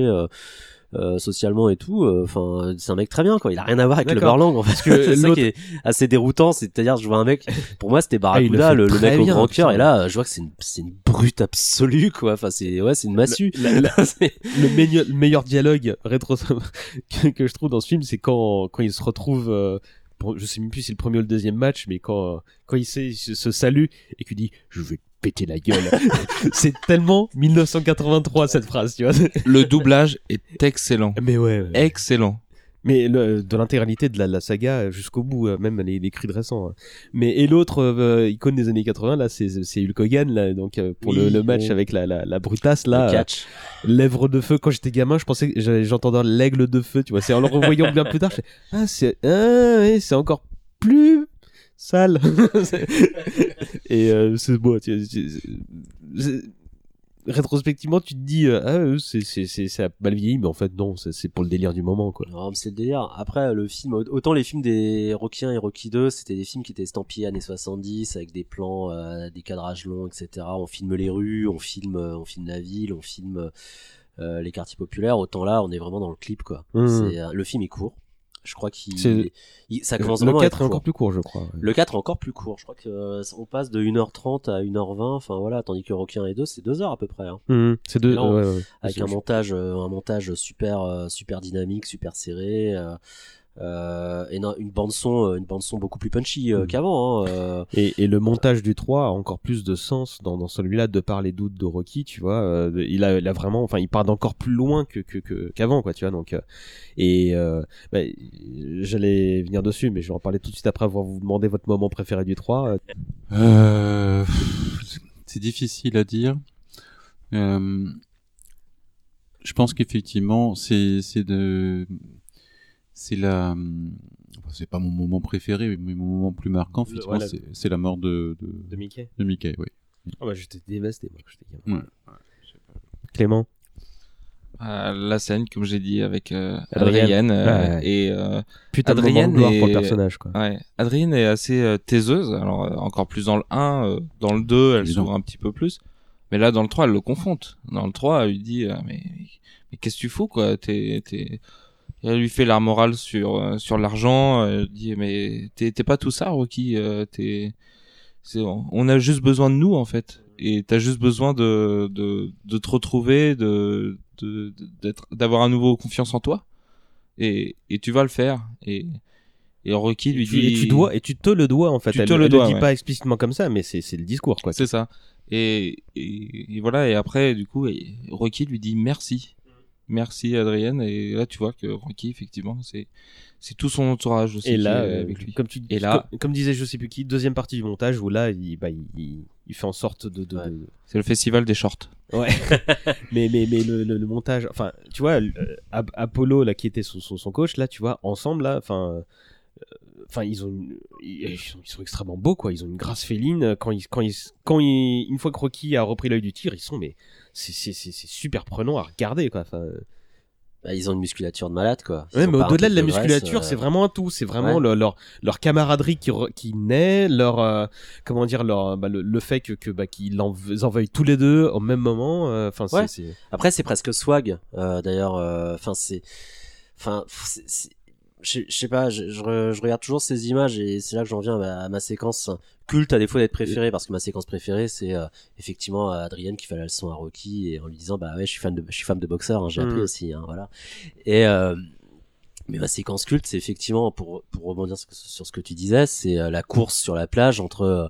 euh, socialement et tout euh, enfin c'est un mec très bien quoi il a rien à voir avec le. Berlang en fait Parce que c'est ça qui est assez déroutant c'est-à-dire je vois un mec pour moi c'était Ah, Barracuda le, mec au bien, grand cœur et là je vois que c'est une c'est une brute absolue quoi enfin c'est ouais c'est une massue La- la- C'est- le meilleur, le meilleur dialogue rétro que, que je trouve dans ce film, c'est quand quand il se retrouve, euh, je sais même plus si c'est le premier ou le deuxième match, mais quand quand il, sait, il se, se salue et qu'il dit je vais te péter la gueule. c'est tellement 1983 cette phrase, tu vois. Le doublage est excellent. Mais ouais. ouais. Excellent. Mais le, de l'intégralité de la, la saga jusqu'au bout, euh, même les, les cris de récents. hein. Mais et l'autre euh, icône des années 80 là, c'est Hulk Hogan là, donc euh, pour le, Oui, le match oui. avec la la, la brutasse là. le euh, catch lèvres de feu quand j'étais gamin je pensais j'entendais l'aigle de feu tu vois c'est en le revoyant bien plus tard je fais, ah c'est ah, ouais, c'est encore plus sale et euh, c'est beau tu- tu- rétrospectivement tu te dis euh, ah euh, c'est c'est c'est ça mal vieilli mais en fait non c'est pour le délire du moment quoi Non, mais c'est le délire. Après, le film, autant les films des Rocky 1 et Rocky 2, c'était des films qui étaient estampillés années 70 avec des plans, euh, des cadrages longs, etc. On filme les rues, on filme, euh, on filme la ville, on filme euh, les quartiers populaires. Autant là, on est vraiment dans le clip, quoi. Euh, le film est court. Je crois qu'il, il- ça commence le vraiment à 4 être est encore plus court, je crois. Le 4 est encore plus court. Je crois que euh, on passe de 1h30 à 1h20. Enfin voilà, tandis que Rocky 1 et 2 c'est 2 heures à peu près. Hein. Mhm. C'est deux. Non, ouais, ouais, ouais. avec un montage, euh, un montage super, euh, super dynamique, super serré. Euh, et non, une bande son, euh, une bande son beaucoup plus punchy euh, Mhm. qu'avant. Hein, euh. Et, et le montage du 3 a encore plus de sens dans, dans celui-là de par les doutes de Rocky, tu vois. euh, il, a, il a vraiment, enfin, il part d'encore plus loin que que- que- qu'avant, quoi, tu vois. Donc, euh, et euh, bah, j'allais venir dessus, mais je vais en parler tout de suite après avoir vous demandé votre moment préféré du 3. euh. Euh, c'est difficile à dire. Euh, je pense qu'effectivement, c'est c'est de c'est la c'est pas mon moment préféré, mais mon moment plus marquant, voilà. c'est c'est la mort de de, De Mickey. de Mickey, oui. Ah bah j'étais dévasté, moi, quand j'étais gamin. Ouais. Clément. Euh, la scène, comme j'ai dit, avec euh, Adrienne. Adrienne. euh, Ouais. Et euh, Putain Adrienne de gloire pour le est- personnage, quoi. Ouais, Adrienne est assez euh, taiseuse, alors euh, encore plus dans le 1, euh, dans le 2, elle s'ouvre un petit peu plus. Mais là, dans le 3, elle le confronte. Dans le 3, elle lui dit, euh, mais, mais qu'est-ce que tu fous, quoi? T'es, Elle lui fait la morale sur, euh, sur l'argent, elle dit, mais t'es, t'es pas tout ça, Rocky, euh, t'es... C'est, on a juste besoin de nous, en fait. Et t'as juste besoin de, de, de te retrouver, de, de, d'être, d'avoir à nouveau confiance en toi. Et, et tu vas le faire. Et, et Rocky lui Et tu, dit... et tu dois, et tu te le dois en fait. Tu elle te elle le dois, dit ouais. pas explicitement comme ça, mais c'est c'est le discours, quoi. C'est ça. Et, et, et voilà, et après, du coup, Rocky lui dit merci. Merci Adrienne. Et là, tu vois que Rocky, effectivement, c'est, c'est tout son entourage aussi Et là, est euh, avec lui. comme tu, Et là- comme, comme disait je sais plus qui, deuxième partie du montage où là, il, bah, il, il- fait en sorte de, de, Ouais. de- C'est le festival des shorts. Ouais. mais mais mais le, le, le montage, enfin, tu vois, euh, Ap- Apollo là qui était son, son, son coach là, tu vois, ensemble là, enfin. Euh, Enfin, ils ont, une- ils, ils sont, ils sont extrêmement beaux quoi. Ils ont une grâce féline quand ils, quand ils, quand ils, une fois que Rocky a repris l'œil du tir, ils sont mais c'est super prenant à regarder quoi. Enfin, Bah, ils ont une musculature de malade quoi. Ils Ouais, ont mais au-delà de la musculature, euh, c'est vraiment un tout. C'est vraiment ouais. le- leur, leur camaraderie qui, re- qui naît, leur, euh, comment dire, leur, bah, le, le fait que, que bah, qu'ils en, en veuillent tous les deux au même moment. euh, Enfin, Ouais. Après, c'est presque swag. euh, D'ailleurs, euh, enfin, c'est, enfin, c'est- c'est- je je sais pas. Je, je je regarde toujours ces images et c'est là que j'en viens à ma, à ma séquence culte à défaut d'être préférée parce que ma séquence préférée c'est euh, effectivement Adrienne qui fait la leçon à Rocky et en lui disant bah ouais je suis fan de je suis fan de boxeur hein, j'ai appris Mm. aussi hein, voilà et euh, mais ma séquence culte, c'est effectivement, pour, pour rebondir sur, sur ce que tu disais, c'est euh, la course sur la plage entre euh, euh,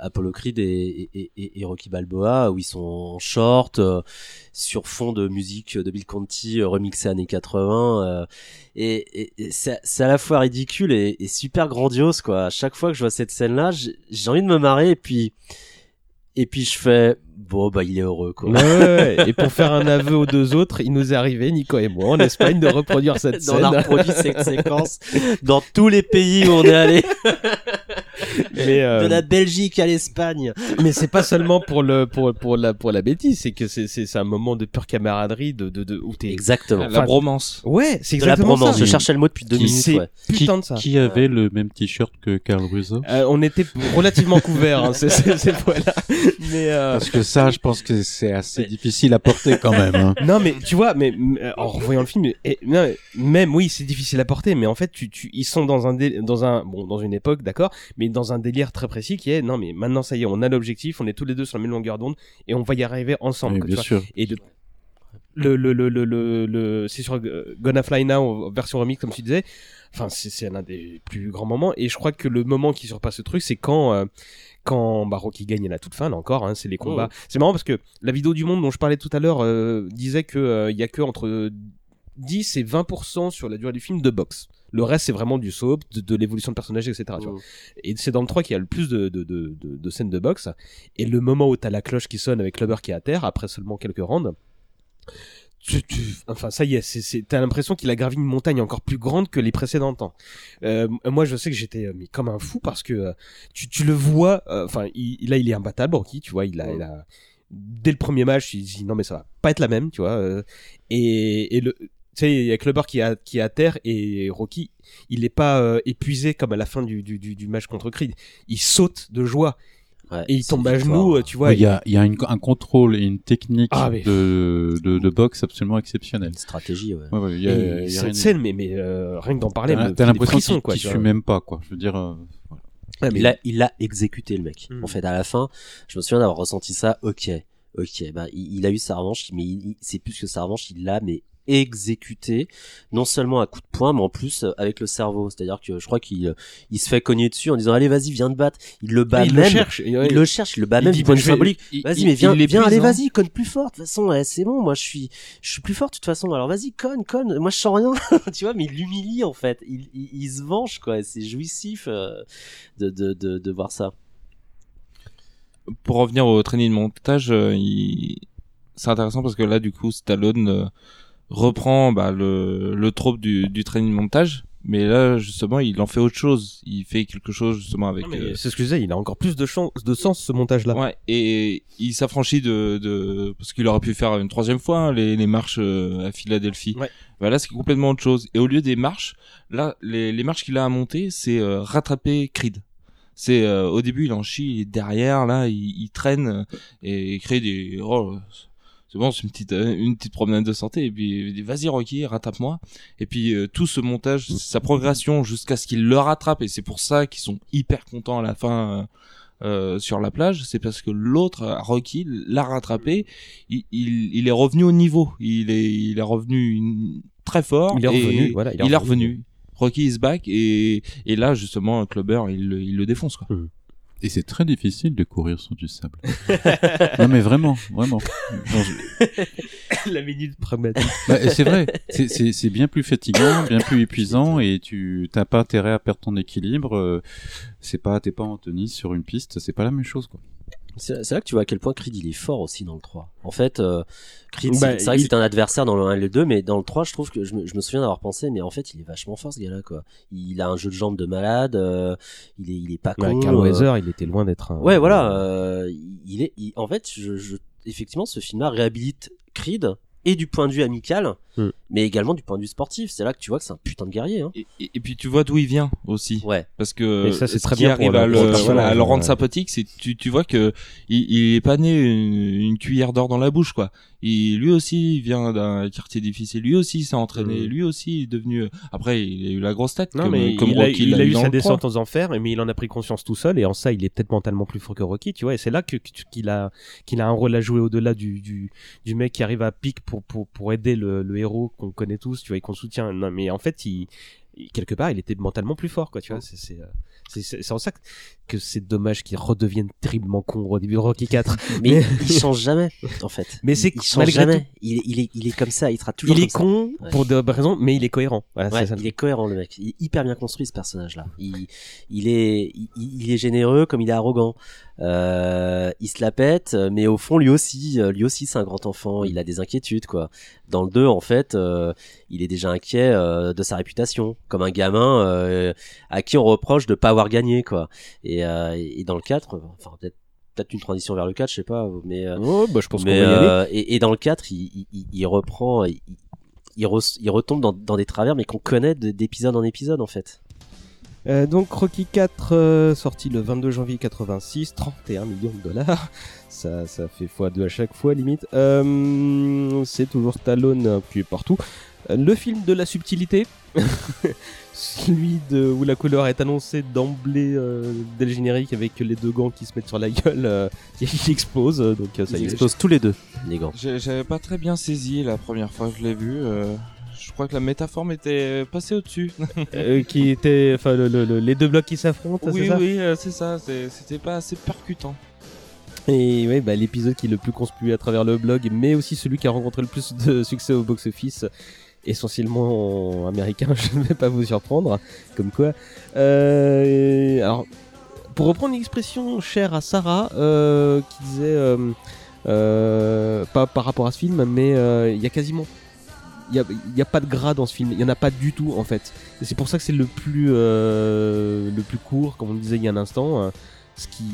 Apollo Creed et, et, et, et Rocky Balboa, où ils sont en short, euh, sur fond de musique de Bill Conti euh, remixée années 80. euh, et et, et c'est à la fois ridicule et, et super grandiose, quoi. À chaque fois que je vois cette scène-là, j'ai j'ai envie de me marrer, et puis, et puis je fais, bon, bah, il est heureux, quoi. Ouais, ouais, ouais. Et pour faire un aveu aux deux autres, il nous est arrivé, Nico et moi, en Espagne, de reproduire cette on scène. a reproduit cette séquence dans tous les pays où on est allé. Mais, euh, De la Belgique à l'Espagne. mais c'est pas seulement pour le pour pour la pour la bêtise, c'est que c'est c'est c'est un moment de pure camaraderie, de de, de où t'es. Exactement. La bromance. Ouais, c'est De la exactement bromance. ça. Je cherchais le mot depuis deux Qui- minutes. Ouais. putain de ça. Qui avait le même t-shirt que Carl Russo Euh, on était relativement couverts, hein, c'est c'est voilà. Mais euh, Parce que ça, je pense que c'est assez difficile à porter quand même. hein. non, mais tu vois, mais en revoyant le film, et, non, même oui, c'est difficile à porter, mais en fait, tu, tu, ils sont dans un dé- dans un bon dans une époque, d'accord, mais dans un délire très précis qui est non, mais maintenant ça y est, on a l'objectif, on est tous les deux sur la même longueur d'onde et on va y arriver ensemble. Oui, quoi, tu bien vois. sûr. Et de le le le le le, le- c'est sur euh, Gonna Fly Now version remix comme tu disais. Enfin, c'est l'un des plus grands moments et je crois que le moment qui surpasse ce truc, c'est quand euh, quand bah, Rocky gagne à la toute fin, là encore, hein, c'est les combats. C'est marrant parce que la vidéo du monde dont je parlais tout à l'heure euh, disait que euh, il y a que entre 10 et 20% sur la durée du film de boxe. Le reste, c'est vraiment du soap, de, de l'évolution de personnages, etc. tu vois. Mm. Et c'est dans le 3 qu'il y a le plus de, de, de, de, de scènes de boxe. Et le moment où t'as la cloche qui sonne avec Clubber qui est à terre, après seulement quelques rounds, tu, tu, enfin ça y est, c'est, c'est, t'as l'impression qu'il a gravi une montagne encore plus grande que les précédents temps. Euh, moi je sais que j'étais euh, mais comme un fou parce que euh, tu, tu le vois, euh, enfin il, là il est imbattable Rocky, tu vois, il a, il a dès le premier match il dit non mais ça va pas être la même, tu vois, euh, et, et le sais, il y a Clubber qui est à, qui est à terre et Rocky, il est pas euh, épuisé comme à la fin du, du, du, du match contre Creed. Il saute de joie. Ouais, et il tombe à genoux, euh, tu vois. il y a, il y a une- un contrôle et une technique Ah, mais- de, de, de boxe absolument exceptionnelle. Une stratégie, ouais. Ouais, y a- Et y a rien cette scène, mais, mais euh, rien que d'en parler, T'as l'impression qu'il tu suit même pas, quoi. Je veux dire, euh. Ouais, mais- Il l'a il l'a exécuté, le mec. Mm. En fait, à la fin, je me souviens d'avoir ressenti ça. Ok, ok, bah, il, il a eu sa revanche, mais c'est plus que sa revanche, il l'a, mais exécuté, non seulement à coup de poing, mais en plus euh, avec le cerveau. C'est-à-dire que je crois qu'il euh, il se fait cogner dessus en disant allez vas-y viens te battre. Il le bat il même. le cherche. Il le cherche, il le bat il même dit, du point de vue symbolique. Vas-y, mais viens, il viens, allez, hein. vas-y, conne plus fort. De toute façon, ouais, c'est bon, moi je suis, je suis plus fort de toute façon. Alors vas-y, conne, conne. Moi je sens rien, tu vois. Mais il l'humilie en fait. Il, il, il se venge quoi. C'est jouissif euh, de, de, de, de voir ça. pour revenir au training de montage, euh, il... c'est intéressant parce que là, du coup, Stallone euh, reprend bah, le, le trope du, du training montage, mais là, justement, il en fait autre chose. Il fait quelque chose justement avec. Euh, C'est ce que je disais, il a encore plus de, chance, de sens ce montage-là. Ouais, et il s'affranchit de, de parce qu'il aurait pu faire une troisième fois hein, les, les marches euh, à Philadelphie. Ouais. Bah là, c'est complètement autre chose. Et au lieu des marches, là, les, les marches qu'il a à monter, c'est euh, rattraper Creed. C'est euh, au début, il en chie, il est derrière, là, il, il traîne euh, et Creed est oh, c'est bon, c'est une petite euh, une petite promenade de santé et puis il dit vas-y Rocky, rattrape-moi. Et puis euh, tout ce montage, sa progression jusqu'à ce qu'il le rattrape et c'est pour ça qu'ils sont hyper contents à la fin. euh, euh, sur la plage, c'est parce que l'autre, Rocky, l'a rattrapé. Il, il, il est revenu au niveau. Il est, il est revenu une- très fort. Il est et revenu, voilà, il est il est revenu. revenu. Rocky is back et, et là justement Clubber il, le- il le défonce quoi. Et c'est très difficile de courir sur du sable. non mais vraiment, vraiment. Je- la minute pragmatique. Bah, c'est vrai, c'est- bien plus fatigant, bien plus épuisant, et tu t'as pas intérêt à perdre ton équilibre. euh, c'est pas, t'es pas en tennis sur une piste, c'est pas la même chose quoi. C'est c'est là que tu vois à quel point Creed il est fort aussi dans le 3. En fait, euh, Creed, Bah, c'est c'est vrai il- que c'était un adversaire dans le 1 et le 2, mais dans le 3, je trouve que je me, je me souviens d'avoir pensé, mais en fait, il est vachement fort ce gars-là, quoi. Il a un jeu de jambes de malade, euh, il, est, il est pas con. Ouais, Carl euh, il était loin d'être un. Ouais, voilà. euh, il est, il- en fait, je, je- effectivement, ce film-là réhabilite Creed et du point de vue amical, Hmm. mais également du point de vue sportif. C'est là que tu vois que c'est un putain de guerrier. Hein. Et, et- et puis tu vois d'où il vient aussi. Ouais. Parce que Et ça, c'est ce très qui bien pour arrive le- à le, pour voilà, à le rendre ouais. sympathique, c'est tu, tu vois que il, il est pas né une, une cuillère d'or dans la bouche quoi. Il, lui aussi il vient d'un quartier difficile, lui aussi il s'est entraîné, Mhm. lui aussi il est devenu. Après il a eu la grosse tête Non, comme, mais comme il, a, il eu sa descente aux enfers, mais il en a pris conscience tout seul, et en ça, il est peut-être mentalement plus fort que Rocky, tu vois, et c'est là que- que- qu'il a, qu'il a un rôle à jouer au-delà du, du, du mec qui arrive à pic pour, pour, pour aider le, le héros qu'on connaît tous, tu vois, et qu'on soutient. Non, mais en fait, il, quelque part, il était mentalement plus fort, quoi, tu vois, euh, c'est en ça que, que c'est dommage qu'il redevienne terriblement con au début de Rocky 4. Mais il change jamais, en fait. Mais c'est il, change jamais. tout- Il, est- il est, il est comme ça. Il sera toujours. Il est ça. con pour de raisons, mais il est cohérent. Voilà, Ouais, c'est ça. il est cohérent le mec. Il est hyper bien construit ce personnage-là. Il, il est, il, il est généreux comme il est arrogant. Euh, il se la pète, mais au fond lui aussi, lui aussi c'est un grand enfant. Il a des inquiétudes quoi. Dans le 2 en fait, euh, il est déjà inquiet euh, de sa réputation, comme un gamin à qui on reproche de pas avoir gagné quoi. Et, euh, et dans le 4, enfin peut-être peut-être une transition vers le 4, je sais pas, mais euh, Oh, bah, je pense qu'on va mais y aller. euh, et, et dans le 4, il, il- il, il reprend, il, il, re- il retombe dans, dans des travers, mais qu'on connaît de- d'épisode en épisode en fait. Euh, donc Rocky 4 euh, sorti le 22 janvier 86, 31 millions de dollars. Ça, ça fait x2 à chaque fois limite. Euh, c'est toujours euh, qui est partout. Le film de la subtilité, celui de, où la couleur est annoncée d'emblée euh, dès le générique avec les deux gants qui se mettent sur la gueule, euh, qui explosent. euh, Donc euh, ça Ils explosent tous les deux, les gants. J'avais pas très bien saisi la première fois que je l'ai vu. euh, je crois que la métaphore m'était passée au-dessus. Euh, qui était, enfin le- le- le- les deux blocs qui s'affrontent. c'est oui, ça? oui, euh, c'est ça. C'était pas assez percutant. Et ouais, bah, l'épisode qui est le plus conspué à travers le blog, mais aussi celui qui a rencontré le plus de succès au box-office, essentiellement américain, je ne vais pas vous surprendre, comme quoi. Euh, alors, pour reprendre une expression chère à Sarah, euh, qui disait, euh, pas par rapport à ce film, mais il y a quasiment... Il n'y a, pas de gras dans ce film, il n'y en a pas du tout en fait. Et c'est pour ça que c'est le plus le plus court, comme on disait il y a un instant, euh, ce qui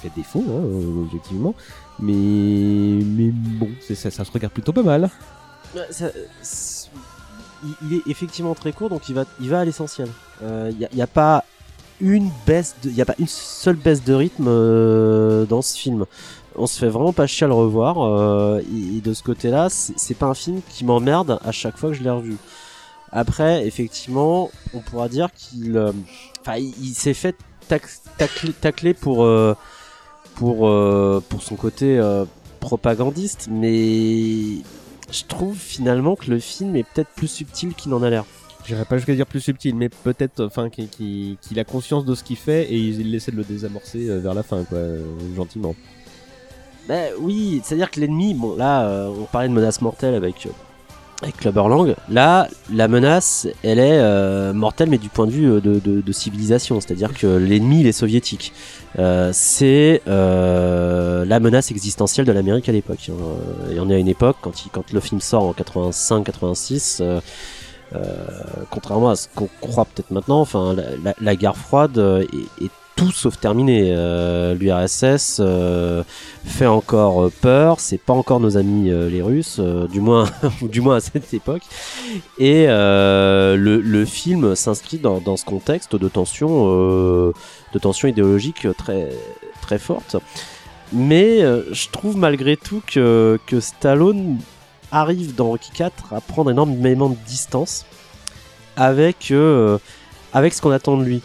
fait défaut, hein, objectivement. Mais, mais bon, ça, ça se regarde plutôt pas mal. Il, est effectivement très court, donc il va, il va à l'essentiel. Il n'y a, pas une baisse, il y a pas une seule baisse de rythme euh, dans ce film. On se fait vraiment pas chier à le revoir. euh, et, de ce côté-là, c'est pas un film qui m'emmerde à chaque fois que je l'ai revu. Après, effectivement, on pourra dire qu'il, euh, enfin, il, s'est fait tac- tacler, tacler pour euh, pour euh, pour son côté euh, propagandiste, mais je trouve finalement que le film est peut-être plus subtil qu'il n'en a l'air. J'irais pas jusqu'à dire plus subtil, mais peut-être, enfin, qu'il a conscience de ce qu'il fait et il, essaie de le désamorcer euh, vers la fin, quoi, euh, gentiment. Ben oui, c'est-à-dire que l'ennemi, bon là, euh, on parlait de menace mortelle avec avec Clubber Lang. Là, la menace, elle est euh, mortelle, mais du point de vue euh, de, de- de civilisation. C'est-à-dire que l'ennemi, il est soviétique. Euh, c'est euh, la menace existentielle de l'Amérique à l'époque. hein. Euh, Et on est à une époque, quand, il- quand le film sort en 85-86, euh, contrairement à ce qu'on croit peut-être maintenant, enfin, la, la- la guerre froide est, est tout sauf terminée. Euh, L'URSS euh, fait encore euh, peur, c'est pas encore nos amis les Russes, du moins, du moins à cette époque. Et le, film s'inscrit dans, ce contexte de tension, de tension idéologique très très forte. Mais je trouve malgré tout que, que Stallone arrive dans Rocky 4 à prendre énormément de distance avec, avec ce qu'on attend de lui.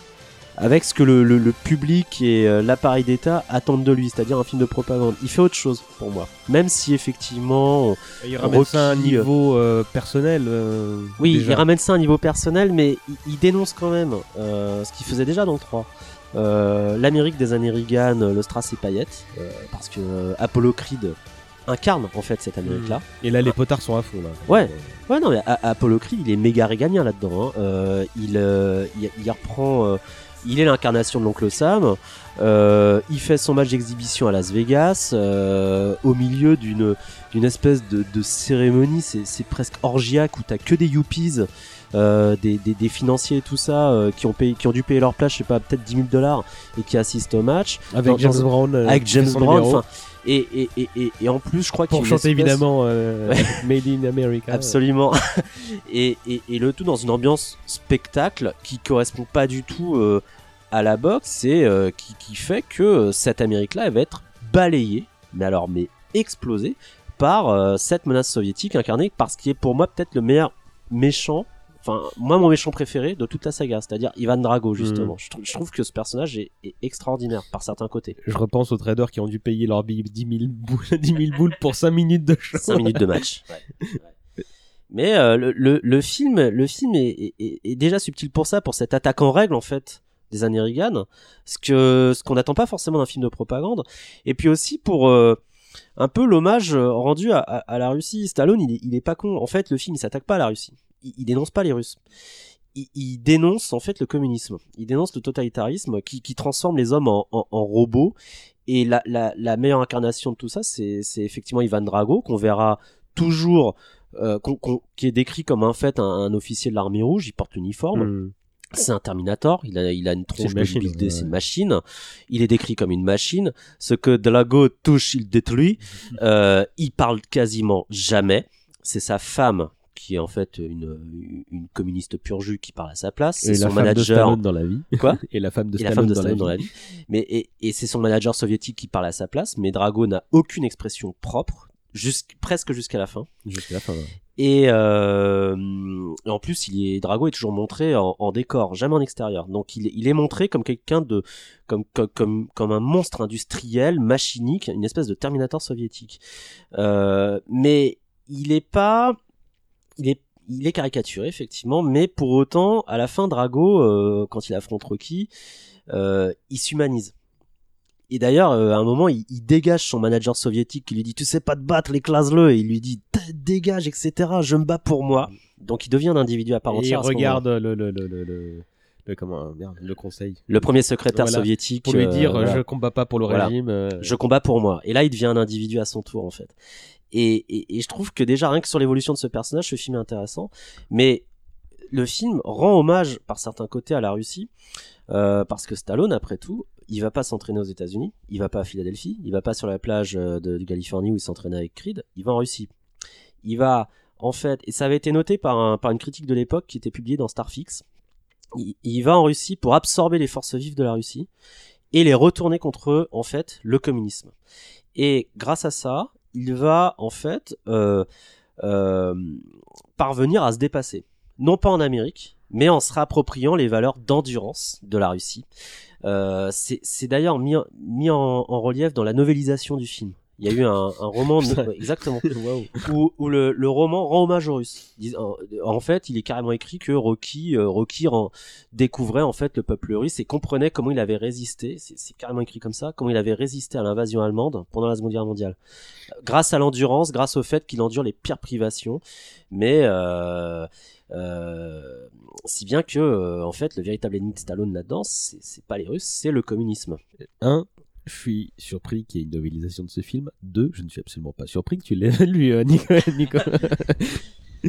Avec ce que le, le- le public et euh, l'appareil d'État attendent de lui, c'est-à-dire un film de propagande. Il fait autre chose pour moi. Même si effectivement. Il ramène ça à un niveau euh, personnel. euh, oui, déjà. il ramène ça à un niveau personnel, mais il, il dénonce quand même euh, ce qu'il faisait déjà dans le 3. Euh, L'Amérique des années Reagan, le Strass et paillettes, parce que Apollo Creed incarne en fait cette Amérique-là. Et là, les potards sont à fond, là. Ouais, ouais, non, mais Apollo Creed, il est méga réganien là-dedans. hein. Il, il, il reprend. Il est l'incarnation de l'oncle Sam. Euh, il fait son match d'exhibition à Las Vegas, euh, au milieu d'une d'une espèce de, de cérémonie. C'est c'est presque orgiaque où t'as que des yuppies. euh, des, des, des financiers et tout ça qui ont payé qui ont dû payer leur place je sais pas peut-être 10 000 dollars et qui assistent au match Avec Dans- James dans- Brown. avec James Brown et, et, et, et, en plus je crois qu'il Pour chanter espèce- évidemment euh. Made in America. Absolument. et, et, et le tout dans une ambiance spectacle qui correspond pas du tout euh, à la boxe et euh, qui, qui fait que euh, cette Amérique-là, elle va être balayée, mais alors, mais explosée par euh, cette menace soviétique incarnée par ce qui est pour moi peut-être le meilleur méchant. Enfin, moi, mon méchant préféré de toute la saga, c'est-à-dire Ivan Drago, justement. Mm. Je, trou- je trouve que ce personnage est, est extraordinaire par certains côtés. Je repense aux traders qui ont dû payer leur billet 10 000 boules, 10 000 boules pour 5 minutes de show. 5 minutes de match. Mais euh, le, le, le film, le film est, est- est- est déjà subtil pour ça, pour cette attaque en règle en fait des années Reagan, ce que ce qu'on n'attend pas forcément d'un film de propagande, et puis aussi pour euh, un peu l'hommage euh, rendu à, la Russie. Stallone, il est, pas con. En fait, le film il s'attaque pas à la Russie, il, il dénonce pas les Russes. Il, dénonce en fait le communisme. Il dénonce le totalitarisme qui, qui transforme les hommes en, en, robots. Et la, la, meilleure incarnation de tout ça, c'est effectivement Ivan Drago qu'on verra toujours euh, qui est décrit comme en fait un, officier de l'armée rouge, il porte l'uniforme. Mm. C'est un Terminator, il a, il a une C'est tronche une machine, c'est une machine. Il est décrit comme une machine. Ce que Drago touche, il détruit. Euh, il parle quasiment jamais. C'est sa femme qui est en fait une, une communiste pur jus qui parle à sa place. Et C'est la son femme de dans la vie. Quoi? Et la femme de et la Stallone femme de dans la Stallone dans la vie. Mais et, et c'est son manager soviétique qui parle à sa place, mais Drago n'a aucune expression propre, jusqu'- presque jusqu'à la fin. Jusqu'à la fin. ouais. Et, euh, et en plus, il est Drago est toujours montré en, en décor, jamais en extérieur. Donc il, est- il est montré comme quelqu'un de comme, comme comme comme un monstre industriel, machinique, une espèce de Terminator soviétique. Euh, mais il est pas, il est il est caricaturé effectivement, mais pour autant, à la fin, Drago, euh, quand il affronte Rocky, euh, il s'humanise. Et d'ailleurs, euh, à un moment, il, il dégage son manager soviétique qui lui dit Tu sais pas te battre, éclase-le. Et il lui dit Dégage, etc. Je me bats pour moi. Donc il devient un individu à part Et il entière. à ce regarde le, le, le, le, comment, merde, le conseil. le premier secrétaire Voilà. soviétique. Pour lui euh, dire voilà. je combats pas pour le Voilà. régime. euh, je combats pour moi. Et là, il devient un individu à son tour, en fait. Et, et, et je trouve que déjà, rien que sur l'évolution de ce personnage, ce film est intéressant. Mais le film rend hommage, par certains côtés, à la Russie. euh, parce que Stallone, après tout, il va pas s'entraîner aux États-Unis, il va pas à Philadelphie, il va pas sur la plage euh, de, Californie où il s'entraînait avec Creed, il va en Russie. Il va, en fait, et ça avait été noté par, un, par une critique de l'époque qui était publiée dans Starfix, il, il va en Russie pour absorber les forces vives de la Russie et les retourner contre en fait le communisme. Et grâce à ça, il va en fait euh, euh, parvenir à se dépasser, non pas en Amérique, mais en se réappropriant les valeurs d'endurance de la Russie. Euh, c'est d'ailleurs mis, en, en relief dans la novélisation du film. Il y a eu un, un roman, exactement, où, où le, le roman rend hommage aux Russes. En, en fait, il est carrément écrit que Rocky, euh, Rocky découvrait en fait le peuple russe et comprenait comment il avait résisté. C'est carrément écrit comme ça, comment il avait résisté à l'invasion allemande pendant la Seconde Guerre mondiale, grâce à l'endurance, grâce au fait qu'il endure les pires privations, mais euh, euh, si bien que en fait le véritable ennemi de Stallone là-dedans, c'est pas les Russes, c'est le communisme. Un, je suis surpris qu'il y ait une novélisation de ce film. Deux, je ne suis absolument pas surpris que tu l'aies lu, euh. Nicolas.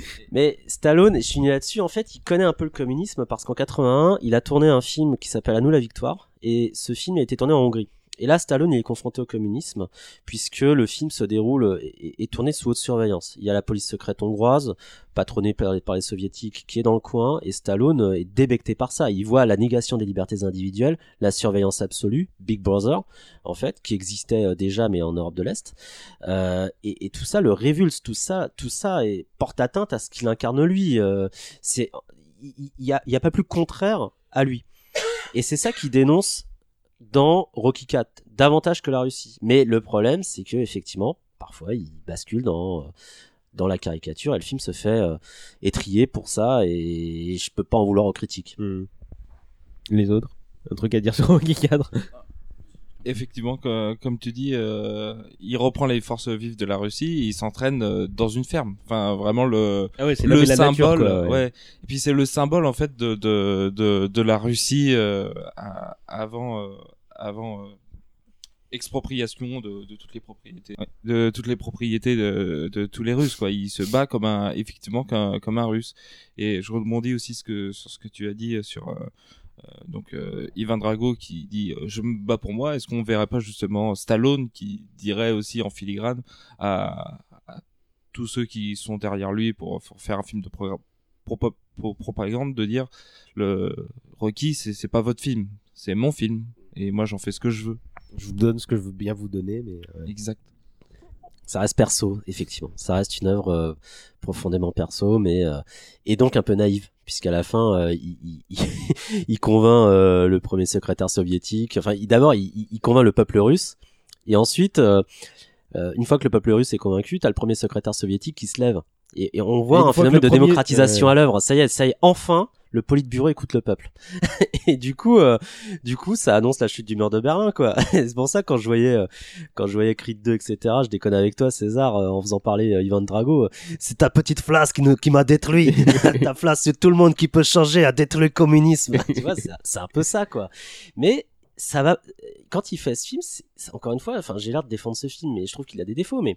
Mais Stallone, je né là-dessus, en fait, il connaît un peu le communisme parce qu'en 81, il a tourné un film qui s'appelle À nous la victoire, et ce film a été tourné en Hongrie. Et là, Stallone est confronté au communisme, puisque le film se déroule et est tourné sous haute surveillance. Il y a la police secrète hongroise, patronnée par, les soviétiques, qui est dans le coin, et Stallone est débecté par ça. Il voit la négation des libertés individuelles, la surveillance absolue, Big Brother, en fait, qui existait euh, déjà, mais en Europe de l'Est. Euh, et, et tout ça le révulse, tout ça, tout ça est, porte atteinte à ce qu'il incarne lui. Euh, c'est, il y, y a, y a pas plus contraire à lui. Et c'est ça qu'il dénonce dans Rocky 4, davantage que la Russie. Mais le problème, c'est que effectivement, parfois, il bascule dans euh, dans la caricature et le film se fait euh, étrier pour ça et je peux pas en vouloir aux critiques. Hmm. Les autres? Un truc à dire sur Rocky 4 Effectivement, co- comme tu dis, euh, il reprend les forces vives de la Russie, et il s'entraîne euh, dans une ferme. Enfin, vraiment le Ah ouais, le symbole, nature, quoi, ouais. ouais. Et puis c'est le symbole en fait de de de, de la Russie euh, à- avant euh, avant expropriation de, de toutes les propriétés de toutes les propriétés de, de tous les Russes quoi. Il se bat comme un effectivement comme un Russe. Et je rebondis aussi ce que sur ce que tu as dit sur donc euh, Ivan Drago qui dit euh, je me bats pour moi. Est-ce qu'on verrait pas justement Stallone qui dirait aussi en filigrane à, à tous ceux qui sont derrière lui pour, pour faire un film de pro- pro- pro- propagande de dire le Rocky c'est c'est pas votre film, c'est mon film et moi j'en fais ce que je veux. Je vous donne ce que je veux bien vous donner, mais. ouais. Exact. Ça reste perso, effectivement. Ça reste une œuvre euh, profondément perso, mais euh, et donc un peu naïve, puisqu'à la fin, euh, il, il, il- convainc euh, le premier secrétaire soviétique. Enfin, d'abord, il, il- convainc le peuple russe, et ensuite, euh, euh, une fois que le peuple russe est convaincu, t'as le premier secrétaire soviétique qui se lève, et, et on voit Et un phénomène de premier- démocratisation à l'œuvre. Ça y est, ça y est, enfin. Le politburo écoute le peuple. et du coup, euh, du coup, ça annonce la chute du mur de Berlin, quoi. C'est pour ça quand je voyais, euh, quand je voyais Creed 2, etc. Je déconne avec toi, César, euh, en faisant parler euh, Ivan Drago. euh, C'est ta petite flasque qui, nous- qui m'a détruit. ta flasque, c'est tout le monde qui peut changer, a détruit le communisme. tu vois, c'est un peu ça, quoi. Mais ça va. Quand il fait ce film, encore une fois, enfin, j'ai l'air de défendre ce film, mais je trouve qu'il a des défauts, mais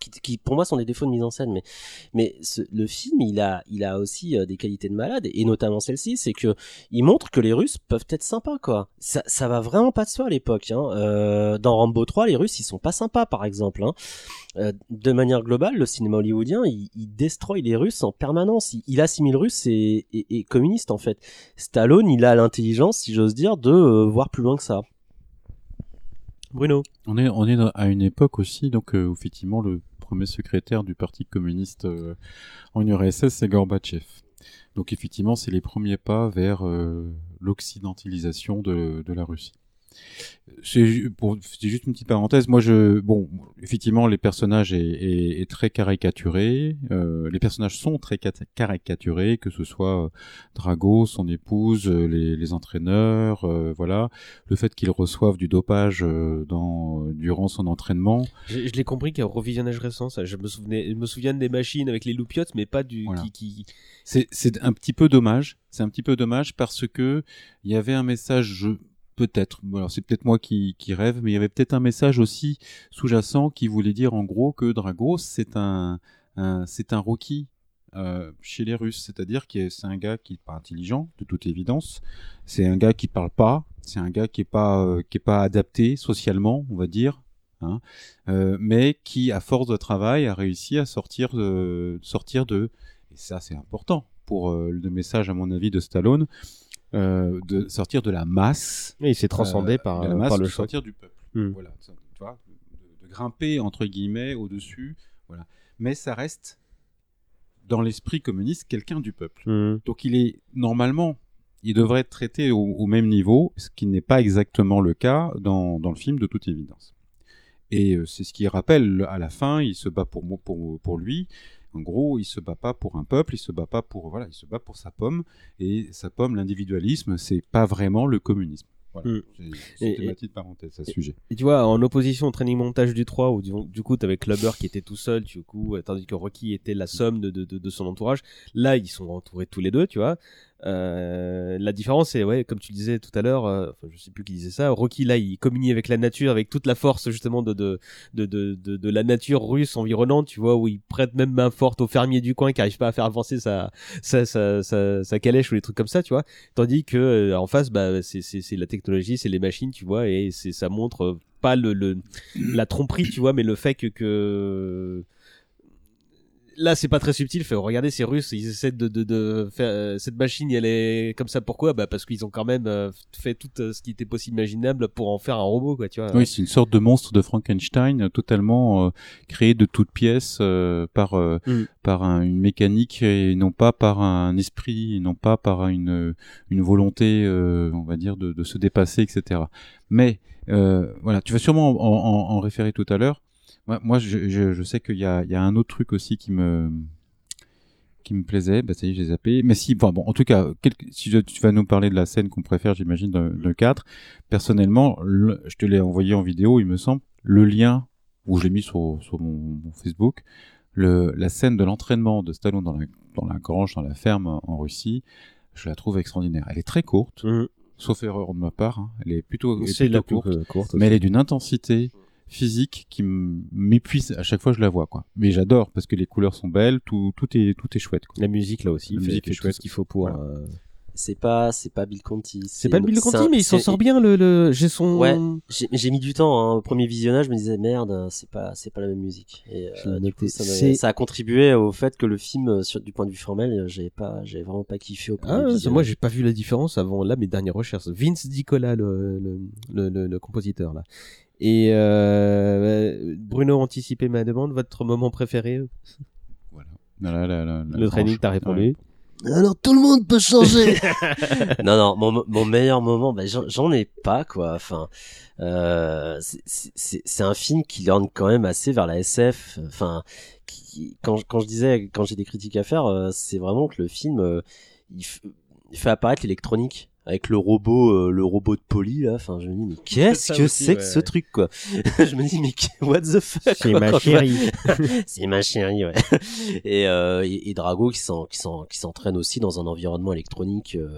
qui, qui, pour moi sont des défauts de mise en scène mais mais ce- le film il a il a aussi euh, des qualités de malade et notamment celle-ci c'est que il montre que les Russes peuvent être sympas quoi ça ça va vraiment pas de soi à l'époque hein. Euh, dans Rambo 3 les Russes ils sont pas sympas par exemple hein. Euh, de manière globale le cinéma hollywoodien il, il destroy les Russes en permanence il, il assimile Russes et, et, et communistes en fait Stallone il a l'intelligence si j'ose dire de euh, voir plus loin que ça Bruno. On est, on est à une époque aussi, donc euh, où effectivement le premier secrétaire du Parti communiste euh, en URSS, c'est Gorbatchev. Donc effectivement, c'est les premiers pas vers euh, l'occidentalisation de, de la Russie. C'est juste une petite parenthèse. Moi, je, bon, effectivement, les personnages est, est, est très caricaturé. Euh, les personnages sont très cat- caricaturés, que ce soit euh, Drago, son épouse, euh, les, les entraîneurs, euh, voilà, le fait qu'ils reçoivent du dopage dans durant son entraînement. Je, je l'ai compris qu'un revisionnage récent, ça, je me souvenais, je me souviens des machines avec les loupiottes, mais pas du Voilà. qui, qui. C'est c'est un petit peu dommage. C'est un petit peu dommage parce que il y avait un message, je- peut-être, alors c'est peut-être moi qui, rêve, mais il y avait peut-être un message aussi sous-jacent qui voulait dire en gros que Drago c'est un, un c'est un Rocky euh, chez les Russes, c'est-à-dire que c'est un gars qui est pas intelligent de toute évidence, c'est un gars qui parle pas, c'est un gars qui est pas euh, qui est pas adapté socialement, on va dire. Hein, euh, mais qui, à force de travail, a réussi à sortir de, sortir de, et ça c'est important pour le message à mon avis de Stallone, euh, de sortir de la masse. Et il s'est transcendé par, de la euh, masse, par le choc. sortir du peuple. Mm. Voilà, tu vois, de, de grimper entre guillemets au-dessus. Voilà. Mais ça reste dans l'esprit communiste quelqu'un du peuple. Mm. Donc il est normalement, il devrait être traité au, au même niveau, ce qui n'est pas exactement le cas dans, dans le film de toute évidence. Et euh, c'est ce qui rappelle à la fin, il se bat pour pour, pour lui. En gros, il se bat pas pour un peuple, il se bat pas pour voilà, il se bat pour sa pomme. Et sa pomme, l'individualisme, c'est pas vraiment le communisme. Voilà. Mm. C'était ma petite parenthèse à ce sujet. Et tu vois, en opposition au training montage du 3, où du, du coup, t'avais Clubber qui était tout seul, du coup, euh, tandis que Rocky était la somme de, de, de, de son entourage. Là, ils sont entourés tous les deux, tu vois. Euh, la différence, c'est, ouais, comme tu disais tout à l'heure, euh, enfin, je sais plus qui disait ça, Rocky, là, il communie avec la nature, avec toute la force, justement, de, de, de, de, de, la nature russe environnante, tu vois, où il prête même main forte au fermier du coin qui arrive pas à faire avancer sa, sa, sa, sa, calèche ou des trucs comme ça, tu vois. Tandis que, euh, en face, bah, c'est, la technologie, c'est les machines, tu vois, et ça montre euh, pas le, le, la tromperie, tu vois, mais le fait que, que là c'est pas très subtil fait regardez ces russes ils essaient de, de, de faire euh, cette machine elle est comme ça pourquoi? Bah parce qu'ils ont quand même euh, fait tout euh, ce qui était possible imaginable pour en faire un robot quoi tu vois Oui, c'est une sorte de monstre de Frankenstein totalement créé de toutes pièces par Mm. par un- une mécanique et non pas par un esprit, et non pas par une une volonté, on va dire, de, de se dépasser, etc. Mais voilà, tu vas sûrement en, en- en référer tout à l'heure. Moi, moi, je, je, je sais qu'il y a, il y a un autre truc aussi qui me qui me plaisait, bah ça y est, j'ai zappé. Mais si, bon, en tout cas, quel- si je- tu vas nous parler de la scène qu'on préfère, j'imagine, de, de 4, personnellement, le- je te l'ai envoyé en vidéo, il me semble, le lien, où je l'ai mis sur, sur mon, mon Facebook, le, la scène de l'entraînement de Stallone dans la, dans la grange, dans la ferme en, Russie, je la trouve extraordinaire. Elle est très courte, Mhm. sauf erreur de ma part, hein. elle est plutôt, elle est c'est la plutôt plus courte, courte mais elle est d'une intensité physique qui m'épuise à chaque fois que je la vois quoi. Mais j'adore parce que les couleurs sont belles, tout tout est tout est chouette quoi. la musique là aussi La musique est chouette. ce qu'il faut pour Voilà. euh, C'est pas, c'est pas Bill Conti. c'est pas Bill Conti mais il s'en sort bien le, le... j'ai son Ouais, j'ai mis du temps. Hein. Au premier visionnage, je me disais merde, c'est pas, c'est pas la même musique. Et euh, du noté. coup, ça, a contribué au fait que le film, euh, sur, du point de vue formel, j'ai pas, j'ai vraiment pas kiffé au premier ah, moi j'ai pas vu la différence avant là mes dernières recherches Vince Dicola le, le, le, le, le compositeur là et euh, Bruno a anticipé ma demande votre moment préféré Voilà. La- la- la- la le training t'as répondu Alors tout le monde peut changer. non non, mon, mon meilleur moment, bah, j'en ai pas quoi. Enfin, euh, c'est- un film qui lorne quand même assez vers la SF. Enfin, qui, quand quand je disais quand j'ai des critiques à faire, euh, c'est vraiment que le film euh, il fait apparaître l'électronique avec le robot euh, le robot de Polly là enfin je me dis mais qu'est-ce que c'est que ouais. ce truc quoi? Je me dis mais what the fuck c'est quoi, ma chérie c'est ma chérie, ouais. Et, euh, et, et Drago qui s'en, qui s'en, qui s'entraîne aussi dans un environnement électronique. euh,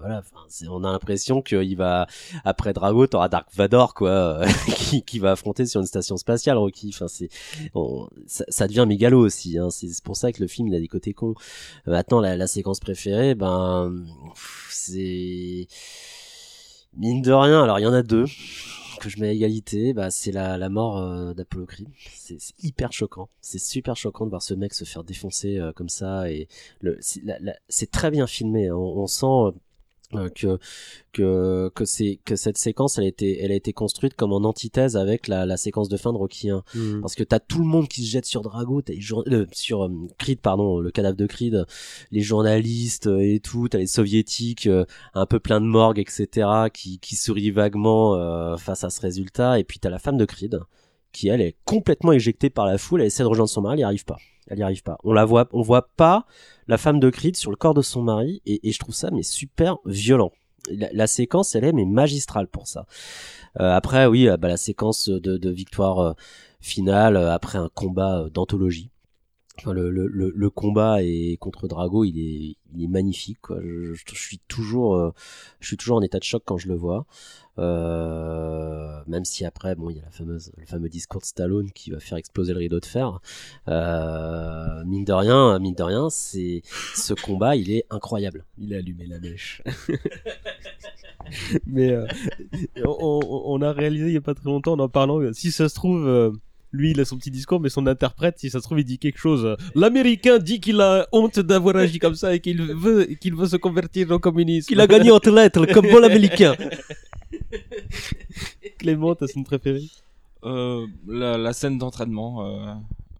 voilà, enfin, c'est- on a l'impression qu'il va après Drago, t'auras Dark Vador quoi, euh, qui, qui va affronter sur une station spatiale, Rocky. Enfin, c'est, on- ça, ça devient mégalo aussi. Hein. C'est c'est pour ça que le film il a des côtés cons. Maintenant, la, la séquence préférée, ben, pff, mine de rien. Alors, il y en a deux que je mets à égalité, bah, c'est la, la mort euh, d'Apollo Creed. C'est hyper choquant. C'est super choquant de voir ce mec se faire défoncer euh, comme ça. Et c'est très bien filmé. On, on sent euh, que que que c'est que cette séquence, elle a été elle a été construite comme en antithèse avec la, la séquence de fin de Rocky 1 Mm. parce que t'as tout le monde qui se jette sur Drago, t'as euh, sur euh, Creed pardon, le cadavre de Creed, les journalistes euh, et tout, t'as les soviétiques euh, un peu plein de morgue etc qui qui sourient vaguement euh, face à ce résultat et puis t'as la femme de Creed qui elle est complètement éjectée par la foule, elle essaie de rejoindre son mari, elle y arrive pas. Elle y arrive pas. On la voit, pas la femme de Creed sur le corps de son mari et, je trouve ça mais super violent. La, séquence elle est mais magistrale pour ça. Euh, après oui, euh, bah, la séquence de, victoire euh, finale après un combat d'anthologie. Le, combat est contre Drago, il est, magnifique. Je, suis toujours, euh, je suis toujours en état de choc quand je le vois. Euh, même si après, bon, il y a le fameux discours de Stallone qui va faire exploser le rideau de fer. Euh, mine de rien, mine de rien, c'est ce combat, il est incroyable. il a allumé la mèche mais on, on- a réalisé il y a pas très longtemps en en parlant si ça se trouve lui, il a son petit discours, mais son interprète, si ça se trouve, il dit quelque chose. L'Américain dit qu'il a honte d'avoir agi comme ça et qu'il veut, qu'il veut se convertir au communisme. Qu'il a gagné entre lettres, comme bon américain. Clément, t'as scène préférée Euh, la, la scène d'entraînement, euh,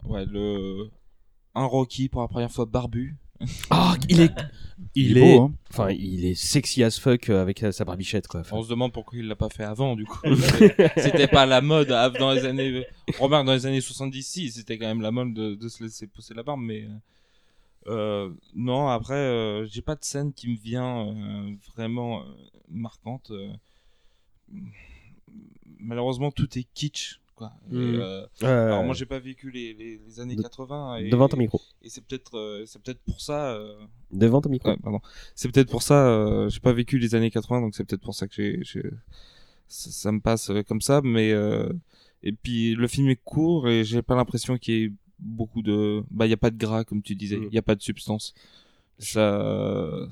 ouais, le un Rocky pour la première fois barbu. Ah, il est, il, Il est beau, hein. enfin, il est sexy as fuck euh, avec euh, sa barbichette, quoi. Enfin, On se demande pourquoi il l'a pas fait avant, du coup. c'était pas la mode dans les années. Remarque, dans les années 70, si, c'était quand même la mode de, de se laisser pousser la barbe, mais. Euh, non, après, euh, j'ai pas de scène qui me vient euh, vraiment euh, marquante. Malheureusement, tout est kitsch, quoi. Et, Mhm. euh, alors moi, j'ai pas vécu les, les, les années De- 80. Et, devant ton micro. Et c'est peut-être, euh, c'est peut-être pour ça. euh, Devant ton micro. Ouais, pardon. C'est peut-être pour ça, euh, j'ai pas vécu les années 80, donc c'est peut-être pour ça que j'ai, j'ai- ça, ça me passe comme ça, mais euh, et puis le film est court et j'ai pas l'impression qu'il y ait beaucoup de, bah il y a pas de gras comme tu disais, il Mm. y a pas de substance. Ça,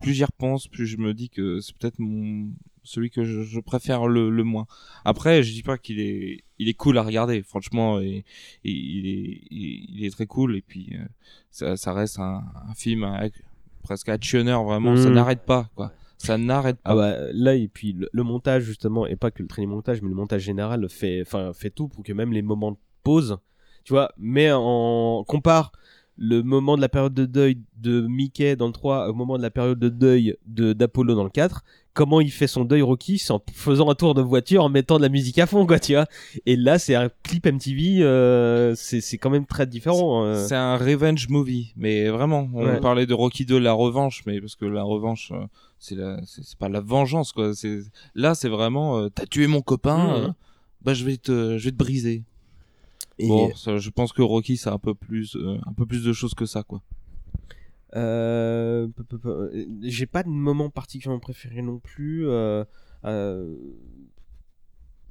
plus j'y repense, plus je me dis que c'est peut-être mon celui que je, je préfère le, le moins. Après, je dis pas qu'il est, il est cool à regarder, franchement, et, et il est, il, il est très cool. Et puis, euh, ça, ça reste un, un film avec- presque actionneur, vraiment. Ça Mm. n'arrête pas, quoi. Ça n'arrête pas. Ah bah là et puis le, le montage justement et pas que le training montage mais le montage général fait fait tout pour que même les moments de pause tu vois mais en compare le moment de la période de deuil de Mickey dans le 3 au moment de la période de deuil de d'Apollo dans le 4 comment il fait son deuil Rocky c'est en faisant un tour de voiture en mettant de la musique à fond quoi tu vois et là c'est un clip MTV euh, c'est c'est quand même très différent euh. C'est un revenge movie, mais vraiment. On Ouais. parlait de Rocky 2, la revanche, mais parce que la revanche, euh, c'est la, c'est pas la vengeance, quoi. C'est là, c'est vraiment, euh, t'as tué mon copain, euh, bah je vais te, je vais te briser. Et- Bon, ça, je pense que Rocky, c'est un peu plus, euh, un peu plus de choses que ça, quoi. Euh, euh, J'ai pas de moment particulièrement préféré non plus. Euh, euh,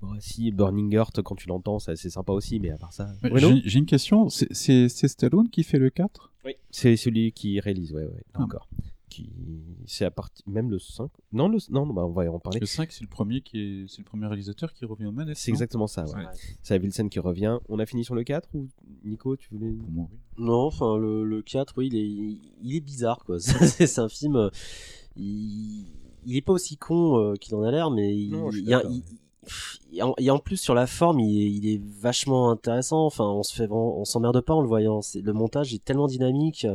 bon, si Burning Heart, quand tu l'entends, c'est sympa aussi, mais à part ça. Ouais, J'ai une question. C'est- Stallone qui fait le 4 Oui. C'est celui qui réalise, ouais, ouais, Ah. encore. Qui... C'est à partir. Même le 5 Non, le... non bah, on va en parler. Le 5, c'est le premier qui est, c'est le premier réalisateur qui revient aux manettes. C'est exactement ça, ouais. Ouais. C'est Wilson qui revient. On a fini sur le 4 ou Nico, tu voulais. Pour moi, oui. Non, enfin, le, le 4, oui, il est, il est bizarre, quoi. C'est un film. euh, Il, il est pas aussi con euh, qu'il en a l'air, mais il, Non, y a- il- et en, et en plus, sur la forme, il est, il est vachement intéressant. Enfin, on se fait on s'emmerde pas en le voyant. C'est- Le montage est tellement dynamique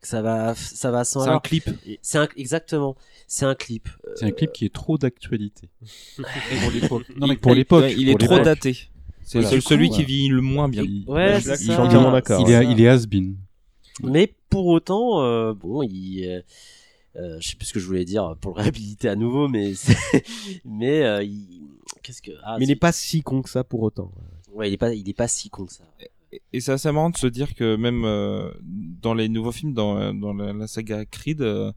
que ça va, ça va sans C'est un clip. C'est un, exactement. C'est un clip. C'est un clip qui est trop d'actualité. pour l'époque. Non, mais pour l'époque. Ouais, il est trop daté. C'est celui coup, qui vit le moins bien. Il- Ouais, c'est ça. d'accord. Il est, il est has-been. Mais pour autant, euh, bon, il, euh, euh, je sais plus ce que je voulais dire pour le réhabiliter à nouveau, mais mais euh, il, qu'est-ce que ah, mais il n'est pas si con que ça pour autant. ouais, il est pas, il est pas si con que ça. Et- Et c'est assez marrant de se dire que même euh, dans les nouveaux films, dans, dans la, la saga Creed, euh,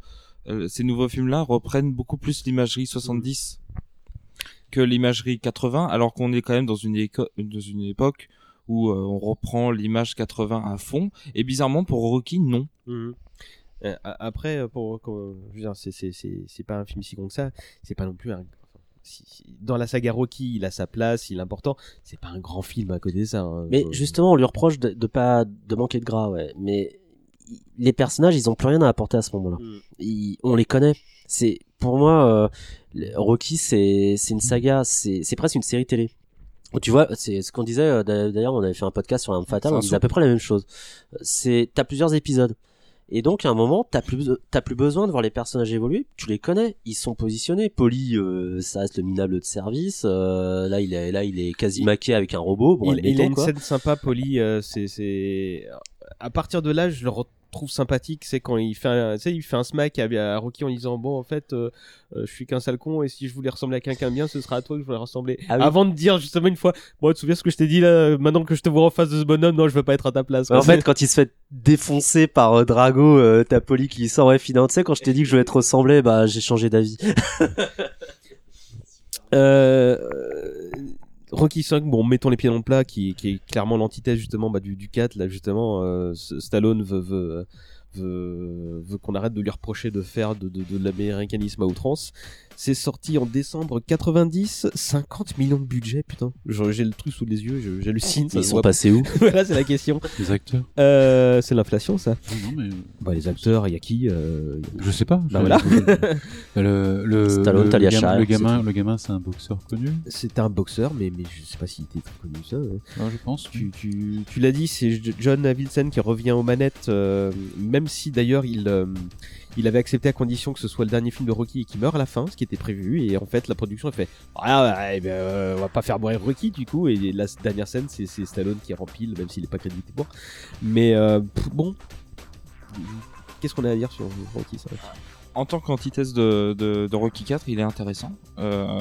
euh, ces nouveaux films-là reprennent beaucoup plus l'imagerie 70 que l'imagerie 80, alors qu'on est quand même dans une, dans une époque où euh, on reprend l'image 80 à fond. Et bizarrement, pour Rocky, non. Euh, a- après, pour, c'est pas un film si con que ça. C'est pas non plus un. Enfin, si- si- dans la saga Rocky, il a sa place, il est important. C'est pas un grand film à côté de ça. hein. Mais Euh, justement, on lui reproche de, de pas de manquer de gras, ouais. Mais les personnages, ils ont plus rien à apporter à ce moment-là. Mm. On les connaît. C'est pour moi, euh, Rocky, c'est c'est une saga, c'est c'est presque une série télé. Tu vois, c'est ce qu'on disait. euh, d'a- D'ailleurs, on avait fait un podcast sur l'arme fatale. On disait à peu près la même chose. C'est t'as plusieurs épisodes. Et donc, à un moment, t'as plus, t'as plus besoin de voir les personnages évoluer. Tu les connais, ils sont positionnés. Polly, euh, ça reste le minable de service. Euh, là, il est, là, il est quasi maqué avec un robot. Bon, il, il a une quoi. scène sympa, Polly. euh, c'est, c'est, à partir de là, je le retrouve sympathique. C'est quand il fait, un, tu sais, il fait un smack à, à Rocky en disant bon, en fait, euh, euh, je suis qu'un sale con et si je voulais ressembler à quelqu'un bien, ce sera à toi que je voulais ressembler. Ah oui. Avant de dire justement une fois, bon, tu te souviens ce que je t'ai dit là Maintenant que je te vois en face de ce bonhomme, non, je veux pas être à ta place. En fait, quand il se fait défoncer par euh, Drago, euh, t'as Polly qui sort, ouais, finalement, tu sais, quand je t'ai dit que je voulais te ressembler, bah, j'ai changé d'avis. Euh, Rocky 5, bon, mettons les pieds dans le plat, qui, qui est clairement l'antithèse justement bah, du, du 4. Là, justement, euh, Stallone veut, veut, veut, veut qu'on arrête de lui reprocher de faire de, de, de l'américanisme à outrance. C'est sorti en décembre 90, 50 millions de budget, putain. J'ai le truc sous les yeux, j'hallucine. ça Ils sont passés où Voilà, c'est la question. Les acteurs Euh, c'est l'inflation, ça. Non, mais Bah, les acteurs, il y a qui euh, je sais pas. Bah voilà. le, le, Stallone, le, Talia Shire, le c'est gamin, le gamin, c'est un boxeur connu. C'était un boxeur, mais, mais je sais pas s'il était très connu, ça. Ah, je pense. Tu, tu, tu l'as dit, c'est John Avildsen qui revient aux manettes, euh, même si d'ailleurs il, euh, il avait accepté à condition que ce soit le dernier film de Rocky et qu'il meurt à la fin, ce qui était prévu. Et en fait, la production a fait Ah, euh, on va pas faire mourir Rocky du coup. Et la dernière scène, c'est Stallone qui rempile, même s'il est pas crédité pour. Mais euh, bon, qu'est-ce qu'on a à dire sur Rocky ça En tant qu'antithèse de, Rocky 4, il est intéressant. Euh,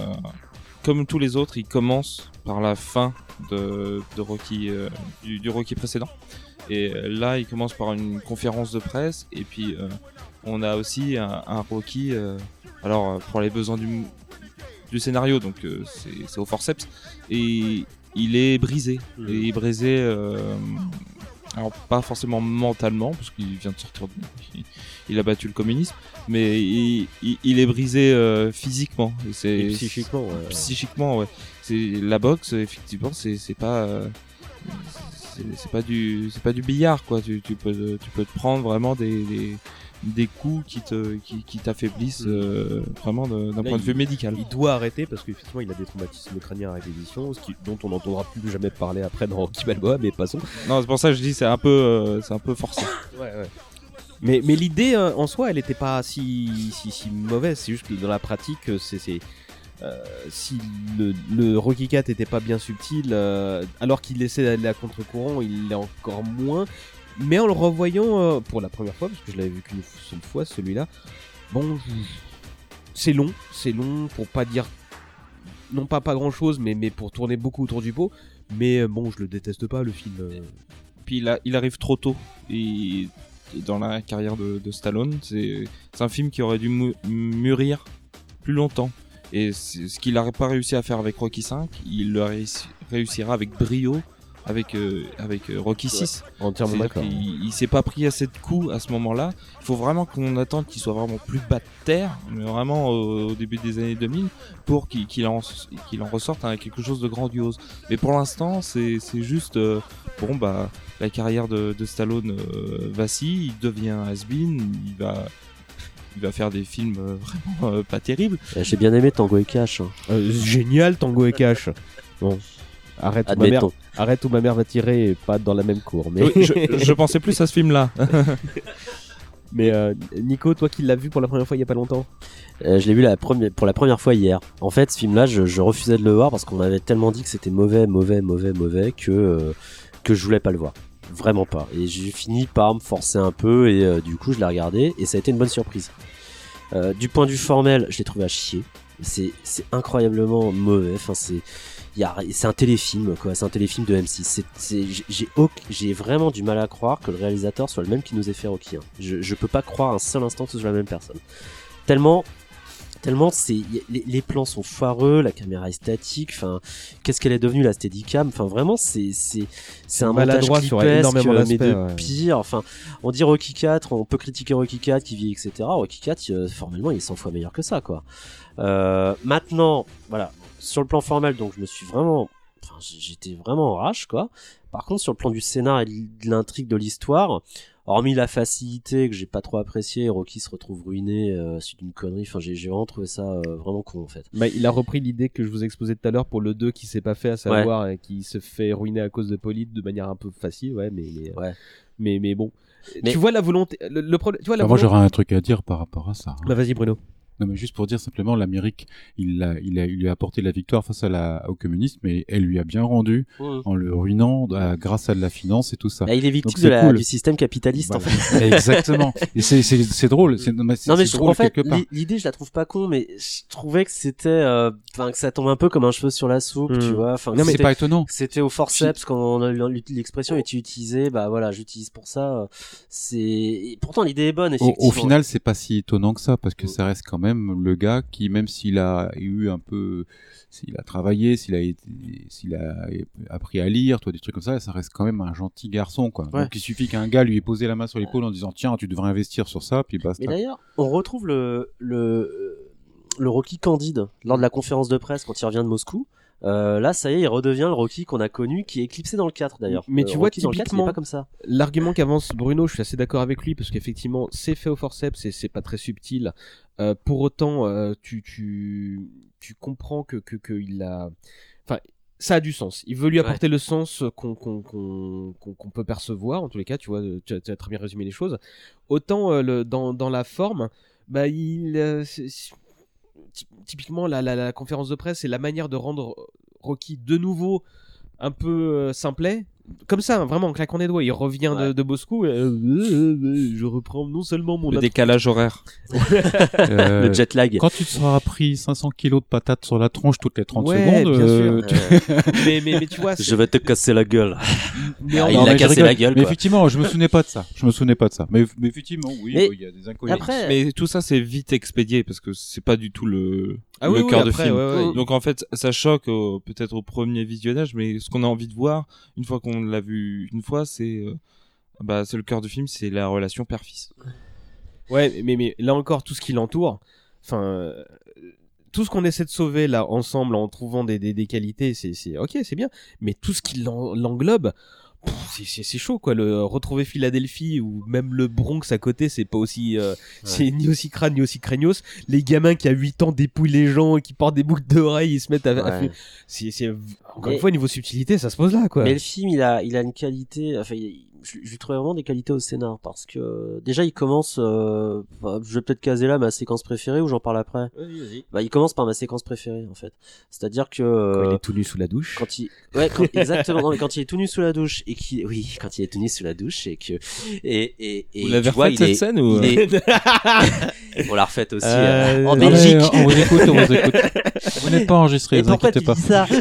comme tous les autres, il commence par la fin de, Rocky, du, Rocky précédent. Et là, il commence par une conférence de presse. Et puis, on a aussi un, un Rocky. euh, alors, euh, pour les besoins du, du scénario, donc euh, c'est au forceps. Et il est brisé. Et il est brisé. alors, pas forcément mentalement, parce qu'il vient de sortir. il, il a battu le communisme. Mais il, il- il est brisé physiquement. Et psychiquement, ouais. Psychiquement, ouais. C'est la boxe, effectivement, c'est pas. c'est c'est pas du c'est pas du billard quoi tu, tu peux tu peux te prendre vraiment des, des, des coups qui te qui, qui t'affaiblissent euh, vraiment d'un point de vue médical Il doit arrêter parce qu'effectivement il a des traumatismes crâniens à répétition, ce qui, dont on n'entendra plus jamais parler après dans Rocky Balboa, mais passons. non c'est pour ça que je dis c'est un peu euh, c'est un peu forcé Ouais, ouais. Mais, mais l'idée euh, en soi, elle était pas si, si, si mauvaise. C'est juste que dans la pratique, c'est. euh, si le, le Rocky 4 était pas bien subtil, euh, alors qu'il essaie d'aller à contre-courant, il l'est encore moins. Mais en le revoyant euh, pour la première fois, parce que je l'avais vu qu'une seule fois celui-là, bon, c'est long, c'est long pour pas dire. Non pas pas grand chose, mais, mais pour tourner beaucoup autour du pot. Mais euh, bon, je le déteste pas le film. euh. puis il, arrive trop tôt et, dans la carrière de, Stallone c'est un film qui aurait dû mûrir plus longtemps et ce qu'il n'aurait pas réussi à faire avec Rocky 5 il le réussi- réussira avec brio avec euh, avec euh, Rocky 6 Entièrement C'est-à-dire d'accord. qu'il- Il, s'est pas pris assez de coups à ce moment-là. Il faut vraiment qu'on attende qu'il soit vraiment plus bas de terre, mais vraiment au, au début des années 2000, pour qu'il en, qu'il en ressorte quelque chose de grandiose. Mais pour l'instant, c'est c'est juste, euh, bon bah, la carrière de, de Stallone euh, vacille, il devient has-been, il va, il va faire des films euh, vraiment euh, pas terribles. Euh, J'ai bien aimé Tango et Cash. hein. Euh, génial Tango et Cash. Bon, arrête où, ma mère, arrête où ma mère va tirer et pas dans la même cour. Mais, Oui, je, je pensais plus à ce film-là. mais euh, Nico, toi qui l'as vu pour la première fois il y a pas longtemps, Euh, je l'ai vu la première, pour la première fois hier. En fait, ce film-là, je, je refusais de le voir parce qu'on m'avait tellement dit que c'était mauvais, mauvais, mauvais, mauvais que euh, que je voulais pas le voir. Vraiment pas. Et j'ai fini par me forcer un peu et euh, du coup, je l'ai regardé et ça a été une bonne surprise. Euh, du point de vue formel, je l'ai trouvé à chier. C'est incroyablement mauvais. Enfin, c'est c'est un téléfilm quoi. C'est un téléfilm de M6. C'est- c'est- j'ai- vraiment du mal à croire que le réalisateur soit le même qui nous ait fait Rocky. hein. Je je peux pas croire un seul instant que ce soit la même personne. Tellement tellement c'est les, les plans sont foireux, la caméra est statique. Enfin, qu'est-ce qu'elle est devenue la Steadicam? Enfin, vraiment, c'est c'est c'est un montage clipesque, énormément euh, mais de d'aspects, ouais. pire. Enfin, on dit Rocky 4, on peut critiquer Rocky 4 qui vit, etc. Rocky 4, euh, formellement, il est 100 fois meilleur que ça, quoi. Euh, maintenant, voilà, sur le plan formel, donc je me suis vraiment, enfin, j'étais vraiment en rage, quoi. Par contre, sur le plan du scénar et de l'intrigue de l'histoire, hormis la facilité que j'ai pas trop apprécié, Rocky se retrouve ruiné euh, suite d'une connerie. Enfin, j'ai j'ai vraiment trouvé ça euh, vraiment con, en fait. bah, il a repris l'idée que je vous exposais tout à l'heure pour le 2 qui s'est pas fait, à savoir et qui se fait ruiner à cause de Polite de manière un peu facile, ouais, mais mais Ouais. mais, mais bon. Mais- Tu vois la volonté, le, le problème, tu vois la Bah, moi, j'aurais un truc à dire par rapport à ça. hein. Bah vas-y Bruno. Non, mais juste pour dire simplement, l'Amérique, il, a, il, a, il lui a apporté la victoire face à la, au communisme, mais elle lui a bien rendu en le ruinant à- grâce à de la finance et tout ça. Là, il est Donc, victime de la, cool. du système capitaliste, en Voilà. fait. Exactement. Et c'est, c'est, c'est drôle. Non, mais je trouve drôle en fait quelque part. l'i- l'idée je la trouve pas con mais je trouvais que c'était euh, enfin que ça tombe un peu comme un cheveu sur la soupe Hmm. tu vois enfin Non, mais c'est c'était- pas étonnant. c'était au forceps quand on a- l'expression est utilisée bah voilà j'utilise pour ça c'est et pourtant l'idée est bonne Au, effectivement au final, c'est pas si étonnant que ça, parce que Mm. ça reste quand même le gars qui, même s'il a eu un peu, s'il a travaillé, s'il a s'il a appris à lire, toi, des trucs comme ça, ça reste quand même un gentil garçon, quoi. Ouais. Donc, il suffit qu'un gars lui ait posé la main sur l'épaule en disant, tiens, tu devrais investir sur ça, puis basta. mais d'ailleurs on retrouve le le le Rocky candide lors de la conférence de presse quand il revient de Moscou. Euh, là, ça y est, il redevient le Rocky qu'on a connu, qui est éclipsé dans le 4 d'ailleurs. Mais Euh, tu vois, Rocky dans le 4, il est typiquement, pas comme ça. L'argument qu'avance Bruno, je suis assez d'accord avec lui parce qu'effectivement, c'est fait au forceps et c'est pas très subtil. Euh, pour autant, tu, tu, tu comprends que, que, que il a, enfin, ça a du sens. Il veut lui apporter le sens qu'on peut percevoir, en tous les cas, tu vois, tu as, très bien résumé les choses. Autant le, dans, dans la forme, bah, il, typiquement, la, conférence de presse et la manière de rendre Rocky de nouveau un peu euh, simplet. Comme ça, vraiment, en claquant des doigts, il revient de, de Moscou. et, euh, je reprends non seulement mon Le décalage horaire. Euh, Le jet lag. Quand tu te seras pris 500 kilos de patates sur la tronche toutes les 30 Ouais, secondes, bien euh, sûr. tu- mais, mais, mais tu vois, Je vais te casser la gueule. Mais Ah, en- il Non, je cassé la gueule. Mais effectivement, je me souvenais pas de ça. Je me souvenais pas de ça. Mais, mais effectivement, oui, il y a des incohérences. Après, Mais tout ça, c'est vite expédié parce que c'est pas du tout le, Ah le oui, oui, cœur de après, film. ouais, ouais. Donc en fait, ça choque au- peut-être au premier visionnage, mais ce qu'on a envie de voir, une fois qu'on l'a vu une fois, c'est euh, bah, c'est le cœur du film, c'est la relation père-fils. Ouais, mais, mais là encore, tout ce qui l'entoure, enfin, euh, tout ce qu'on essaie de sauver là ensemble en trouvant des, des, des qualités, c'est, c'est ok, c'est bien. Mais tout ce qui l'en- l'englobe, c'est, chaud quoi. Le retrouver Philadelphie ou même le Bronx à côté, c'est pas aussi, euh, c'est ni aussi crâne ni aussi craignos. Les gamins qui à 8 ans dépouillent les gens qui portent des boucles d'oreilles, ils se mettent à, Ouais. c'est, c'est encore une fois niveau subtilité, ça se pose là quoi. Mais le film, il a, il a une qualité. Enfin, il- je, je lui trouvais vraiment des qualités au scénar parce que euh, déjà, il commence. euh, enfin, je vais peut-être caser là ma séquence préférée ou j'en parle après? Vas-y, vas-y. Bah, il commence par ma séquence préférée en fait. C'est-à-dire que Quand il euh, est tout nu sous la douche. quand il, ouais, quand- exactement. Non, mais quand il est tout nu sous la douche et qui, oui, quand il est tout nu sous la douche et que et et et Vous l'avez tu vois, refait il cette est- scène ou? est- On l'a refaite aussi Euh, euh, en Belgique. on vous écoute, on vous écoute. Vous n'êtes pas enregistré, vous inquiétez tu pas. dis ça?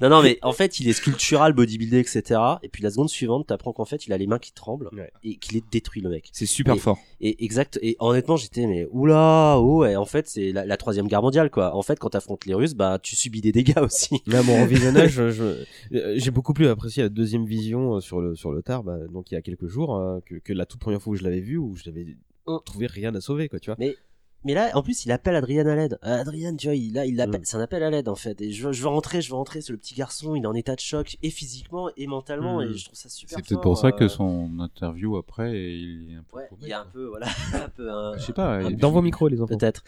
Non, non, mais en fait, il est sculptural, bodybuildé, etc. Et puis la seconde suivante, t'apprends qu'en fait, il a les mains qui tremblent Ouais. et qu'il est détruit, le mec. C'est super Et- fort. Et exact. Et honnêtement, j'étais mais oula, oh, ouais. En fait, c'est la, la troisième guerre mondiale, quoi. En fait, quand t'affrontes les Russes, bah, tu subis des dégâts aussi. Là, mon revisionnage, je- je- euh, j'ai beaucoup plus apprécié la deuxième vision euh, sur le sur le tard, bah, donc il y a quelques jours, euh, que, que la toute première fois où je l'avais vu, où je n'avais trouvé rien à sauver, quoi, tu vois. Mais mais là, en plus, il appelle Adrien à l'aide. Euh, Adrien, tu vois, il, là, il l'appelle. Mm. C'est un appel à l'aide, en fait. Et je veux, je veux rentrer, je veux rentrer. C'est le petit garçon. Il est en état de choc, et physiquement, et mentalement. Mm. Et je trouve ça super C'est peut-être pour ça que euh, son interview après, il est un peu. Ouais, paumé, il y a un peu, voilà, un peu un. Je sais pas. Dans vos micros, les enfants. Peut-être.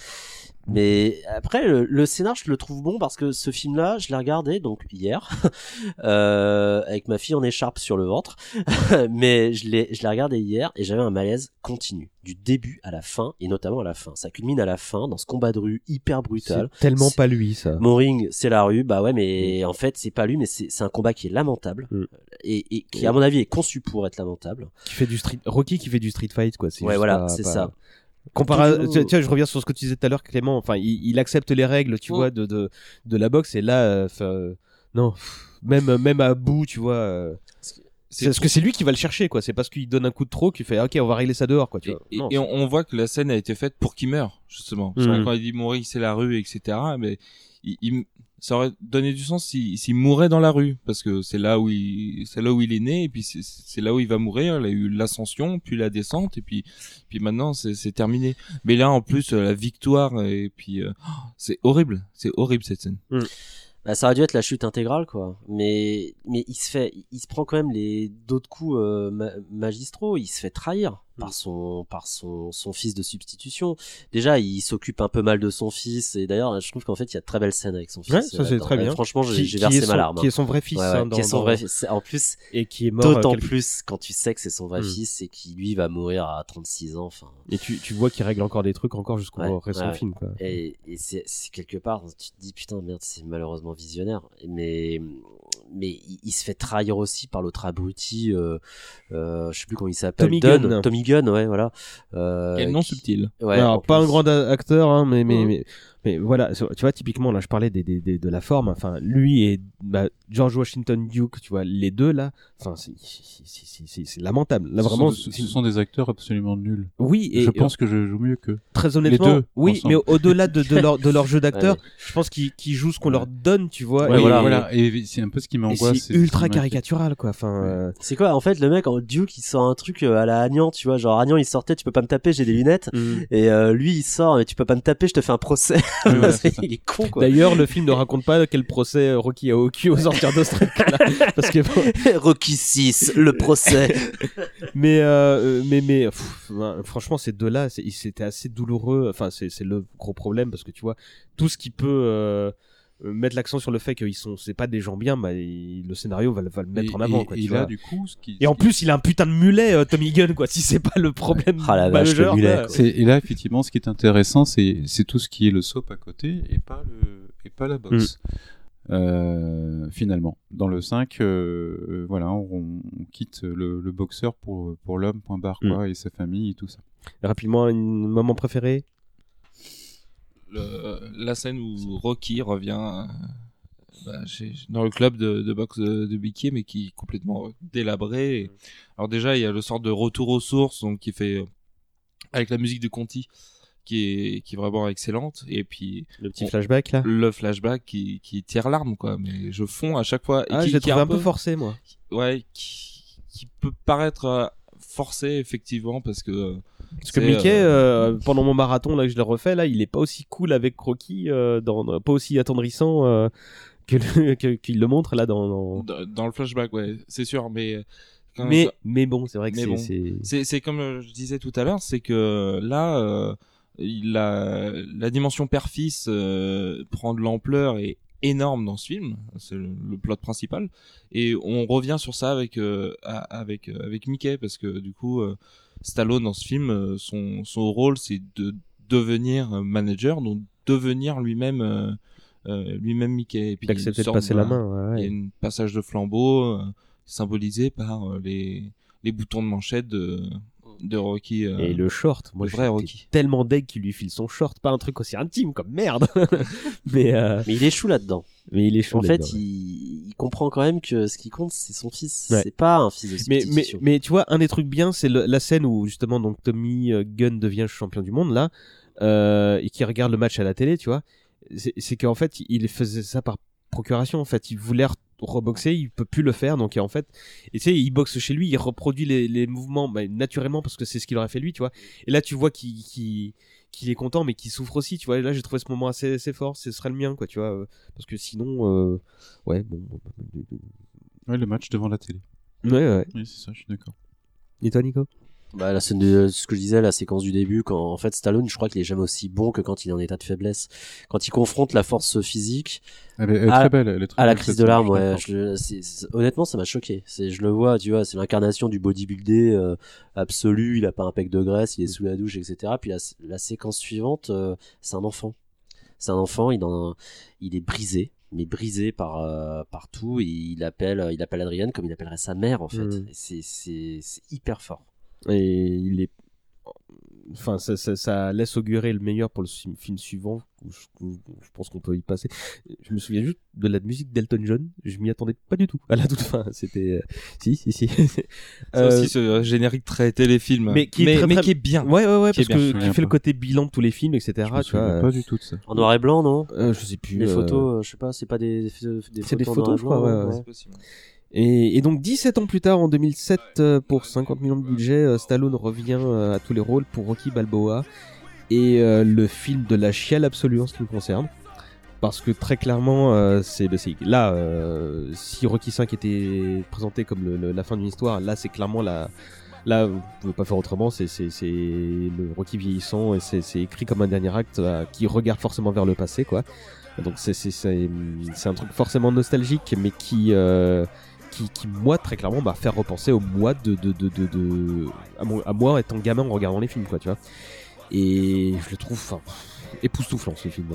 Mais après, le, le scénar, je le trouve bon parce que ce film-là, je l'ai regardé donc hier euh, avec ma fille en écharpe sur le ventre. Mais je l'ai, je l'ai regardé hier et j'avais un malaise continu du début à la fin et notamment à la fin. Ça culmine à la fin dans ce combat de rue hyper brutal. Tellement pas lui, ça. Mon ring, c'est la rue. Bah ouais, mais en fait, c'est pas lui, mais c'est un combat qui est lamentable Mm. et, et qui, à mon avis, est conçu pour être lamentable. Qui fait du street, Rocky qui fait du street fight, quoi. c'est Ouais, voilà, c'est pas- ça. Comparé, Toujours- vois, je reviens sur ce que tu disais tout à l'heure, Clément. Enfin, il, il accepte les règles, tu Mm. vois, de, de de la boxe. Et là, euh, euh, non, même même à bout, tu vois. euh, c'est parce que c'est lui qui va le chercher, quoi. C'est parce qu'il donne un coup de trop qu'il fait, ok, on va régler ça dehors, quoi. Tu Et, vois. et- Non, et on, on voit que la scène a été faite pour qu'il meure, justement. Parce Mhm. que quand il dit mourir, c'est la rue, etc. Mais il, il- ça aurait donné du sens s'il s'il mourait dans la rue, parce que c'est là où il, c'est là où il est né, et puis c'est- c'est là où il va mourir. Il a eu l'ascension, puis la descente, et puis, puis maintenant c'est c'est terminé. Mais là, en plus, euh, la victoire, et puis euh, oh, c'est horrible, c'est horrible cette scène. Bah, ça aurait dû être la chute intégrale, quoi. Mais, mais il se fait, il se prend quand même les d'autres coups euh, ma- magistraux. Il se fait trahir. Par son, par son, son fils de substitution. Déjà, il s'occupe un peu mal de son fils. Et d'ailleurs, je trouve qu'en fait, il y a de très belles scènes avec son fils. Ouais, ça, c'est très bien. Franchement, j'ai versé ma larme. qui est son vrai fils, Ouais, ouais, hein, dans- qui est son dans- vrai fils. En plus, et qui est mort. euh, d'autant quelque- plus quand tu sais que c'est son vrai Mm. fils et qui lui va mourir à 36 ans. Enfin. Et tu, tu vois qu'il règle encore des trucs encore jusqu'au récent film, quoi. Et, et c'est c'est quelque part, tu te dis putain merde, c'est malheureusement visionnaire. Mais mais il, il se fait trahir aussi par l'autre abruti, euh, euh, je sais plus comment il s'appelle, Tommy Dunn, Gunn. Tommy Gunn, ouais voilà. Euh, Quel nom qui- subtil. Ouais, Alors, pas un grand acteur, hein, mais, mais, mais, mais voilà, tu vois, typiquement, là, je parlais des, des, des- de la forme. Enfin, lui et bah, George Washington Duke, tu vois, les deux là, enfin, c'est- c'est- c'est c'est- c'est lamentable. Là, Ce vraiment, sont, ce sont des acteurs absolument nuls. oui, et je pense que je joue mieux qu'eux. très honnêtement, deux, oui, ensemble. mais au-delà de, de, leur, de leur jeu d'acteur, Ouais. je pense qu'ils qu'ils jouent ce qu'on leur donne, tu vois. Ouais, et- voilà, voilà. Et c'est un peu ce qui m'angoisse. c'est ultra caricatural, quoi. Enfin, Ouais. euh, C'est quoi en fait le mec en Duke il sort un truc euh, à la Agnan tu vois genre Agnan il sortait tu peux pas me taper j'ai des lunettes mm. et euh, lui il sort mais tu peux pas me taper je te fais un procès Ouais, ouais, c'est ça. il est con quoi D'ailleurs, le film ne raconte pas quel procès Rocky a au cul aux sorties d'Australie. parce que Rocky 6 le procès mais euh, mais mais pff, ben, franchement ces deux là c'était assez douloureux enfin c'est c'est le gros problème parce que tu vois tout ce qui peut euh, mettre l'accent sur le fait qu'ils sont c'est pas des gens bien bah il- le scénario va, le- va le mettre Et- en avant et- quoi, et tu là, vois. du coup, ce qui, et en plus il a un putain de mulet euh, Tommy Gunn quoi si c'est pas le problème Ah la vache, le majeur mulet, quoi. et là, effectivement, ce qui est intéressant, c'est c'est tout ce qui est le soap à côté et pas, le, et pas la boxe. Mm. Euh, finalement, dans le 5, euh, euh, voilà, on, on quitte le, le boxeur pour, pour l'homme, point barre, Mm. quoi, et sa famille et tout ça. rapidement un moment préféré? Le- la scène où Rocky revient euh, bah, dans le club de, de boxe de, de Biquier, mais qui est complètement délabré. Et- alors déjà, il y a le sort de retour aux sources, donc qui fait euh, avec la musique de Conti, qui est qui est vraiment excellente. Et puis le petit On- flashback là le flashback qui qui tire l'arme quoi. Mais je fonds à chaque fois. et ah qui, je l'ai trouvé un peu forcé moi Ouais, qui, qui peut paraître euh, forcé effectivement parce que Parce que Mickey, euh, euh, pendant mon marathon là que je l'ai refait, là, il est pas aussi cool avec Rocky, euh, dans, pas aussi attendrissant euh, que le- que- qu'il le montre là dans. dans- dans, dans le flashback, ouais, c'est sûr, mais Mais mais bon, c'est vrai que c'est bon. c'est comme je disais tout à l'heure, c'est que là, euh, il a, la dimension père-fils euh, prend de l'ampleur et énorme dans ce film, c'est le, le plot principal, et on revient sur ça avec euh, avec avec Mickey parce que du coup, euh, Stallone dans ce film, euh, son son rôle c'est de devenir euh, manager, donc devenir lui-même euh, lui-même Mickey, et puis d'accepter de passer la main. ouais, il y a un passage de flambeau symbolisé par les, les boutons de manchette de, de Rocky. euh, Et le short, moi le je vrai Rocky. tellement deg qu'il lui file son short, pas un truc aussi intime comme merde. mais euh, mais il échoue là-dedans mais il est chaud. en fait ouais. il... il comprend quand même que ce qui compte c'est son fils Ouais. c'est pas un fils de mais, mais, substitution mais tu vois, un des trucs bien, c'est le- la scène où justement donc Tommy euh, Gunn devient champion du monde là, euh, et qui regarde le match à la télé, tu vois. C'est qu'en fait, il faisait ça par procuration. En fait, il voulait reboxer, il peut plus le faire, donc en fait, et tu sais, il boxe chez lui, il reproduit les, les mouvements bah, naturellement parce que c'est ce qu'il aurait fait lui, tu vois. Et là, tu vois qu'il est content, mais qu'il souffre aussi, tu vois. Et là, j'ai trouvé ce moment assez, assez fort. Ce serait le mien, quoi, tu vois. euh, Parce que sinon, euh, ouais, bon. Ouais, le match devant la télé. Ouais, ouais. Oui, c'est ça, je suis d'accord. Et toi, Nico? Bah, la scène de ce que je disais, la séquence du début, quand en fait Stallone, je crois qu'il est jamais aussi bon que quand il est en état de faiblesse. Quand il confronte la force physique Elle est, elle est À- très belle. Elle est très à la belle, crise cette de larmes, ouais. Je honnêtement, ça m'a choqué. C'est, je le vois, tu vois, c'est l'incarnation du bodybuildé euh, absolu. Il a pas un pec de graisse, il est sous la douche, etc. Puis la, la séquence suivante, euh, c'est un enfant. C'est un enfant, il, en, il est brisé, mais brisé par euh, par tout. Et il appelle, il appelle Adrienne comme il appellerait sa mère en fait. C'est, c'est hyper fort. Et il est enfin ça, ça, ça laisse augurer le meilleur pour le film, suivant où je, où je pense qu'on peut y passer je me souviens juste de la musique d'Elton John je m'y attendais pas du tout à la toute fin c'était euh, si si si Ça Euh, aussi, ce euh, générique très téléfilm, mais qui est très, très- qui est bien. ouais ouais ouais Qui parce que qui fait le côté bilan de tous les films etc Je me tu vois souviens pas du tout de ça. En noir et blanc, non? Euh, je sais plus Les euh, photos, euh, je sais pas, c'est pas des, des, des C'est des photos, en noir photos, et je crois, blanc, ouais, ouais. C'est possible. Et, et donc 17 ans plus tard, en 2007, euh, pour 50 millions de budget, euh, Stallone revient euh, à tous les rôles pour Rocky Balboa et le film de la chiale absolue en ce qui me concerne. Parce que très clairement, euh, c'est là, si Rocky 5 était présenté comme le- le- la fin d'une histoire, là c'est clairement la, là vous pouvez pas faire autrement. C'est c'est c'est le Rocky vieillissant et c'est écrit comme un dernier acte qui regarde forcément vers le passé, quoi. Donc c'est c'est c'est c'est un truc forcément nostalgique, mais qui euh, qui, moi très clairement m'a fait repenser au moi de à, moi étant gamin en regardant les films quoi tu vois. Et je le trouve époustouflant ce film.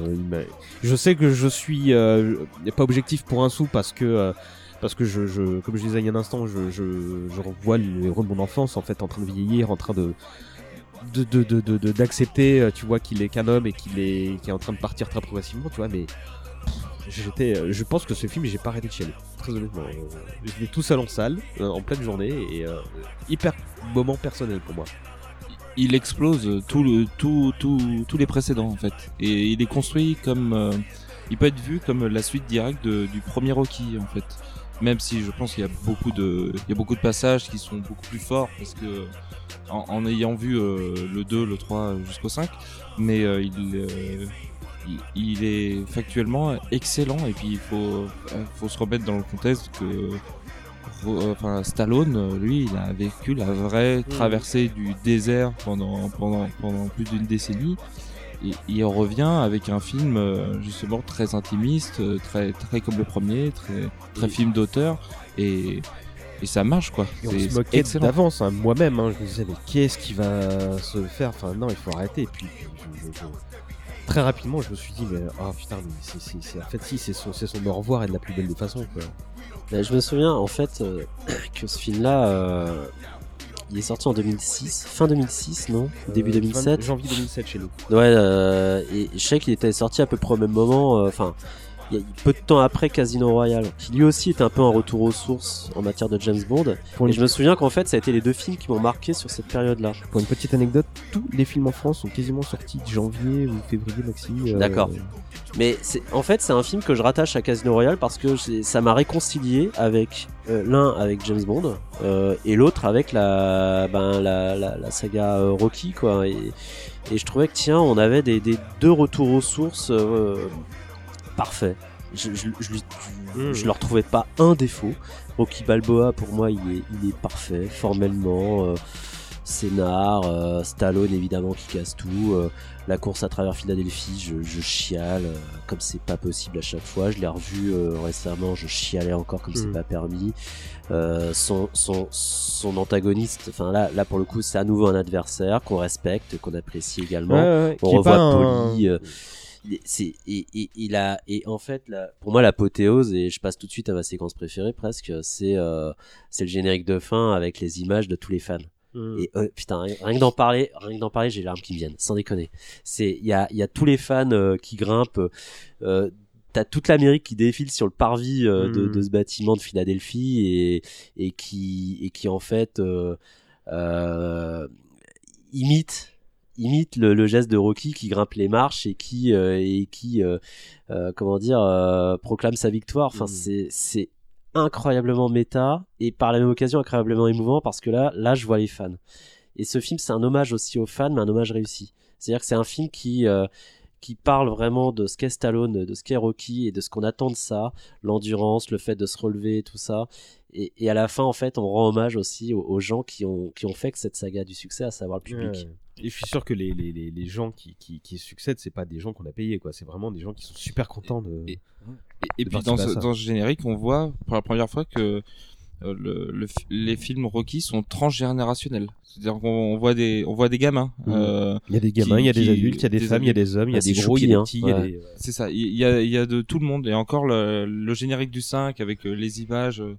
Je sais que je suis euh, pas objectif pour un sou parce que euh, parce que je, comme je disais il y a un instant je je, revois les héros de mon enfance en fait en train de vieillir en train de de de de de- d'accepter euh, tu vois qu'il est qu'un homme et qu'il est qui est en train de partir très progressivement tu vois mais j'étais euh, je pense que ce film j'ai pas arrêté de chialer. Très honnêtement Euh, je l'ai tout seul en salle euh, en pleine journée et hyper moment personnel pour moi. Il explose tout tout tout tous les précédents en fait. Et il est construit comme il peut être vu comme la suite directe du premier Rocky en fait. Même si je pense qu'il y a beaucoup de, il y a beaucoup de passages qui sont beaucoup plus forts parce que en, ayant vu le 2, le 3 jusqu'au 5, mais il, il, est factuellement excellent et puis il faut, euh, faut se remettre dans le contexte que euh, enfin Stallone euh, lui il a vécu la vraie traversée du désert pendant pendant pendant plus d'une décennie. Et il revient avec un film justement très intimiste très très comme le premier très très film d'auteur. Et et ça marche quoi. Et on se moquait d'avance, hein. moi-même, hein, je me disais, mais qu'est-ce qui va se faire? Enfin, non, il faut arrêter. Et puis, je- je- je- très rapidement, je me suis dit, mais oh putain, mais c'est, c'est, c'est- en fait, si, c'est son, c'est son au revoir et de la plus belle des façons, quoi. Bah, je me souviens en fait euh, que ce film-là, euh, il est sorti en 2006, fin 2006, non? Début Euh, 2007 fin- Janvier 2007 chez nous. Ouais, euh, et je sais qu'il était sorti à peu près au même moment, euh, enfin, il y a peu de temps après Casino Royale, qui lui aussi était un peu un retour aux sources en matière de James Bond. Pour Et une, je me souviens qu'en fait, ça a été les deux films qui m'ont marqué sur cette période-là. pour une petite anecdote, tous les films en France sont quasiment sortis de janvier ou février maxi. euh, D'accord. Mais en fait, c'est un film que je rattache à Casino Royale parce que ça m'a réconcilié avec euh, l'un avec James Bond euh, et l'autre avec la, ben, la, la, la saga euh, Rocky, quoi. Et, et je trouvais que tiens, on avait des, des deux retours aux sources parfaits. Je, je, je, lui- je, je leur trouvais pas un défaut. Rocky Balboa, pour moi, il est, il est parfait, formellement. euh, scénar, euh, Stallone évidemment qui casse tout, euh, la course à travers Philadelphie, je, je chiale euh, comme c'est pas possible à chaque fois. Je l'ai revu récemment, je chialais encore comme c'est Mm. pas permis. Son, son, son antagoniste, enfin là, là pour le coup, c'est à nouveau un adversaire qu'on respecte, qu'on apprécie également. Ouais, ouais, ouais, On revoit un-. C'est et, et, il a et en fait là, pour moi l'apothéose et je passe tout de suite à ma séquence préférée presque c'est euh, c'est le générique de fin avec les images de tous les fans Mm. et euh, putain, rien, que d'en parler, rien que d'en parler, j'ai les larmes qui me viennent, sans déconner. C'est, il y a, il y a tous les fans euh, qui grimpent. Euh, T'as toute l'Amérique qui défile sur le parvis euh, de, Mm. de ce bâtiment de Philadelphie et, et qui et qui en fait imite imite le, le geste de Rocky qui grimpe les marches et qui euh, et qui euh, euh, comment dire proclame sa victoire. Enfin, Mm. c'est c'est incroyablement méta et par la même occasion incroyablement émouvant parce que là là je vois les fans. Et ce film c'est un hommage aussi aux fans mais un hommage réussi. C'est-à-dire que c'est un film qui qui parle vraiment de ce qu'est Stallone, de ce qu'est Rocky et de ce qu'on attend de ça, l'endurance, le fait de se relever, tout ça. Et, et à la fin, en fait, on rend hommage aussi aux, aux gens qui ont, qui ont fait que cette saga a du succès, à savoir le public. Ouais. Et je suis sûr que les, les, les, les gens qui, qui, qui succèdent, c'est pas des gens qu'on a payés, quoi. C'est vraiment des gens qui sont super contents de. Et- Et, et de puis dans ce, dans ce générique, on voit pour la première fois que le, le fi- les films Rocky sont transgénérationnels. C'est-à-dire qu'on on voit des on voit des gamins. Mhm. euh, Il y a des gamins, il y a des qui- adultes, il y a des, des femmes, il y a des hommes, il y a Ah, des gros, il y a choupi, des petits, il y a hein. des. C'est ça. Il y a, il y a de tout le monde. Et encore le, le générique du 5 avec euh, les images euh,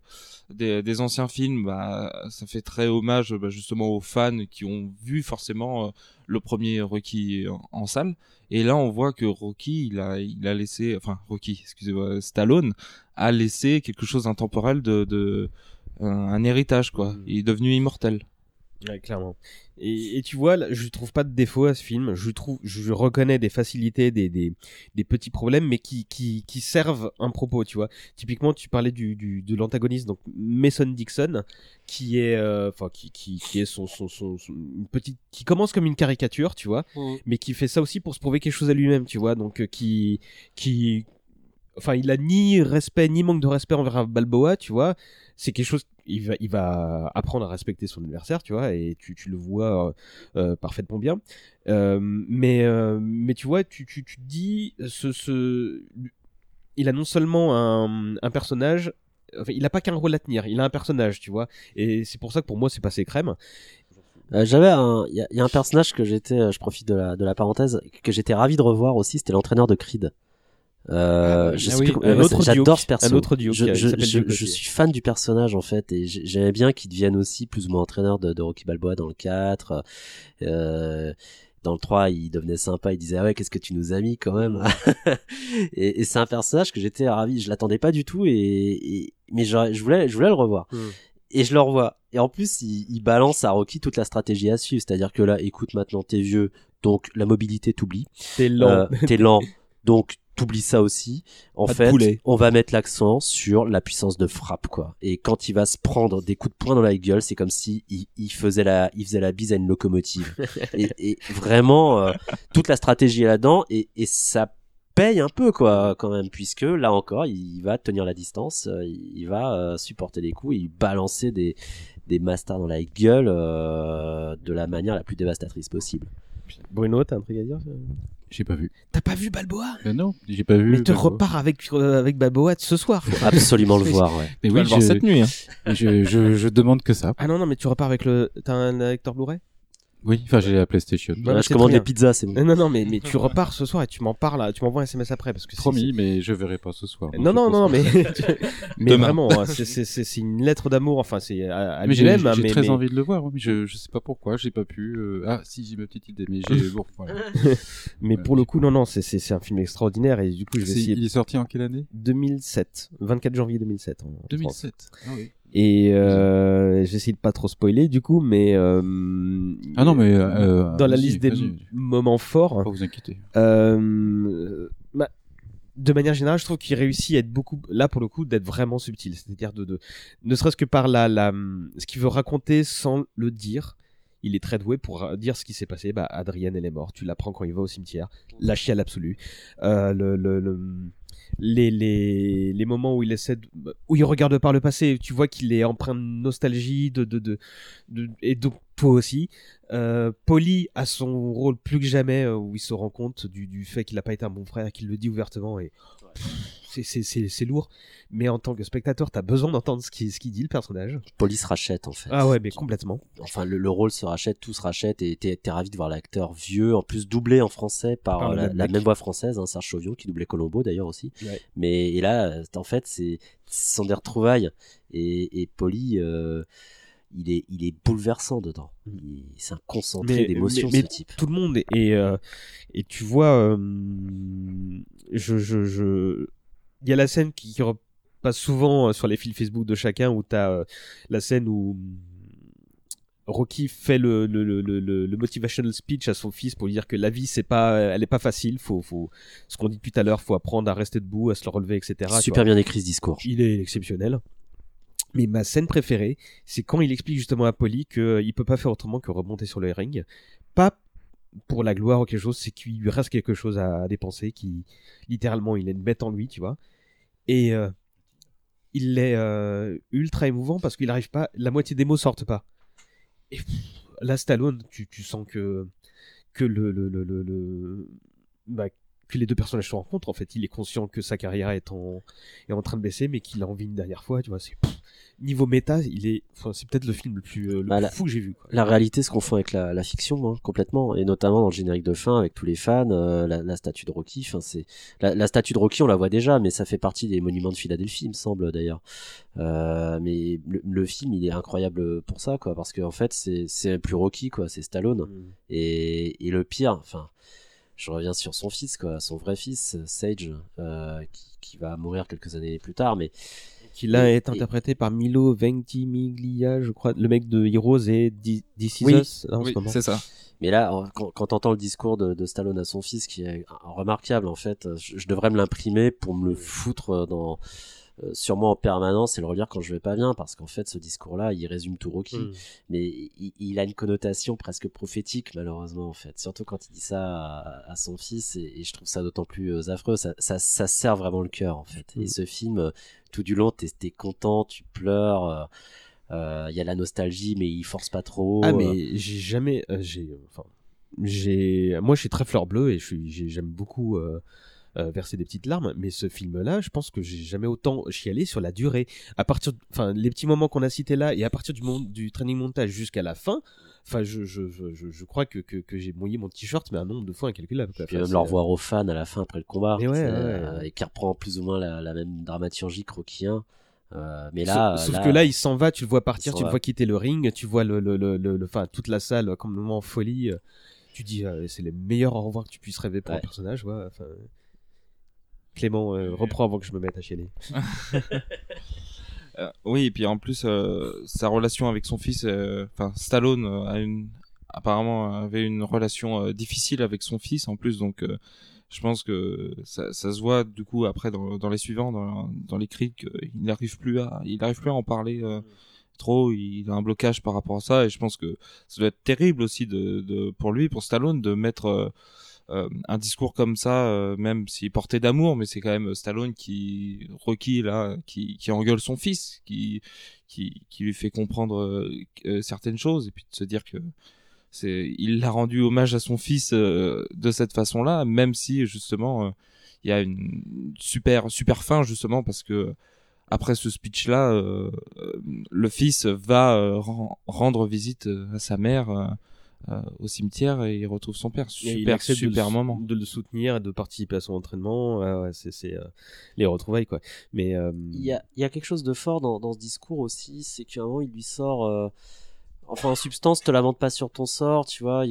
des, des anciens films, bah, ça fait très hommage bah, justement aux fans qui ont vu forcément euh, le premier Rocky en, en salle. Et là, on voit que Rocky, il a, il a laissé, enfin Rocky, excusez-moi, Stallone a laissé quelque chose d'intemporel de, de un, un héritage quoi. Mhm. Il est devenu immortel. Ouais, clairement. Et, et tu vois, là, je trouve pas de défaut à ce film. Je trouve, je reconnais des facilités, des, des, des petits problèmes, mais qui, qui, qui servent un propos, tu vois. Typiquement, tu parlais du, du, de l'antagoniste, donc Mason Dixon, qui est, euh, enfin, qui, qui, qui est son, son, son, son- une petite, qui commence comme une caricature, tu vois, mais qui fait ça aussi pour se prouver quelque chose à lui-même, tu vois. Donc, euh, qui, qui, enfin, il a ni respect, ni manque de respect envers Balboa, tu vois. C'est quelque chose, il va, il va apprendre à respecter son adversaire, tu vois, et tu, tu le vois euh, euh, parfaitement bien. Euh, mais, mais tu vois, tu, tu, tu dis, ce, ce, il a non seulement un, un personnage, enfin, il a pas qu'un rôle à tenir, il a un personnage, tu vois, et c'est pour ça que pour moi c'est passé crème. J'avais un, il y, y a un personnage que j'étais, je profite de la, de la parenthèse, que j'étais ravi de revoir aussi, c'était l'entraîneur de Creed. Euh, je Ah sais oui, plus comment- un ouais, autre j'adore ce perso. un autre Duke, je, suis fan du personnage en fait et j'ai- j'aimais bien qu'il devienne aussi plus ou moins entraîneur de, de Rocky Balboa dans le 4. Euh, dans le 3, il devenait sympa, il disait ah ouais qu'est-ce que tu nous as mis quand même. et et c'est un personnage que j'étais ravi, je l'attendais pas du tout et, et mais je voulais je voulais le revoir. Hmm. Et je le revois. Et en plus, il, il balance à Rocky toute la stratégie à suivre. C'est-à-dire que là, écoute, maintenant, t'es vieux, donc la mobilité t'oublie. C'est lent. Euh, t'es lent, donc t'oublies ça aussi. En Pas fait, on va mettre l'accent sur la puissance de frappe, quoi. Et quand il va se prendre des coups de poing dans la gueule, c'est comme si il, il faisait la, il faisait la bise à une locomotive. et, et vraiment, euh, toute la stratégie est là-dedans et, et ça paye un peu, quoi, quand même, puisque là encore, il va tenir la distance, euh, il va euh, supporter les coups, et il balancer des, des masters dans la gueule euh, de la manière la plus dévastatrice possible. Bruno, t'as un truc à dire J'ai pas vu. T'as pas vu Balboa? Ben non, j'ai pas vu. Mais te Balboa. repars avec, euh, avec Balboa ce soir. Faut absolument le voir, ouais. Mais Tu vas oui, le voir je, cette nuit. Hein. je, je, je demande que ça. Ah non, non, mais tu repars avec le. T'as un lecteur Blu-ray? Oui, enfin j'ai la PlayStation. Ouais, c'est je commande des pizzas, c'est bon. Non, non, mais, mais tu repars ce soir et tu m'en parles, tu m'envoies un SMS après parce que Promis, mais je verrai pas ce soir. Non, non, non, mais, mais vraiment, hein, c'est- une lettre d'amour, enfin, c'est à, à mais j'ai lui-même, j'ai mais, très mais- envie de le voir. oui, mais je, je sais pas pourquoi, j'ai pas pu. euh, Ah, si, j'ai ma petite idée, mais j'ai. bon, voilà. mais pour le coup, non, non, c'est- c'est c'est un film extraordinaire et du coup, je vais essayer. Il est sorti en quelle année? 2007, 24 janvier 2007. en- en France. 2007. Ah oui. Et euh, j'essaie de pas trop spoiler du coup, mais euh, Ah non, mais euh, dans la liste des moments forts, Pas vous inquiéter. bah, de manière générale, je trouve qu'il réussit à être beaucoup, là pour le coup, d'être vraiment subtil. C'est-à-dire de, de, ne serait-ce que par la, la, ce qu'il veut raconter sans le dire. Il est très doué pour dire ce qui s'est passé. Bah, Adrienne, elle est morte. Tu l'apprends quand il va au cimetière. La chiale absolue. Le, le, le- les, les, moments où il essaie de, où il regarde par le passé, tu vois qu'il est empreint de nostalgie, de, de, de, de- et donc toi aussi. Euh, Polly a son rôle plus que jamais euh, où il se rend compte du, du fait qu'il n'a pas été un bon frère, qu'il le dit ouvertement et c'est- lourd. Mais en tant que spectateur, t'as besoin d'entendre ce qu'il ce qu'il dit le personnage. Police rachète, en fait. Ah ouais, mais complètement. Enfin, le, le rôle se rachète, tout se rachète, et t'es ravi de voir l'acteur vieux, en plus doublé en français par, la, même la mec. même voix française, hein, Serge Chauvion, qui doublait Colombo d'ailleurs aussi. Ouais. Mais et là, en fait, c'est ce sont des retrouvailles. Et, et Polly, euh, il est, il est bouleversant dedans. Il- C'est un concentré d'émotions, ce type. Tout le monde est, et, euh, et tu vois, euh, je, je, je, il y a la scène qui, qui repasse souvent euh, sur les fils Facebook de chacun où t'as euh, la scène où hum, Rocky fait le, le, le, le, le- le motivational speech à son fils pour lui dire que la vie c'est pas, elle est pas facile, faut, faut, ce qu'on dit depuis tout à l'heure, faut apprendre à rester debout, à se le relever, etc. tu. Super bien écrit ce discours. Il est exceptionnel. Mais ma scène préférée, c'est quand il explique justement à Polly qu'il peut pas faire autrement que remonter sur le ring. Pas pour la gloire ou quelque chose, c'est qu'il lui reste quelque chose à, dépenser, qui littéralement il a une bête en lui, tu vois. Et euh, il est euh, ultra émouvant parce qu'il arrive pas, la moitié des mots sortent pas. Et là, Stallone, tu, tu sens que que le, le, le, le, le- bah, que les deux personnages se rencontrent. En fait, il est conscient que sa carrière est en est en train de baisser, mais qu'il a envie une dernière fois. Tu vois, c'est niveau méta, il est, enfin, c'est peut-être le film le plus, euh, le Bah, plus la- fou que j'ai vu. Quoi. La réalité se confond avec la, la fiction, hein, complètement, et notamment dans le générique de fin avec tous les fans, euh, la, la statue de Rocky. Enfin, c'est la, statue de Rocky, on la voit déjà, mais ça fait partie des monuments de Philadelphie, il me semble d'ailleurs. Euh, mais le, le film, il est incroyable pour ça, quoi, parce qu'en fait, c'est c'est plus Rocky, quoi, c'est Stallone. Et, et le pire, enfin, je reviens sur son fils, quoi, son vrai fils, Sage, euh, qui, qui va mourir quelques années plus tard, mais Qui là Et- est interprété par Milo Ventimiglia, je crois, le mec de Heroes et This Is Oui. Us, là, en Oui, ce moment. c'est ça. Mais là, quand, quand t'entends le discours de, de Stallone à son fils, qui est remarquable en fait, je, je devrais me l'imprimer pour me le foutre dans euh, sur moi en permanence et le relire quand je vais pas bien, parce qu'en fait, ce discours-là, il résume tout Rocky. Mm. Mais il, il a une connotation presque prophétique, malheureusement en fait. Surtout quand il dit ça à, à son fils, et, et je trouve ça d'autant plus euh, affreux. Ça, ça, ça serre vraiment le cœur en fait. Et Mm. ce film, euh, tout du long, t'es es content, tu pleures. euh, euh, Il y a la nostalgie, mais il force pas trop. Ah euh, mais j'ai jamais, euh, j'ai, enfin, j'ai, moi je suis très fleur bleue et je j'aime beaucoup euh, euh, verser des petites larmes, mais ce film-là, je pense que j'ai jamais autant chialé sur la durée. À partir, enfin, les petits moments qu'on a cités là et à partir du training montage jusqu'à la fin, enfin, je, je, je, je, je crois que, que, que j'ai mouillé mon t-shirt, mais un nombre de fois incalculable. Quoi. Puis Enfin, même le c'est- revoir aux fans à la fin après le combat, ouais, euh, ouais. et qui reprend plus ou moins la, la même dramaturgie que Rocky 1. Euh, mais là, sauf, sauf là, que là, il s'en va, tu le vois partir, tu le vois quitter le ring, tu vois le, le, le, le- enfin, toute la salle complètement en folie. euh, Tu dis, euh, c'est les meilleurs au revoir que tu puisses rêver pour un personnage. Ouais, Clément, euh, reprends avant que je me mette à chialer. Euh, oui, et puis en plus, euh, sa relation avec son fils, euh, enfin Stallone euh, a une, apparemment avait une relation euh, difficile avec son fils en plus, donc euh, je pense que ça, ça se voit du coup après dans, dans les suivants, dans, dans les cris, qu'il n'arrive plus à, il n'arrive plus à en parler euh, trop. Il a un blocage par rapport à ça, et je pense que ça doit être terrible aussi de, de pour lui, pour Stallone, de mettre euh, euh, un discours comme ça, euh, même s'il portait d'amour, mais c'est quand même Stallone qui, Rocky là, qui, qui engueule son fils, qui, qui, qui lui fait comprendre euh, euh, certaines choses, et puis de se dire que il l'a rendu hommage à son fils euh, de cette façon-là, même si justement euh, il y a une super super fin justement parce que après ce speech-là, euh, euh, le fils va euh, ren- rendre visite euh, à sa mère euh, au cimetière et il retrouve son père. Super de super sou- moment. de le soutenir et de participer à son entraînement. Ouais, ouais, c'est c'est, euh, les retrouvailles quoi. Mais euh, Il y a, il y a quelque chose de fort dans, dans ce discours aussi, c'est qu'à un moment il lui sort, euh, enfin en substance, te lamente pas sur ton sort, tu vois.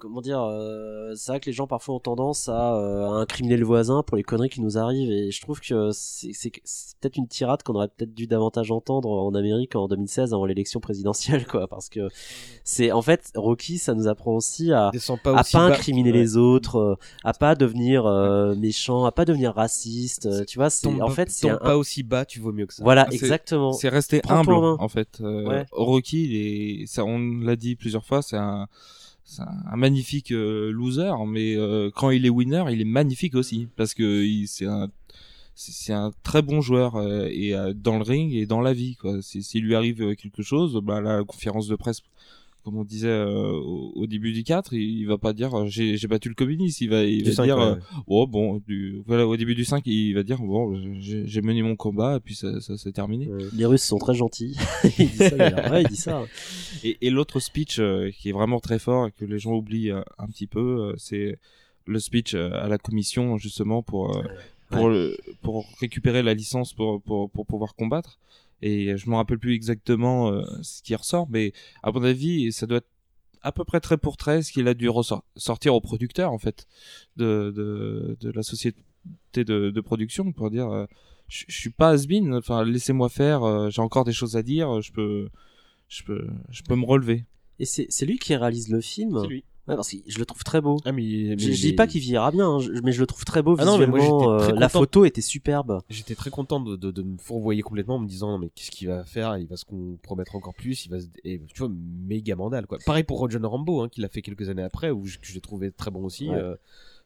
Comment dire, euh, c'est vrai que les gens parfois ont tendance à, euh, à incriminer le voisin pour les conneries qui nous arrivent, et je trouve que c'est peut-être une tirade qu'on aurait peut-être dû davantage entendre en Amérique en 2016 avant l'élection présidentielle, quoi, parce que c'est en fait Rocky, ça nous apprend aussi à pas à aussi pas incriminer les autres, euh, à pas devenir euh, méchant, à pas devenir raciste. Tu vois, c'est en fait c'est un- pas aussi bas, tu vaux mieux que ça. Voilà, exactement. C'est Prends-toi humble en fait. Euh, Ouais. Rocky, il est, ça, on l'a dit plusieurs fois, c'est un, c'est un magnifique euh, loser, mais euh, quand il est winner, il est magnifique aussi parce que c'est un, c'est un très bon joueur euh, et euh, dans le ring et dans la vie quoi. Si- S'il lui arrive euh, quelque chose, bah la conférence de presse. Comme on disait euh, au, au début du 4, il, il va pas dire euh, j'ai battu le communiste, il va, il dire ouais, euh, oh bon du, voilà au début du 5 il va dire bon j'ai mené mon combat et puis ça, ça s'est terminé. Les Russes sont très gentils. il dit ça, d'ailleurs. Ouais, il dit ça. Et, et l'autre speech euh, qui est vraiment très fort et que les gens oublient euh, un petit peu, euh, c'est le speech euh, à la commission justement pour euh, pour le- pour récupérer la licence pour pour pour pouvoir combattre. Et je me rappelle plus exactement euh, ce qui ressort, mais à mon avis, ça doit être à peu près très pour très ce qu'il a dû ressor- sortir au producteur en fait de de, de la société de, de production pour dire euh, je je suis pas has enfin laissez-moi faire, euh, j'ai encore des choses à dire, je peux je peux je peux me relever. Et c'est c'est lui qui réalise le film? C'est lui. Ouais, parce que je le trouve très beau. Ah, mais, mais- je, je dis pas qu'il vieillira bien, hein, je- mais je le trouve très beau Ah non, mais moi, visuellement. j'étais très euh, la photo était superbe. J'étais très content de, de, de me fourvoyer complètement en me disant non mais qu'est-ce qu'il va faire? Il va se compromettre encore plus. Il va se... et, tu vois méga mandal quoi. Pareil pour Roger Rambo hein, qu'il a fait quelques années après où je, que j'ai trouvé très bon aussi. Ouais. euh,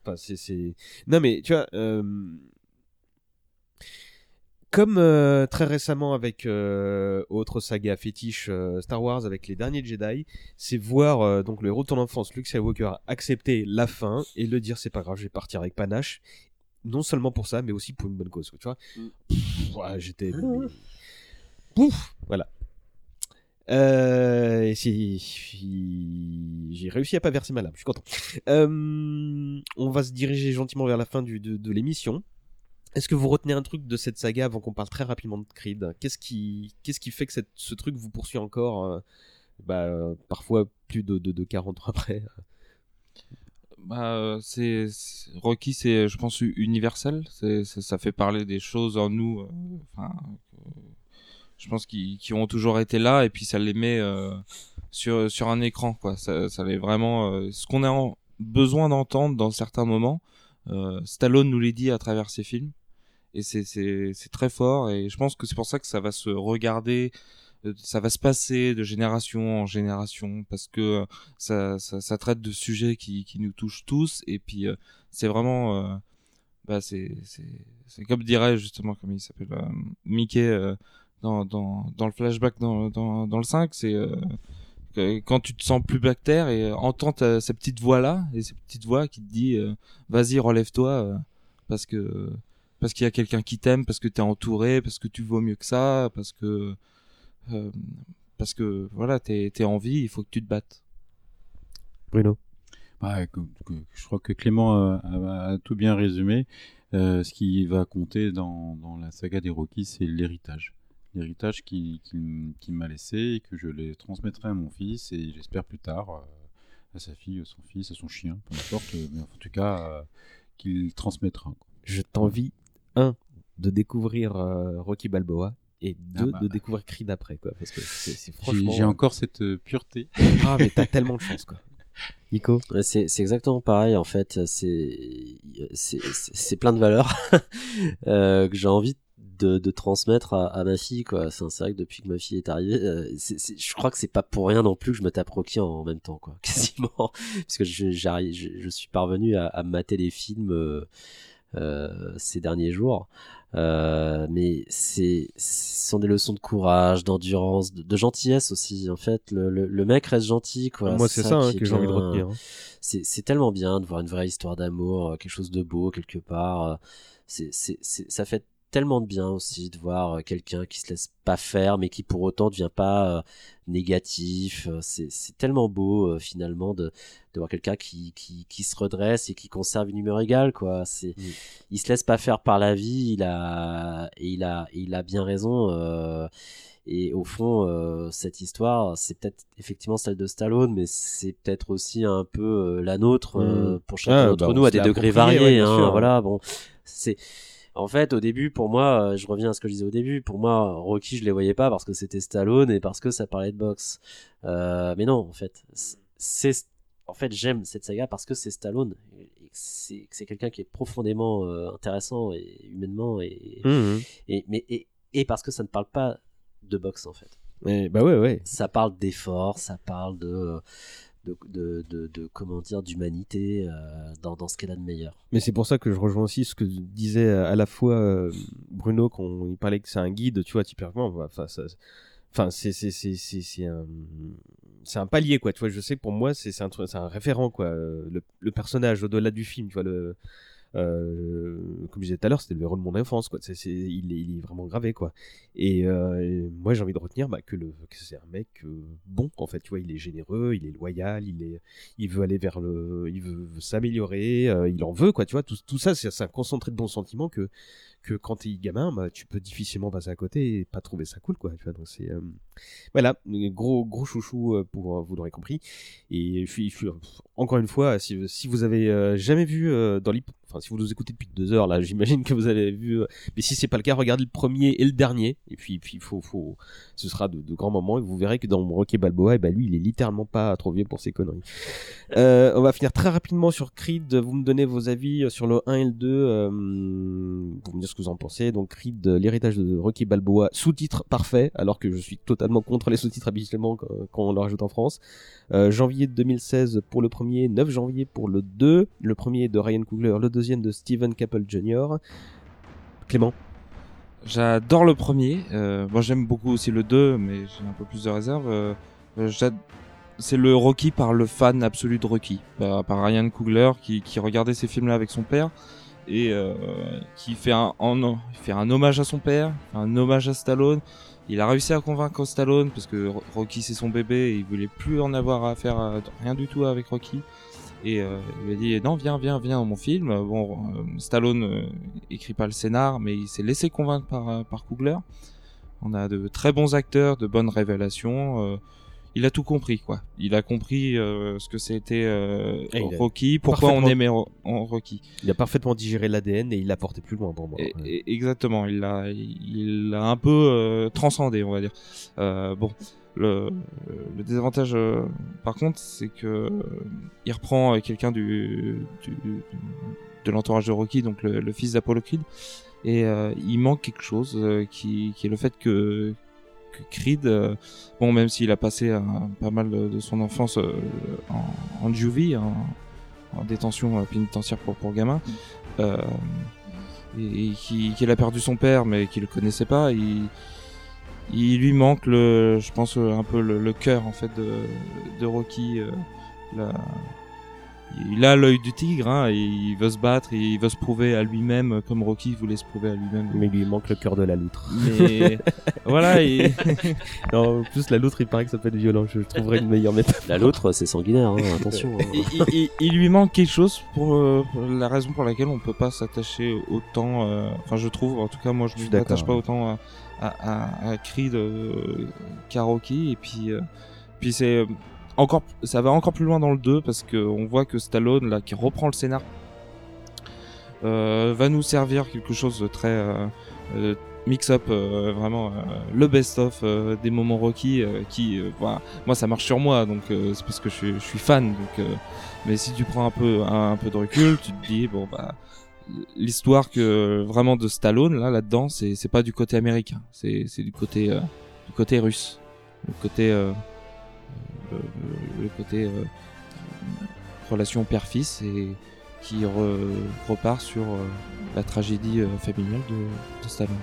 Enfin c'est c'est non mais tu vois euh, comme euh, très récemment avec euh, autre saga fétiche euh, Star Wars avec les derniers Jedi, c'est voir donc le héros de ton enfance Luke Skywalker accepter la fin et le dire c'est pas grave je vais partir avec panache. Non seulement pour ça mais aussi pour une bonne cause tu vois. Pff, ouais, j'étais Pouf, voilà. Euh, j'ai réussi à pas verser ma lame, je suis content. Euh, on va se diriger gentiment vers la fin du, de, de l'émission. Est-ce que vous retenez un truc de cette saga avant qu'on parle très rapidement de Creed? Qu'est-ce qui, qu'est-ce qui fait que ce truc vous poursuit encore, euh, bah, euh, parfois plus de, de, de 40 ans après? Bah, euh, c'est Rocky, c'est, je pense, universel. C'est, ça fait parler des choses en nous. je pense qui, ont toujours été là, et puis ça les met sur sur un écran, quoi. Ça, les vraiment ce qu'on a besoin d'entendre dans certains moments. Stallone nous les dit à travers ses films, et c'est très fort. Et je pense que c'est pour ça que ça va se regarder. euh, Ça va se passer de génération en génération parce que ça, ça, traite de sujets qui, qui nous touchent tous et puis euh, c'est vraiment euh, bah c'est comme dirait justement comme il s'appelle Mickey dans, dans dans le flashback dans dans dans le 5 c'est quand tu te sens plus bactère et entends cette petite voix là et cette petite voix qui te dit vas-y relève-toi parce que parce qu'il y a quelqu'un qui t'aime parce que t'es entouré parce que tu vaux mieux que ça parce que euh, parce que voilà t'es t'es en vie il faut que tu te battes Bruno que- que- je crois que Clément a, a- a tout bien résumé. Euh, ce qui va compter dans, dans la saga des Rocky, c'est l'héritage. L'héritage qu'il qui, m- qu'il m'a laissé et que je les transmettrai à mon fils et j'espère plus tard euh, à sa fille, à son fils, à son chien, peu importe, euh, mais en tout cas euh, qu'il transmettra. Je t'envie, un, de découvrir euh, Rocky Balboa et deux, Ah bah. de découvrir Creed après, quoi. Parce que c'est franchement. j'ai encore cette euh, pureté. Ah, mais t'as tellement de chance, quoi. Nico C'est c'est exactement pareil en fait. C'est c'est- c'est plein de valeurs euh, que j'ai envie de, de transmettre à, à ma fille quoi. C'est vrai que depuis que ma fille est arrivée, euh, c'est- c'est- je crois que c'est pas pour rien non plus que je me tape Rocky en, en même temps quoi, quasiment, parce que je, j'arrive- je, je suis parvenu à, à mater les films euh, ces derniers jours. Euh, mais c'est ce sont des leçons de courage, d'endurance, de, de gentillesse aussi. En fait, le, le, le mec reste gentil quoi. Moi, c'est ça, hein, que j'ai envie de retenir. hein. c'est tellement bien de voir une vraie histoire d'amour, euh, quelque chose de beau quelque part. euh, C'est c'est c'est ça fait tellement de bien aussi de voir euh, quelqu'un qui se laisse pas faire, mais qui pour autant devient pas euh, négatif. Euh, C'est tellement beau euh, finalement de de voir quelqu'un qui qui qui se redresse et qui conserve une humeur égale quoi. C'est il se laisse pas faire par la vie. Il a et il a et il a bien raison. euh, et au fond, euh, cette histoire, c'est peut-être effectivement celle de Stallone, mais c'est peut-être aussi un peu euh, la nôtre euh, Mm. pour chacun Ah, d'entre bah, nous à des degrés variés. ouais, hein, voilà, bon, c'est en fait au début pour moi, euh, je reviens à ce que je disais au début. Pour moi, Rocky, je les voyais pas parce que c'était Stallone et parce que ça parlait de boxe. Euh, mais non, en fait, c'est en fait j'aime cette saga parce que c'est Stallone. Et C'est c'est quelqu'un qui est profondément euh, intéressant et humainement et, Mhm. et mais et, et parce que ça ne parle pas de boxe en fait Et bah ouais, ouais. ça parle d'effort, ça parle de de, de, de, comment dire d'humanité euh, dans, dans ce qu'elle a de meilleur. Mais c'est pour ça que je rejoins aussi ce que disait à la fois euh, Bruno quand il parlait que c'est un guide, tu vois, typiquement. Enfin, enfin, c'est c'est c'est un c'est un palier quoi. Tu vois, je sais que pour moi c'est un un référent quoi. euh, Le, le personnage au-delà du film, tu vois le. Euh, comme je disais tout à l'heure, c'était le héros de mon enfance, quoi. C'est, il, est, vraiment gravé, quoi. Et, euh, moi, j'ai envie de retenir bah, que, que c'est un mec euh, bon, en fait. Tu vois, il est généreux, il est loyal, il est, il veut aller vers le, il veut, s'améliorer, il en veut, quoi. Tu vois, tout, tout ça, c'est, un concentré de bons sentiments que, que quand t'es gamin, bah, tu peux difficilement passer à côté et pas trouver ça cool, quoi. Tu vois, donc c'est, voilà, gros, gros chouchou pour, vous l'aurez compris. Et je encore une fois, si, si vous avez jamais vu dans l'hyp, si vous nous écoutez depuis deux heures, là, j'imagine que vous avez vu, euh, mais si c'est pas le cas, regardez le premier et le dernier, et puis, puis, faut, faut, ce sera de, grands moments, et vous verrez que dans Rocky Balboa, et ben lui, il est littéralement pas trop vieux pour ses conneries. Euh, on va finir très rapidement sur Creed. Vous me donnez vos avis sur le 1 et le 2. Euh, vous me dire ce que vous en pensez. Donc Creed, l'héritage de Rocky Balboa, sous-titre parfait, alors que je suis totalement contre les sous-titres habituellement quand, on le rajoute en France. Euh, janvier 2016 pour le premier, 9 janvier pour le 2. Le premier de Ryan Coogler, le deuxième de Steven Caple Jr. Clément J'adore le premier. Euh, moi, j'aime beaucoup aussi le 2, mais j'ai un peu plus de réserve. Euh, euh, c'est le Rocky par le fan absolu de Rocky, par, Ryan Coogler qui, regardait ces films-là avec son père et euh, qui fait un, hommage à son père, un hommage à Stallone. Il a réussi à convaincre Stallone parce que Ro- Rocky c'est son bébé et il voulait plus en avoir à faire rien du tout avec Rocky. Et euh, il lui a dit non viens viens viens mon film. Bon euh, Stallone euh, écrit pas le scénar mais il s'est laissé convaincre par euh, par Coogler. On a de très bons acteurs, de bonnes révélations. Il a tout compris quoi. Il a compris euh, ce que c'était euh, Rocky, pourquoi on aimait Ro- en Rocky. Il a parfaitement digéré l'ADN et il l'a porté plus loin pour moi. Et- exactement, il l'a, il l'a un peu euh, transcendé, on va dire. Euh, bon, le, le désavantage, par contre, c'est que il reprend quelqu'un du, du, de l'entourage de Rocky, donc le, le fils d'Apollo Creed, et euh, il manque quelque chose euh, qui, qui est le fait que que Creed, euh, bon, même s'il a passé euh, pas mal de, de son enfance euh, en, en juvie, en, en détention pénitentiaire pour, pour gamin, euh, et, et qui- qu'il a perdu son père, mais qu'il le connaissait pas, il, il lui manque, le, je pense, un peu le, le cœur en fait de, de Rocky. euh, la- il a l'œil du tigre, hein, et il veut se battre, et il veut se prouver à lui-même, comme Rocky voulait se prouver à lui-même. Mais il lui manque le cœur de la loutre. Mais voilà, et... non, en plus la loutre, il paraît que ça peut être violent. Je trouverais une meilleure métaphore. La loutre, c'est sanguinaire, hein, attention. hein. il, il- il- il lui manque quelque chose pour, euh, pour la raison pour laquelle on peut pas s'attacher autant. euh, Enfin, je trouve, en tout cas, moi, je ne m'attache pas autant à, à, à, à Creed euh, qu'à Rocky. Et puis, euh, puis c'est euh, encore, ça va encore plus loin dans le 2 parce que on voit que Stallone, là, qui reprend le scénar, euh, va nous servir quelque chose de très, euh, euh, mix-up euh, vraiment euh, le best-of euh, des moments Rocky qui voilà, moi ça marche sur moi donc c'est parce que je je suis fan donc mais si tu prends un peu un, peu de recul tu te dis bon bah l'histoire que vraiment de Stallone là là-dedans c'est pas du côté américain c'est du côté du côté russe le côté le, côté euh, relation père-fils et qui re- repart sur euh, la tragédie euh, familiale de, de Stallone.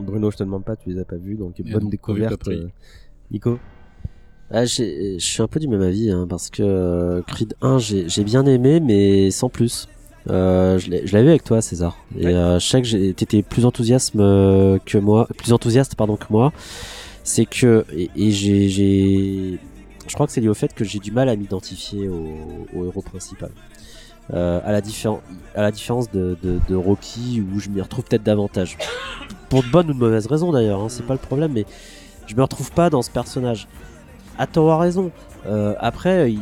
Bruno, je te demande pas, tu les as pas vus, donc Et bonne donc, découverte. Nico Ah, je suis un peu du même avis hein, parce que euh, Creed 1 j'ai bien aimé mais sans plus. Euh, je l'avais vu avec toi César et Ouais. euh, je sais que t'étais plus enthousiaste euh, que moi, plus enthousiaste pardon que moi. C'est que et, j'ai je crois que c'est lié au fait que j'ai du mal à m'identifier au, héros principal. Euh, à la différence à la différence de, Rocky où je m'y retrouve peut-être davantage. Pour de bonnes ou de mauvaises raisons d'ailleurs, hein, c'est pas le problème mais je me retrouve pas dans ce personnage à tort à raison. Euh, après, il,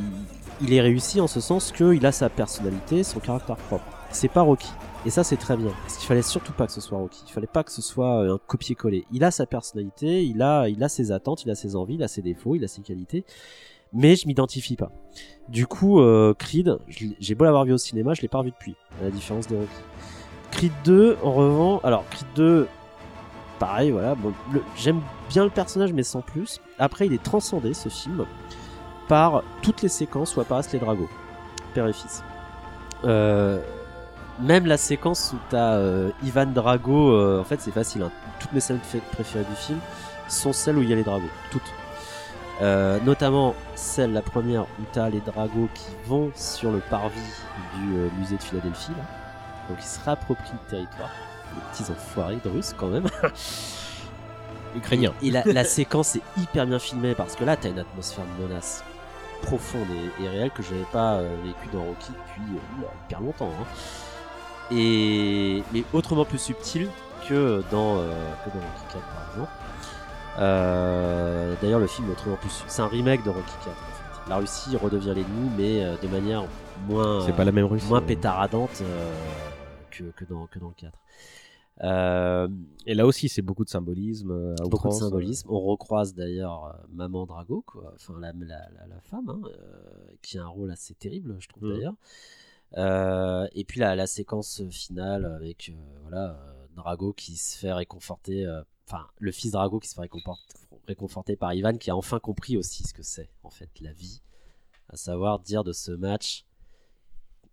il est réussi en ce sens qu'il a sa personnalité, son caractère propre. C'est pas Rocky. Et ça, c'est très bien. Parce qu'il fallait surtout pas que ce soit Rocky. Il fallait pas que ce soit euh, un copier-coller. Il a sa personnalité, il a, il a ses attentes, il a ses envies, il a ses défauts, il a ses qualités. Mais je m'identifie pas. Du coup, euh, Creed, j'ai beau l'avoir vu au cinéma, je l'ai pas revu depuis. À la différence de Rocky. Creed 2, en revanche, alors Creed 2, pareil, voilà. J'aime bien le personnage, mais sans plus. Après, il est transcendé, ce film, par toutes les séquences où apparaissent les dragons, père et fils. Euh, même la séquence où t'as euh, Ivan Drago, euh, en fait, c'est facile. hein. Toutes mes scènes préférées du film sont celles où il y a les dragons, toutes. Euh, notamment celle, la première, où t'as les dragos qui vont sur le parvis du euh, musée de Philadelphie, là. donc ils se réapproprient le territoire. Les petits enfoirés de Russes, quand même. Ukrainien. Et la, la séquence est hyper bien filmée parce que là, t'as une atmosphère de menace profonde et, et réelle que j'avais pas euh, vécu dans Rocky depuis euh, hyper longtemps. hein. Et mais autrement plus subtil que dans euh, que dans Rocky 4 par exemple. Euh, D'ailleurs, le film est autrement plus, c'est un remake de Rocky 4. En fait. La Russie redevient l'ennemi, mais euh, de manière moins C'est pas la même Russie. moins euh. pétaradante euh, que, que dans que dans le 4. Euh, Et là aussi, c'est beaucoup de symbolisme. euh, beaucoup de symbolisme. On recroise d'ailleurs euh, Maman Drago, quoi. enfin la, la, la, la femme, hein, euh, qui a un rôle assez terrible, je trouve Mhm. d'ailleurs. Euh, et puis la, la séquence finale avec euh, voilà euh, Drago qui se fait réconforter, enfin le fils Drago qui se fait réconforter, par Ivan, qui a enfin compris aussi ce que c'est en fait la vie, à savoir dire de ce match,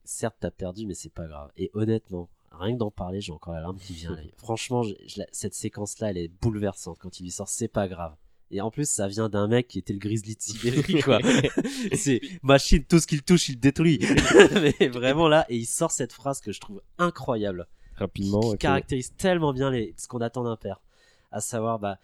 certes t'as perdu mais c'est pas grave. Et honnêtement, rien que d'en parler, j'ai encore la larme qui vient. à l'œil. Franchement, je- je la- cette séquence-là, elle est bouleversante quand il lui sort c'est pas grave. Et en plus, ça vient d'un mec qui était le Grizzly de Sibérie, quoi. c'est machine, tout ce qu'il touche, il détruit. Mais vraiment là, et il sort cette phrase que je trouve incroyable, Rapidement. qui ok. caractérise tellement bien les, ce qu'on attend d'un père. À savoir, bah,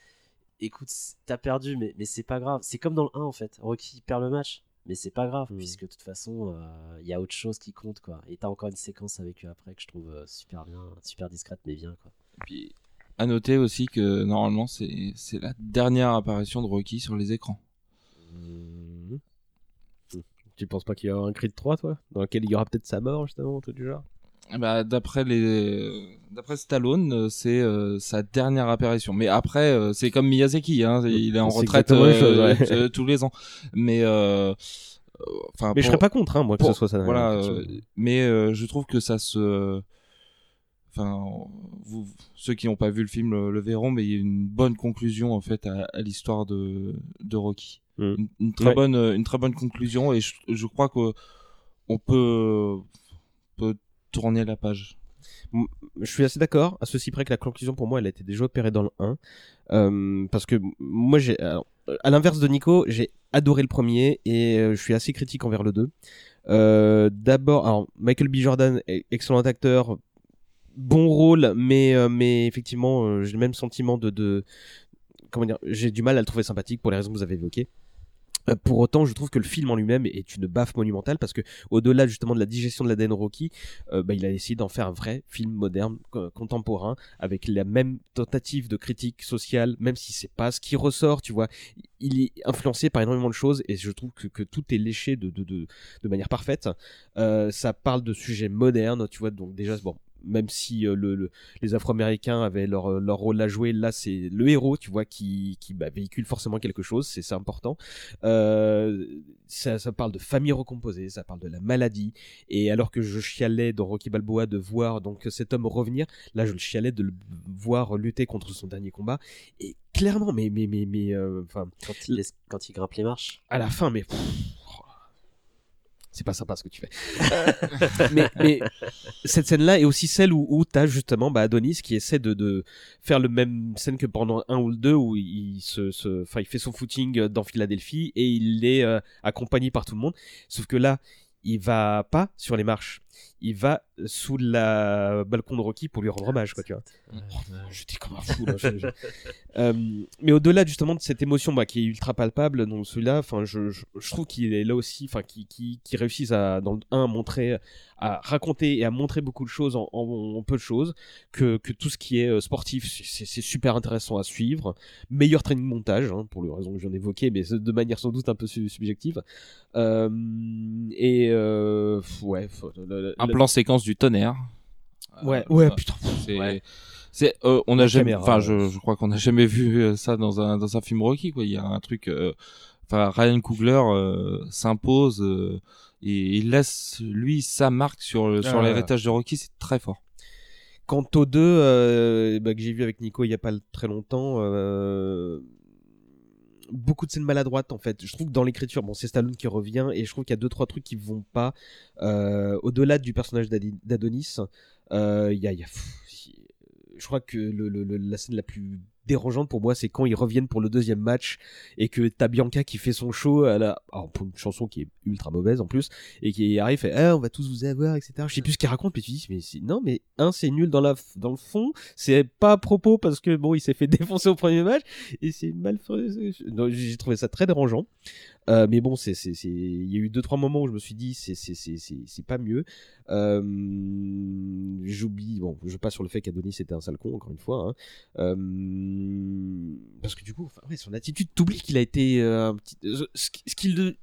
écoute, t'as perdu, mais, mais c'est pas grave. C'est comme dans le 1 en fait. Rocky perd le match, mais c'est pas grave, Mm. puisque de toute façon, il y a autre chose qui compte, quoi. Et t'as encore une séquence avec eux après que je trouve euh, super bien, super discrète, mais bien, quoi. Et puis, à noter aussi que normalement, c'est c'est la dernière apparition de Rocky sur les écrans. Mhm. Tu penses pas qu'il y aura un Creed 3, toi? Dans lequel il y aura peut-être sa mort, justement, tout du genre? Bah, d'après les, d'après Stallone, euh, c'est euh, sa dernière apparition. Mais après, euh, c'est comme Miyazaki, hein, il est en retraite chose, ouais. tous les ans. Mais, enfin, Mais je pour- serais pas contre, hein, moi, que pour- ce soit ça. Voilà, mais je trouve que ça se. Enfin, vous, ceux qui n'ont pas vu le film le, le verront, mais il y a une bonne conclusion en fait à, à l'histoire de, de Rocky. Mm. Une, une très Ouais. bonne, une très bonne conclusion, et je, je crois que on peut, peut tourner la page. je suis assez d'accord, à ceci près que la conclusion pour moi elle a été déjà opérée dans le 1. Euh, parce que moi j'ai. alors, À l'inverse de Nico, j'ai adoré le premier et euh, je suis assez critique envers le 2. Euh, D'abord, alors Michael B. Jordan, excellent acteur, bon rôle, mais, euh, mais effectivement euh, j'ai le même sentiment de. de comment dire J'ai du mal à le trouver sympathique pour les raisons que vous avez évoquées. Euh, Pour autant, je trouve que le film en lui-même est une baffe monumentale parce que au-delà justement de la digestion de l'ADN Rocky, bah, il a essayé d'en faire un vrai film moderne, co- contemporain, avec la même tentative de critique sociale, même si c'est pas ce qui ressort, tu vois. Il est influencé par énormément de choses et je trouve que, que tout est léché de, de, de, de manière parfaite. Ça parle de sujets modernes, tu vois, donc déjà, bon, même si euh, le, le- les Afro-Américains avaient leur, euh, leur rôle à jouer, là c'est le héros, tu vois, qui, qui bah, véhicule forcément quelque chose, c'est important. Euh, ça, ça parle de famille recomposée, ça parle de la maladie, et alors que je chialais dans Rocky Balboa de voir donc cet homme revenir, là je le chialais de le voir lutter contre son dernier combat, et clairement, mais mais mais mais, euh, Quand il, laisse- quand il grimpe les marches. à la fin, mais pff, c'est pas sympa ce que tu fais. Euh, mais, cette scène-là est aussi celle où, où t'as justement bah, Adonis qui essaie de, faire le même scène que pendant un ou deux où il se, il fait son footing dans Philadelphie et il est euh, accompagné par tout le monde. Sauf que là, il va pas sur les marches. Il va sous la balcon de Rocky pour lui rendre hommage, quoi, tu vois. J'étais comme un fou. là, Euh, mais au-delà justement de cette émotion bah, qui est ultra palpable dans celui-là, enfin, je, je, je trouve qu'il est là aussi, enfin, qui, qui, qui réussissent à dans le 1 à montrer, à raconter et à montrer beaucoup de choses en, en- en peu de choses, que, que tout ce qui est euh, sportif, c'est super intéressant à suivre. Meilleur training montage, hein, pour les raisons que j'en ai évoquées, mais de manière sans doute un peu su- subjective. Euh, et euh, ouais, faut- le- le- Un le- plan séquence du tonnerre. Ouais, Euh, ouais, putain. C'est, Ouais. c'est, euh, on a jamais, enfin, je, je crois qu'on n'a jamais vu euh, ça dans un dans un film Rocky, quoi. Il y a un truc, euh, enfin, Ryan Coogler euh, s'impose euh, et il laisse lui sa marque sur le- sur Ah. l'héritage de Rocky, c'est très fort. Quant aux deux, euh, bah, que j'ai vu avec Nico il y a pas très longtemps, euh, beaucoup de scènes maladroites en fait. Je trouve que dans l'écriture, bon, c'est Stallone qui revient et je trouve qu'il y a deux trois trucs qui vont pas. Euh, Au-delà du personnage d'Adonis, euh, il y a, je crois que le- le- la scène la plus dérangeante pour moi, c'est quand ils reviennent pour le deuxième match et que t'as Bianca qui fait son show à la, alors, pour une chanson qui est ultra mauvaise en plus et qui arrive fait ah, on va tous vous avoir etc je sais plus ce qu'il raconte mais tu dis mais non mais un c'est nul dans la dans le fond. C'est pas à propos parce que bon il s'est fait défoncer au premier match et c'est mal j'ai trouvé ça très dérangeant Euh, mais bon c'est c'est c'est il y a eu deux trois moments où je me suis dit c'est c'est c'est c'est c'est pas mieux euh, j'oublie bon je passe sur le fait qu'Adonis était un sale con encore une fois hein. Euh, parce que du coup enfin son attitude t'oublies qu'il a été un petit ce ce qu'il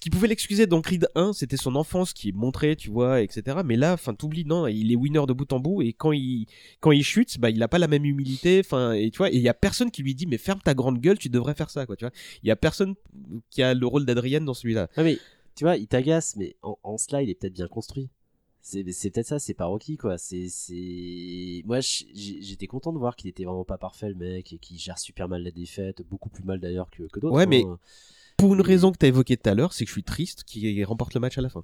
ce qui pouvait l'excuser dans Creed 1, c'était son enfance qui est montrée, tu vois, etc. Mais là, enfin, t'oublies, non, il est winner de bout en bout, et quand il, quand il chute, bah, il a pas la même humilité, enfin, et tu vois, et il y a personne qui lui dit, mais ferme ta grande gueule, tu devrais faire ça, quoi, tu vois. Il y a personne qui a le rôle d'Adrienne dans celui-là. Ah mais tu vois, il t'agace, mais en, en cela, il est peut-être bien construit. C'est peut-être ça, c'est pas Rocky quoi. C'est c'est moi j'étais content de voir qu'il était vraiment pas parfait le mec et qu'il gère super mal la défaite, beaucoup plus mal d'ailleurs que, que d'autres. Ouais, hein. Pour une raison que t'as évoquée tout à l'heure, c'est que je suis triste qu'il remporte le match à la fin.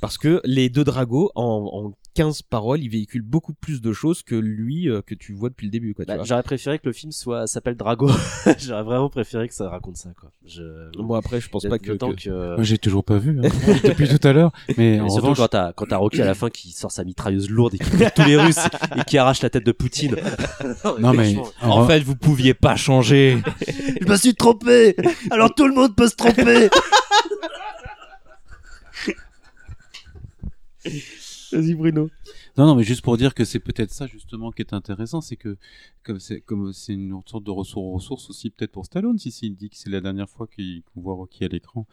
Parce que les deux Dragos, en 15 paroles, ils véhiculent beaucoup plus de choses que lui, euh, que tu vois depuis le début, quoi, Bah. J'aurais préféré que le film soit s'appelle Drago. J'aurais vraiment préféré que ça raconte ça quoi. Je... Bon, après, je pense pas que- que... Moi, j'ai toujours pas vu, hein, depuis tout à l'heure. Mais Et en surtout revanche, quand t'as quand t'as Rocky à la fin qui sort sa mitrailleuse lourde et qui tue tous les Russes et qui arrache la tête de Poutine. Non, mais En fait, vous pouviez pas changer. Je me suis trompé. Alors tout le monde peut se tromper. Vas-y, Bruno. Non, non, mais juste pour dire que c'est peut-être ça justement qui est intéressant, c'est que comme c'est une sorte de ressource ressource aussi peut-être pour Stallone, si s'il dit que c'est la dernière fois qu'on voit Rocky à l'écran,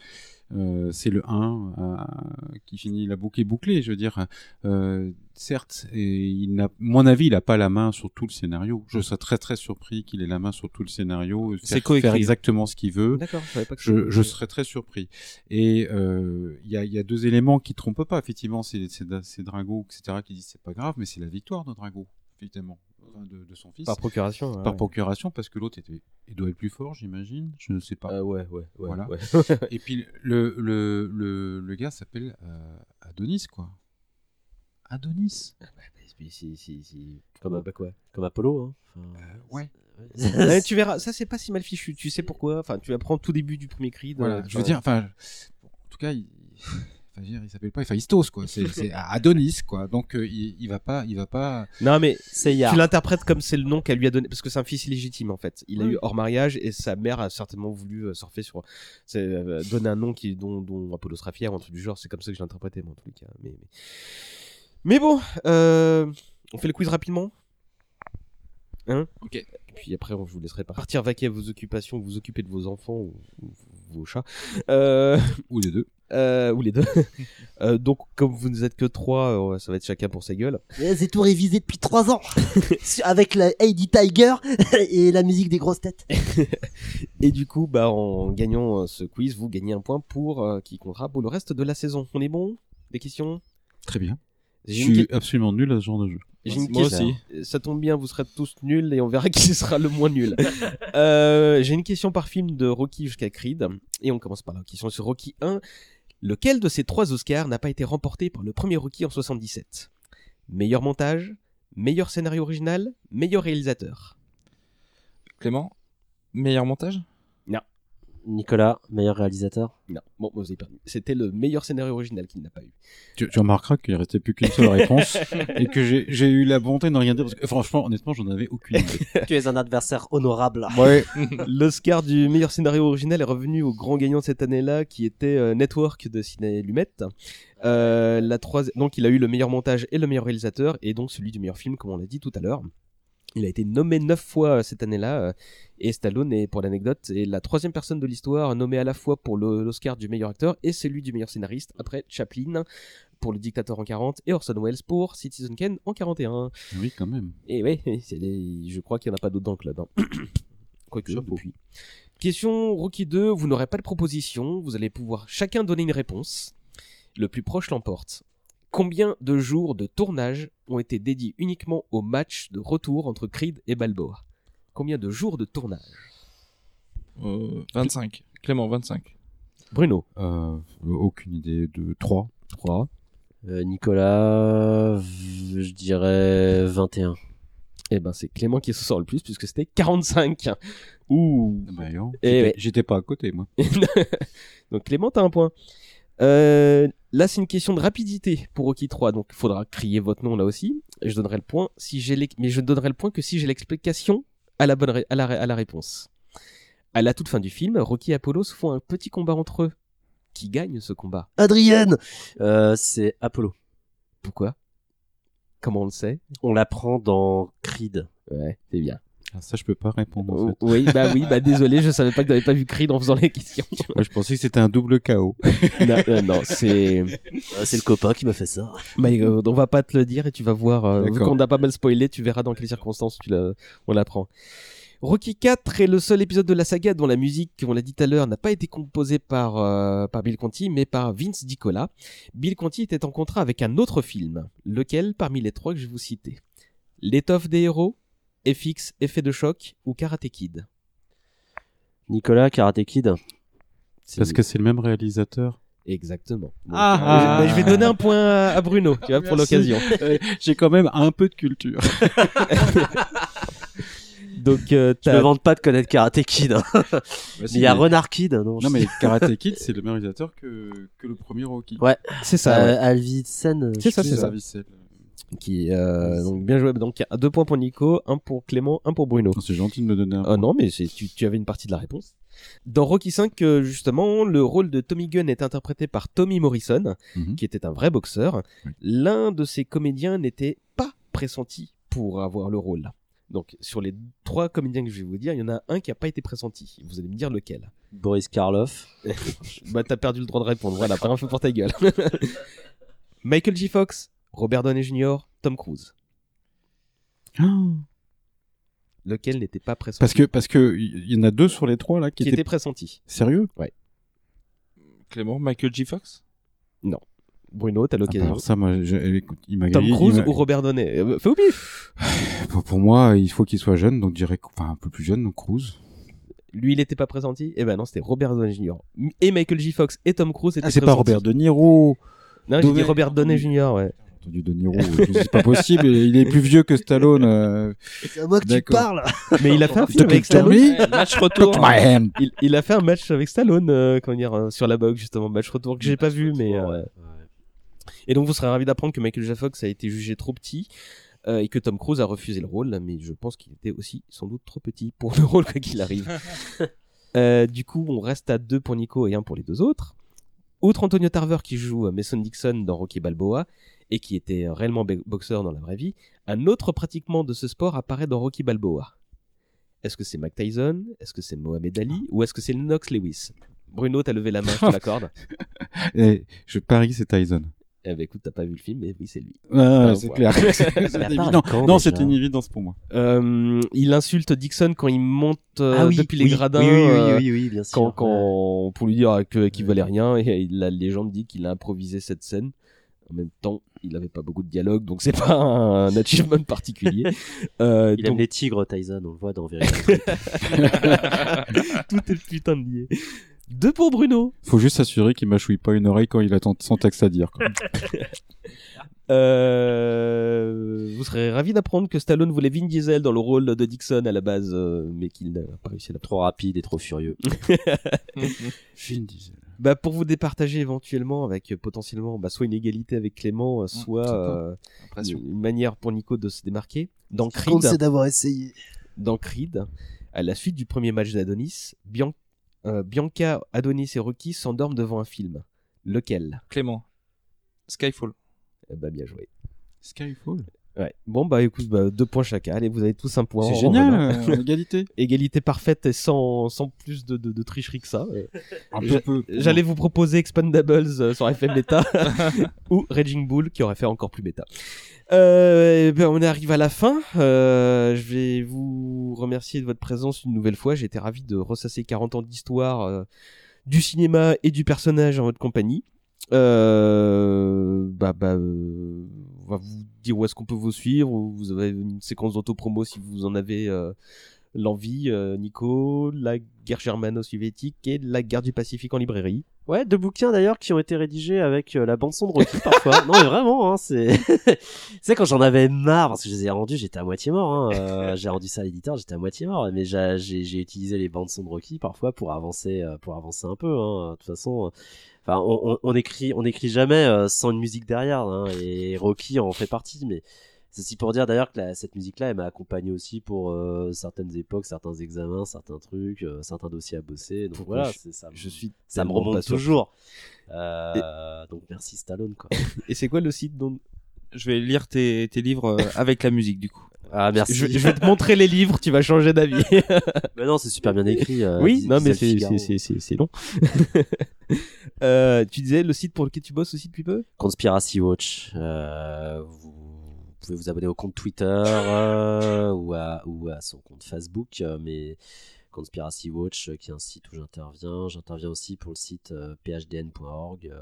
euh, c'est le 1 euh, qui finit la boucle est bouclée. Je veux dire, euh, certes, et il n'a, mon avis, il n'a pas la main sur tout le scénario. Je serais très très surpris qu'il ait la main sur tout le scénario, C'est faire, faire exactement ce qu'il veut. D'accord, pas que Je, je serais très surpris. Et euh, il y, a, il y a deux éléments qui trompent pas. Effectivement, c'est c'est c'est Drago, etc., qui disent c'est pas grave, mais c'est la victoire de Drago, évidemment, enfin, de, de son fils. Par procuration, ouais, Par ouais. procuration, parce que l'autre était, il doit être plus fort, j'imagine. Je ne sais pas. Euh, ouais, ouais, ouais, Voilà. ouais. Et puis le le le, le gars s'appelle euh, Adonis, quoi. Adonis. Si, si, si. Comme, bah quoi comme Apollo. Hein. Enfin, ouais. Ouais, tu verras, ça c'est pas si mal fichu. Tu sais pourquoi Enfin, tu apprends tout début du premier cri. Voilà, je veux dire, enfin, en tout cas, il, enfin, il s'appelle pas Héphaïstos, quoi. C'est c'est Adonis, quoi. Donc, euh, il, il va pas, il va pas. Non, mais Seiya. tu l'interprètes comme c'est le nom qu'elle lui a donné, parce que c'est un fils illégitime en fait. Il a eu hors mariage et sa mère a certainement voulu euh, surfer sur, c'est, euh, donner un nom qui dont, dont Apollo sera fier ou un truc du genre. C'est comme ça que je l'ai interprété moi en tous les cas. Mais, mais... mais bon, euh, on fait le quiz rapidement? Hein? Ok. Et puis après, on- je vous laisserai partir vaquer à vos occupations, vous occuper de vos enfants ou, ou vos chats. Euh... Ou les deux. Euh, ou les deux. Euh, donc, comme vous n'êtes que trois, euh, ça va être chacun pour sa gueule. C'est tout révisé depuis trois ans. Avec la Heidi Tiger et la musique des grosses têtes. Et du coup, bah, en gagnant ce quiz, vous gagnez un point pour euh, qui comptera pour le reste de la saison. On est bon? Des questions? Très bien. Je J'ai suis que- absolument nul à ce genre de jeu. J'ai une Moi question. aussi. Ça tombe bien, vous serez tous nuls et on verra qui sera le moins nul. Euh, J'ai une question par film de Rocky jusqu'à Creed. Et on commence par la question sur Rocky 1. Lequel de ces trois Oscars n'a pas été remporté par le premier Rocky en 77 Meilleur montage, meilleur scénario original, meilleur réalisateur. Clément, meilleur montage? Nicolas, meilleur réalisateur. Non, bon, vous avez perdu. C'était le meilleur scénario original qu'il n'a pas eu. Tu, tu remarqueras qu'il restait plus qu'une seule réponse et que j'ai j'ai eu la bonté de ne rien dire parce que franchement, honnêtement, j'en avais aucune idée. tu es un adversaire honorable. Ouais. L'Oscar du meilleur scénario original est revenu au grand gagnant de cette année-là, qui était euh, Network de Ciné Lumet. Euh, la donc il a eu le meilleur montage et le meilleur réalisateur, et donc celui du meilleur film, comme on l'a dit tout à l'heure. Il a été nommé neuf fois euh, cette année-là, euh, et Stallone est, pour l'anecdote, est la troisième personne de l'histoire nommée à la fois pour l'Oscar du meilleur acteur et celui du meilleur scénariste, après Chaplin pour Le Dictateur en 40 et Orson Welles pour Citizen Kane en 41. Oui, quand même. Et les- je crois qu'il n'y en a pas d'autres dans le club. hein. Quoique, depuis. Question Rocky 2, vous n'aurez pas de proposition, vous allez pouvoir chacun donner une réponse. Le plus proche l'emporte. Combien de jours de tournage ont été dédiés uniquement au match de retour entre Creed et Balboa Combien de jours de tournage Euh, 25. Clément, 25. Bruno Euh, aucune idée de 3. 3. Euh, Nicolas, je dirais 21. Eh ben c'est Clément qui se sort le plus puisque c'était 45. Ouh Bah, non, j'étais- ouais. J'étais pas à côté, moi. donc Clément, t'as un point. Euh, là, c'est une question de rapidité pour Rocky 3, donc il faudra crier votre nom là aussi. Je donnerai le point si j'ai l'ex- mais je ne donnerai le point que si j'ai l'explication à la bonne ré- à la, ré- à la réponse. À la toute fin du film, Rocky et Apollo se font un petit combat entre eux. Qui gagne ce combat? Adrienne Euh, c'est Apollo. Pourquoi? Comment on le sait? On l'apprend dans Creed. Ouais, c'est bien. Ah, ça, je peux pas répondre. En Oh, fait. oui, bah oui, bah désolé, je savais pas que t'avais pas vu Creed en faisant les questions. Moi, je pensais que c'était un double KO. non, non, non, c'est. Ah, C'est le copain qui m'a fait ça. Mais euh, on va pas te le dire et tu vas voir. Euh, vu qu'on a pas mal spoilé, tu verras dans quelles circonstances tu la- on l'apprend. Rocky 4 est le seul épisode de la saga dont la musique, on l'a dit tout à l'heure, n'a pas été composée par, euh, par Bill Conti, mais par Vince DiCola. Bill Conti était en contrat avec un autre film, lequel parmi les trois que je vais vous citer? L'étoffe des héros, FX, Effet de choc ou Karate Kid Nicolas, Karate Kid. Parce que c'est le même réalisateur. Exactement. Donc, Ah, euh, je, je vais donner un point à, à Bruno, tu vois, pour l'occasion. J'ai quand même un peu de culture. Donc, euh, Je t'as- vante pas de connaître Karate Kid. hein. Bah, Mais il y a Renard Kid. Non, Non, mais. Karate Kid, c'est le même réalisateur que, que le premier Rocky. Ouais. c'est ça. ouais. Euh, Alvicen. euh, C'est ça, c'est ça. Vicelle. Qui euh, donc bien joué. Donc il y a deux points pour Nico un pour Clément un pour Bruno. Oh, C'est gentil de me donner un Ah non mais c'est tu, tu avais une partie de la réponse. Dans Rocky 5 euh, justement le rôle de Tommy Gunn est interprété par Tommy Morrison Mhm. qui était un vrai boxeur. Oui. l'un de ces comédiens n'était pas pressenti pour avoir le rôle. Donc sur les trois comédiens que je vais vous dire il y en a un qui a pas été pressenti. Vous allez me dire lequel. Boris Karloff. bah t'as perdu le droit de répondre. Voilà pas un feu pour ta gueule. Michael J Fox Robert Downey Jr Tom Cruise lequel n'était pas pressenti Parce que, parce que, il y en a deux sur les trois, là, qui, qui étaient... était pressenti. Sérieux? Clément, Michael J. Fox? Bruno, t'as Ah bah l'occasion. alors ça, moi, je, écoute, il m'a Tom Cruise ou Robert Downey? Euh, Fais au pif pour, pour moi, il faut qu'il soit jeune, donc je dirais, enfin, un peu plus jeune, donc Cruise. Lui, il était pas pressenti? Eh ben non, c'était Robert Downey Jr. Et Michael J. Fox et Tom Cruise étaient Ah, c'est pas pressentis. Robert De Niro. Non, j'ai dit Robert Downey Jr. Ouais. Entendu De Niro, c'est pas possible, il est plus vieux que Stallone. euh. C'est à moi que tu parles. Mais il a fait un film avec Stallone. Match retour. took my hand. Il, il a fait un match avec Stallone, euh, comment dire, euh, sur la boxe justement, match retour que j'ai pas vu, mais. euh, Et donc vous serez ravi d'apprendre que Michael J. Fox a été jugé trop petit euh, et que Tom Cruise a refusé le rôle, mais je pense qu'il était aussi sans doute trop petit pour le rôle quoi qu'il arrive. Euh, du coup, on reste à deux pour Nico et un pour les deux autres. Outre Antonio Tarver qui joue Mason Dixon dans Rocky Balboa et qui était euh, réellement boxeur dans la vraie vie, un autre pratiquement de ce sport apparaît dans Rocky Balboa. Est-ce que c'est Mike Tyson? Est-ce que c'est Mohamed Ali? Ou est-ce que c'est Lennox Lewis? Bruno, t'as levé la main, je te l'accorde. Et je parie que c'est Tyson. Eh ben écoute, t'as pas vu le film, mais oui, c'est lui. Enfin, c'est clair. C'est Non, c'était une évidence pour moi. Euh, il insulte Dixon quand il monte euh, Ah oui, depuis les gradins. oui, oui, oui, oui, oui, bien sûr. quand, quand, pour lui dire qu'il valait rien, et la légende dit qu'il a improvisé cette scène. En même temps, il avait pas beaucoup de dialogue, donc c'est pas un achievement particulier. Euh, Il aime les tigres, Tyson, on le voit dans Vérité. tout est putain de lié. Deux pour Bruno. Faut juste s'assurer qu'il mâchouille pas une oreille quand il attend son texte à dire. quoi. Euh, vous serez ravi d'apprendre que Stallone voulait Vin Diesel dans le rôle de Dixon à la base, euh, mais qu'il n'a pas réussi à trop rapide et trop furieux. Vin Diesel. Bah pour vous départager éventuellement avec euh, potentiellement bah, soit une égalité avec Clément, euh, soit sympa. euh, une, une manière pour Nico de se démarquer. Dans Creed, c'est d'avoir essayé. dans Creed, à la suite du premier match d'Adonis, Bian- euh, Bianca, Adonis et Rocky s'endorment devant un film. Lequel? Clément. Skyfall. Eh bah bien joué. Skyfall. Ouais. Bon bah écoute, bah, deux points chacun. Allez, vous avez tous un point. C'est en génial, euh, égalité. Égalité parfaite et sans, sans plus de, de, de tricherie que ça. Euh. J'allais vous proposer Expandables euh, sur FM Beta ou Raging Bull qui aurait fait encore plus bêta. Euh, eh ben, on arrive à la fin. Euh, je vais vous remercier de votre présence une nouvelle fois. J'ai été ravi de ressasser 40 ans d'histoire du cinéma et du personnage en votre compagnie. Bah, bah, on va vous dire où est-ce qu'on peut vous suivre. ou Vous avez une séquence d'autopromo si vous en avez euh, l'envie. Euh, Nico, la guerre germano-soviétique et la guerre du Pacifique en librairie. Ouais, deux bouquins d'ailleurs qui ont été rédigés avec euh, la bande son de Rocky parfois. non mais vraiment, hein, c'est. c'est quand j'en avais marre parce que je les ai rendus, j'étais à moitié mort. Hein. j'ai rendu ça à l'éditeur, j'étais à moitié mort. Mais j'ai utilisé les bandes son de Rocky parfois pour avancer, pour avancer un peu. Hein. De toute façon, enfin, on, on, on écrit, on écrit jamais euh, sans une musique derrière. Hein, et Rocky en fait partie, mais. C'est aussi pour dire d'ailleurs que la- cette musique-là, elle m'a accompagné aussi pour euh, certaines époques, certains examens, certains trucs, euh, certains dossiers à bosser. Donc Pourquoi voilà, je- ça. me- Je suis ça me remonte toujours. Euh, Donc merci Stallone quoi. Et c'est quoi le site dont Je vais lire tes, tes livres euh, avec la musique du coup? Ah merci. je, je vais te montrer les livres, tu vas changer d'avis. Mais non, c'est super bien écrit. euh, oui, non mais c'est c'est c'est c'est long. euh, tu disais le site pour lequel tu bosses aussi depuis peu? Conspiracy Watch. Euh, vous pouvez vous abonner au compte Twitter ou, à, ou à son compte Facebook, mais Conspiracy Watch, qui est un site où j'interviens. J'interviens aussi pour le site phdn.org,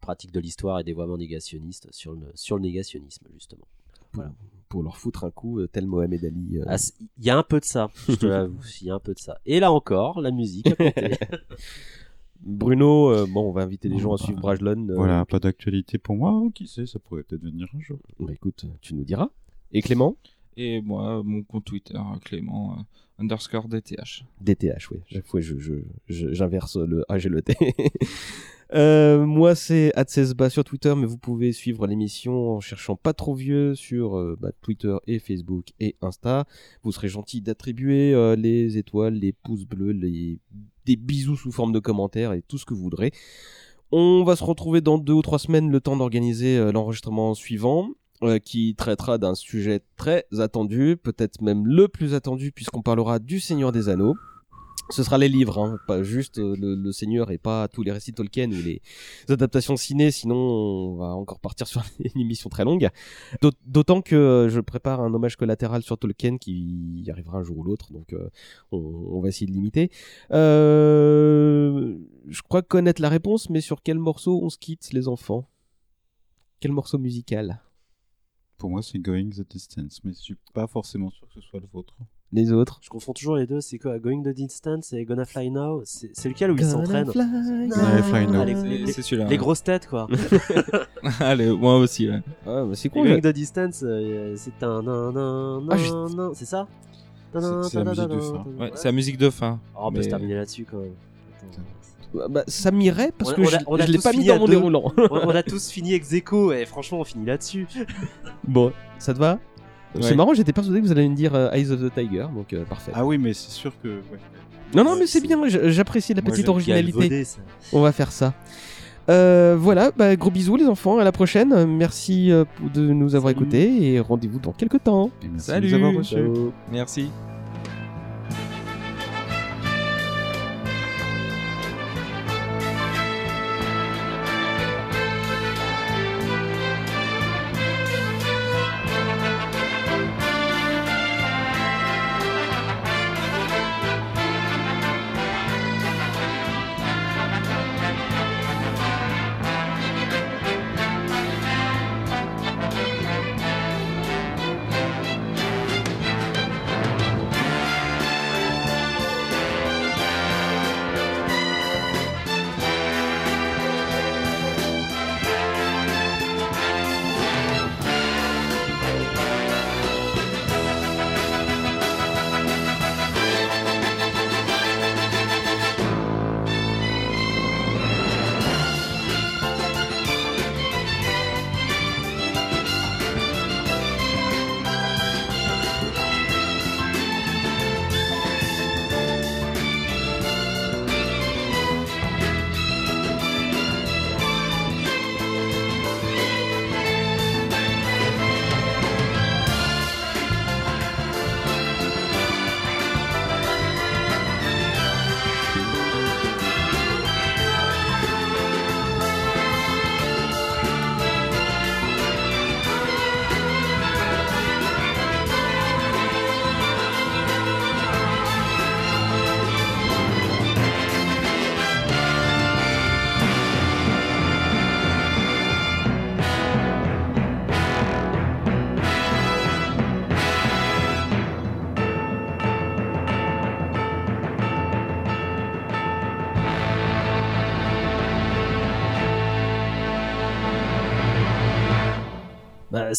pratique de l'histoire et dévoiement négationniste sur le, sur le négationnisme justement. pour, pour leur foutre un coup euh, tel Mohamed Ali. euh. Ah, c'est- Il y a un peu de ça, je te l'avoue. Il y a un peu de ça. Et là encore, la musique à côté. Bruno, euh, bon, on va inviter les Bon, gens à bah, suivre Brajlon. euh, Voilà, pas d'actualité pour moi. Oh, qui sait, ça pourrait peut-être venir un jour. Bah écoute, tu nous diras. Et Clément? Et moi, mon compte Twitter, Clément euh, underscore DTH. DTH, oui. Chaque fois, je, je, je- j'inverse le A, j'ai le T. Euh, moi, c'est Adsesba sur Twitter, mais vous pouvez suivre l'émission en cherchant pas trop vieux sur euh, bah, Twitter et Facebook et Insta. Vous serez gentil d'attribuer euh, les étoiles, les pouces bleus, les des bisous sous forme de commentaires et tout ce que vous voudrez. On va se retrouver dans deux ou trois semaines, le temps d'organiser euh, l'enregistrement suivant, qui traitera d'un sujet très attendu, peut-être même le plus attendu, puisqu'on parlera du Seigneur des Anneaux. Ce sera les livres, hein, pas juste euh, le, Seigneur et pas tous les récits Tolkien ou les adaptations ciné, sinon on va encore partir sur une émission très longue. D'aut- D'autant que euh, je prépare un hommage collatéral sur Tolkien qui arrivera un jour ou l'autre, donc euh, on, va essayer de limiter. Je crois connaître la réponse, mais sur quel morceau on se quitte, les enfants? Quel morceau musical? Pour moi, c'est Going the Distance, mais je suis pas forcément sûr que ce soit le vôtre. Les autres Je confonds toujours les deux. C'est quoi? Going the Distance et Gonna Fly Now? C'est lequel où ils s'entraînent? Gonna Fly Now. Ah, C'est- celui-là. les grosses têtes quoi. Allez, moi aussi. ouais. Ah, bah c'est cool. Going the Distance, euh, c'est un Ah, je- c'est ça? C'est- la musique de fin. Ouais, c'est la musique de fin. Oh, on peut Mais- se terminer là-dessus quand même. Attends. Bah, bah, ça m'irait parce On que on je, a- on a je l'ai pas mis fini dans mon deux. déroulant. on, on a tous fini ex aequo et franchement on finit là-dessus. bon, ça te va? C'est Ouais. marrant, j'étais persuadé que vous allez me dire euh, Eyes of the Tiger, donc euh, parfait. Ah oui, mais c'est sûr que. ouais. non, non, mais c'est bien, j'apprécie la Moi, petite originalité. Galvaudé, ça. On va faire ça. Euh, voilà, bah, gros bisous les enfants, à la prochaine. Merci euh, de nous avoir Salut. écoutés et rendez-vous dans quelques temps. Merci Salut. de nous avoir reçus. Merci.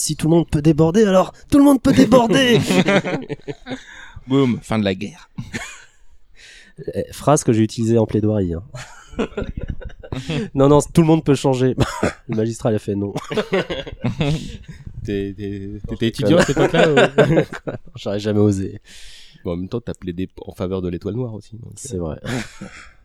Si tout le monde peut déborder, alors tout le monde peut déborder Boum, fin de la guerre. Eh, Phrase que j'ai utilisée en plaidoirie. hein. non, non, tout le monde peut changer. le magistrat il a fait non. T'étais étudiant à cette époque-là ou- J'aurais jamais osé. Bon, en même temps, t'as plaidé en faveur de l'étoile noire aussi. euh, C'est vrai.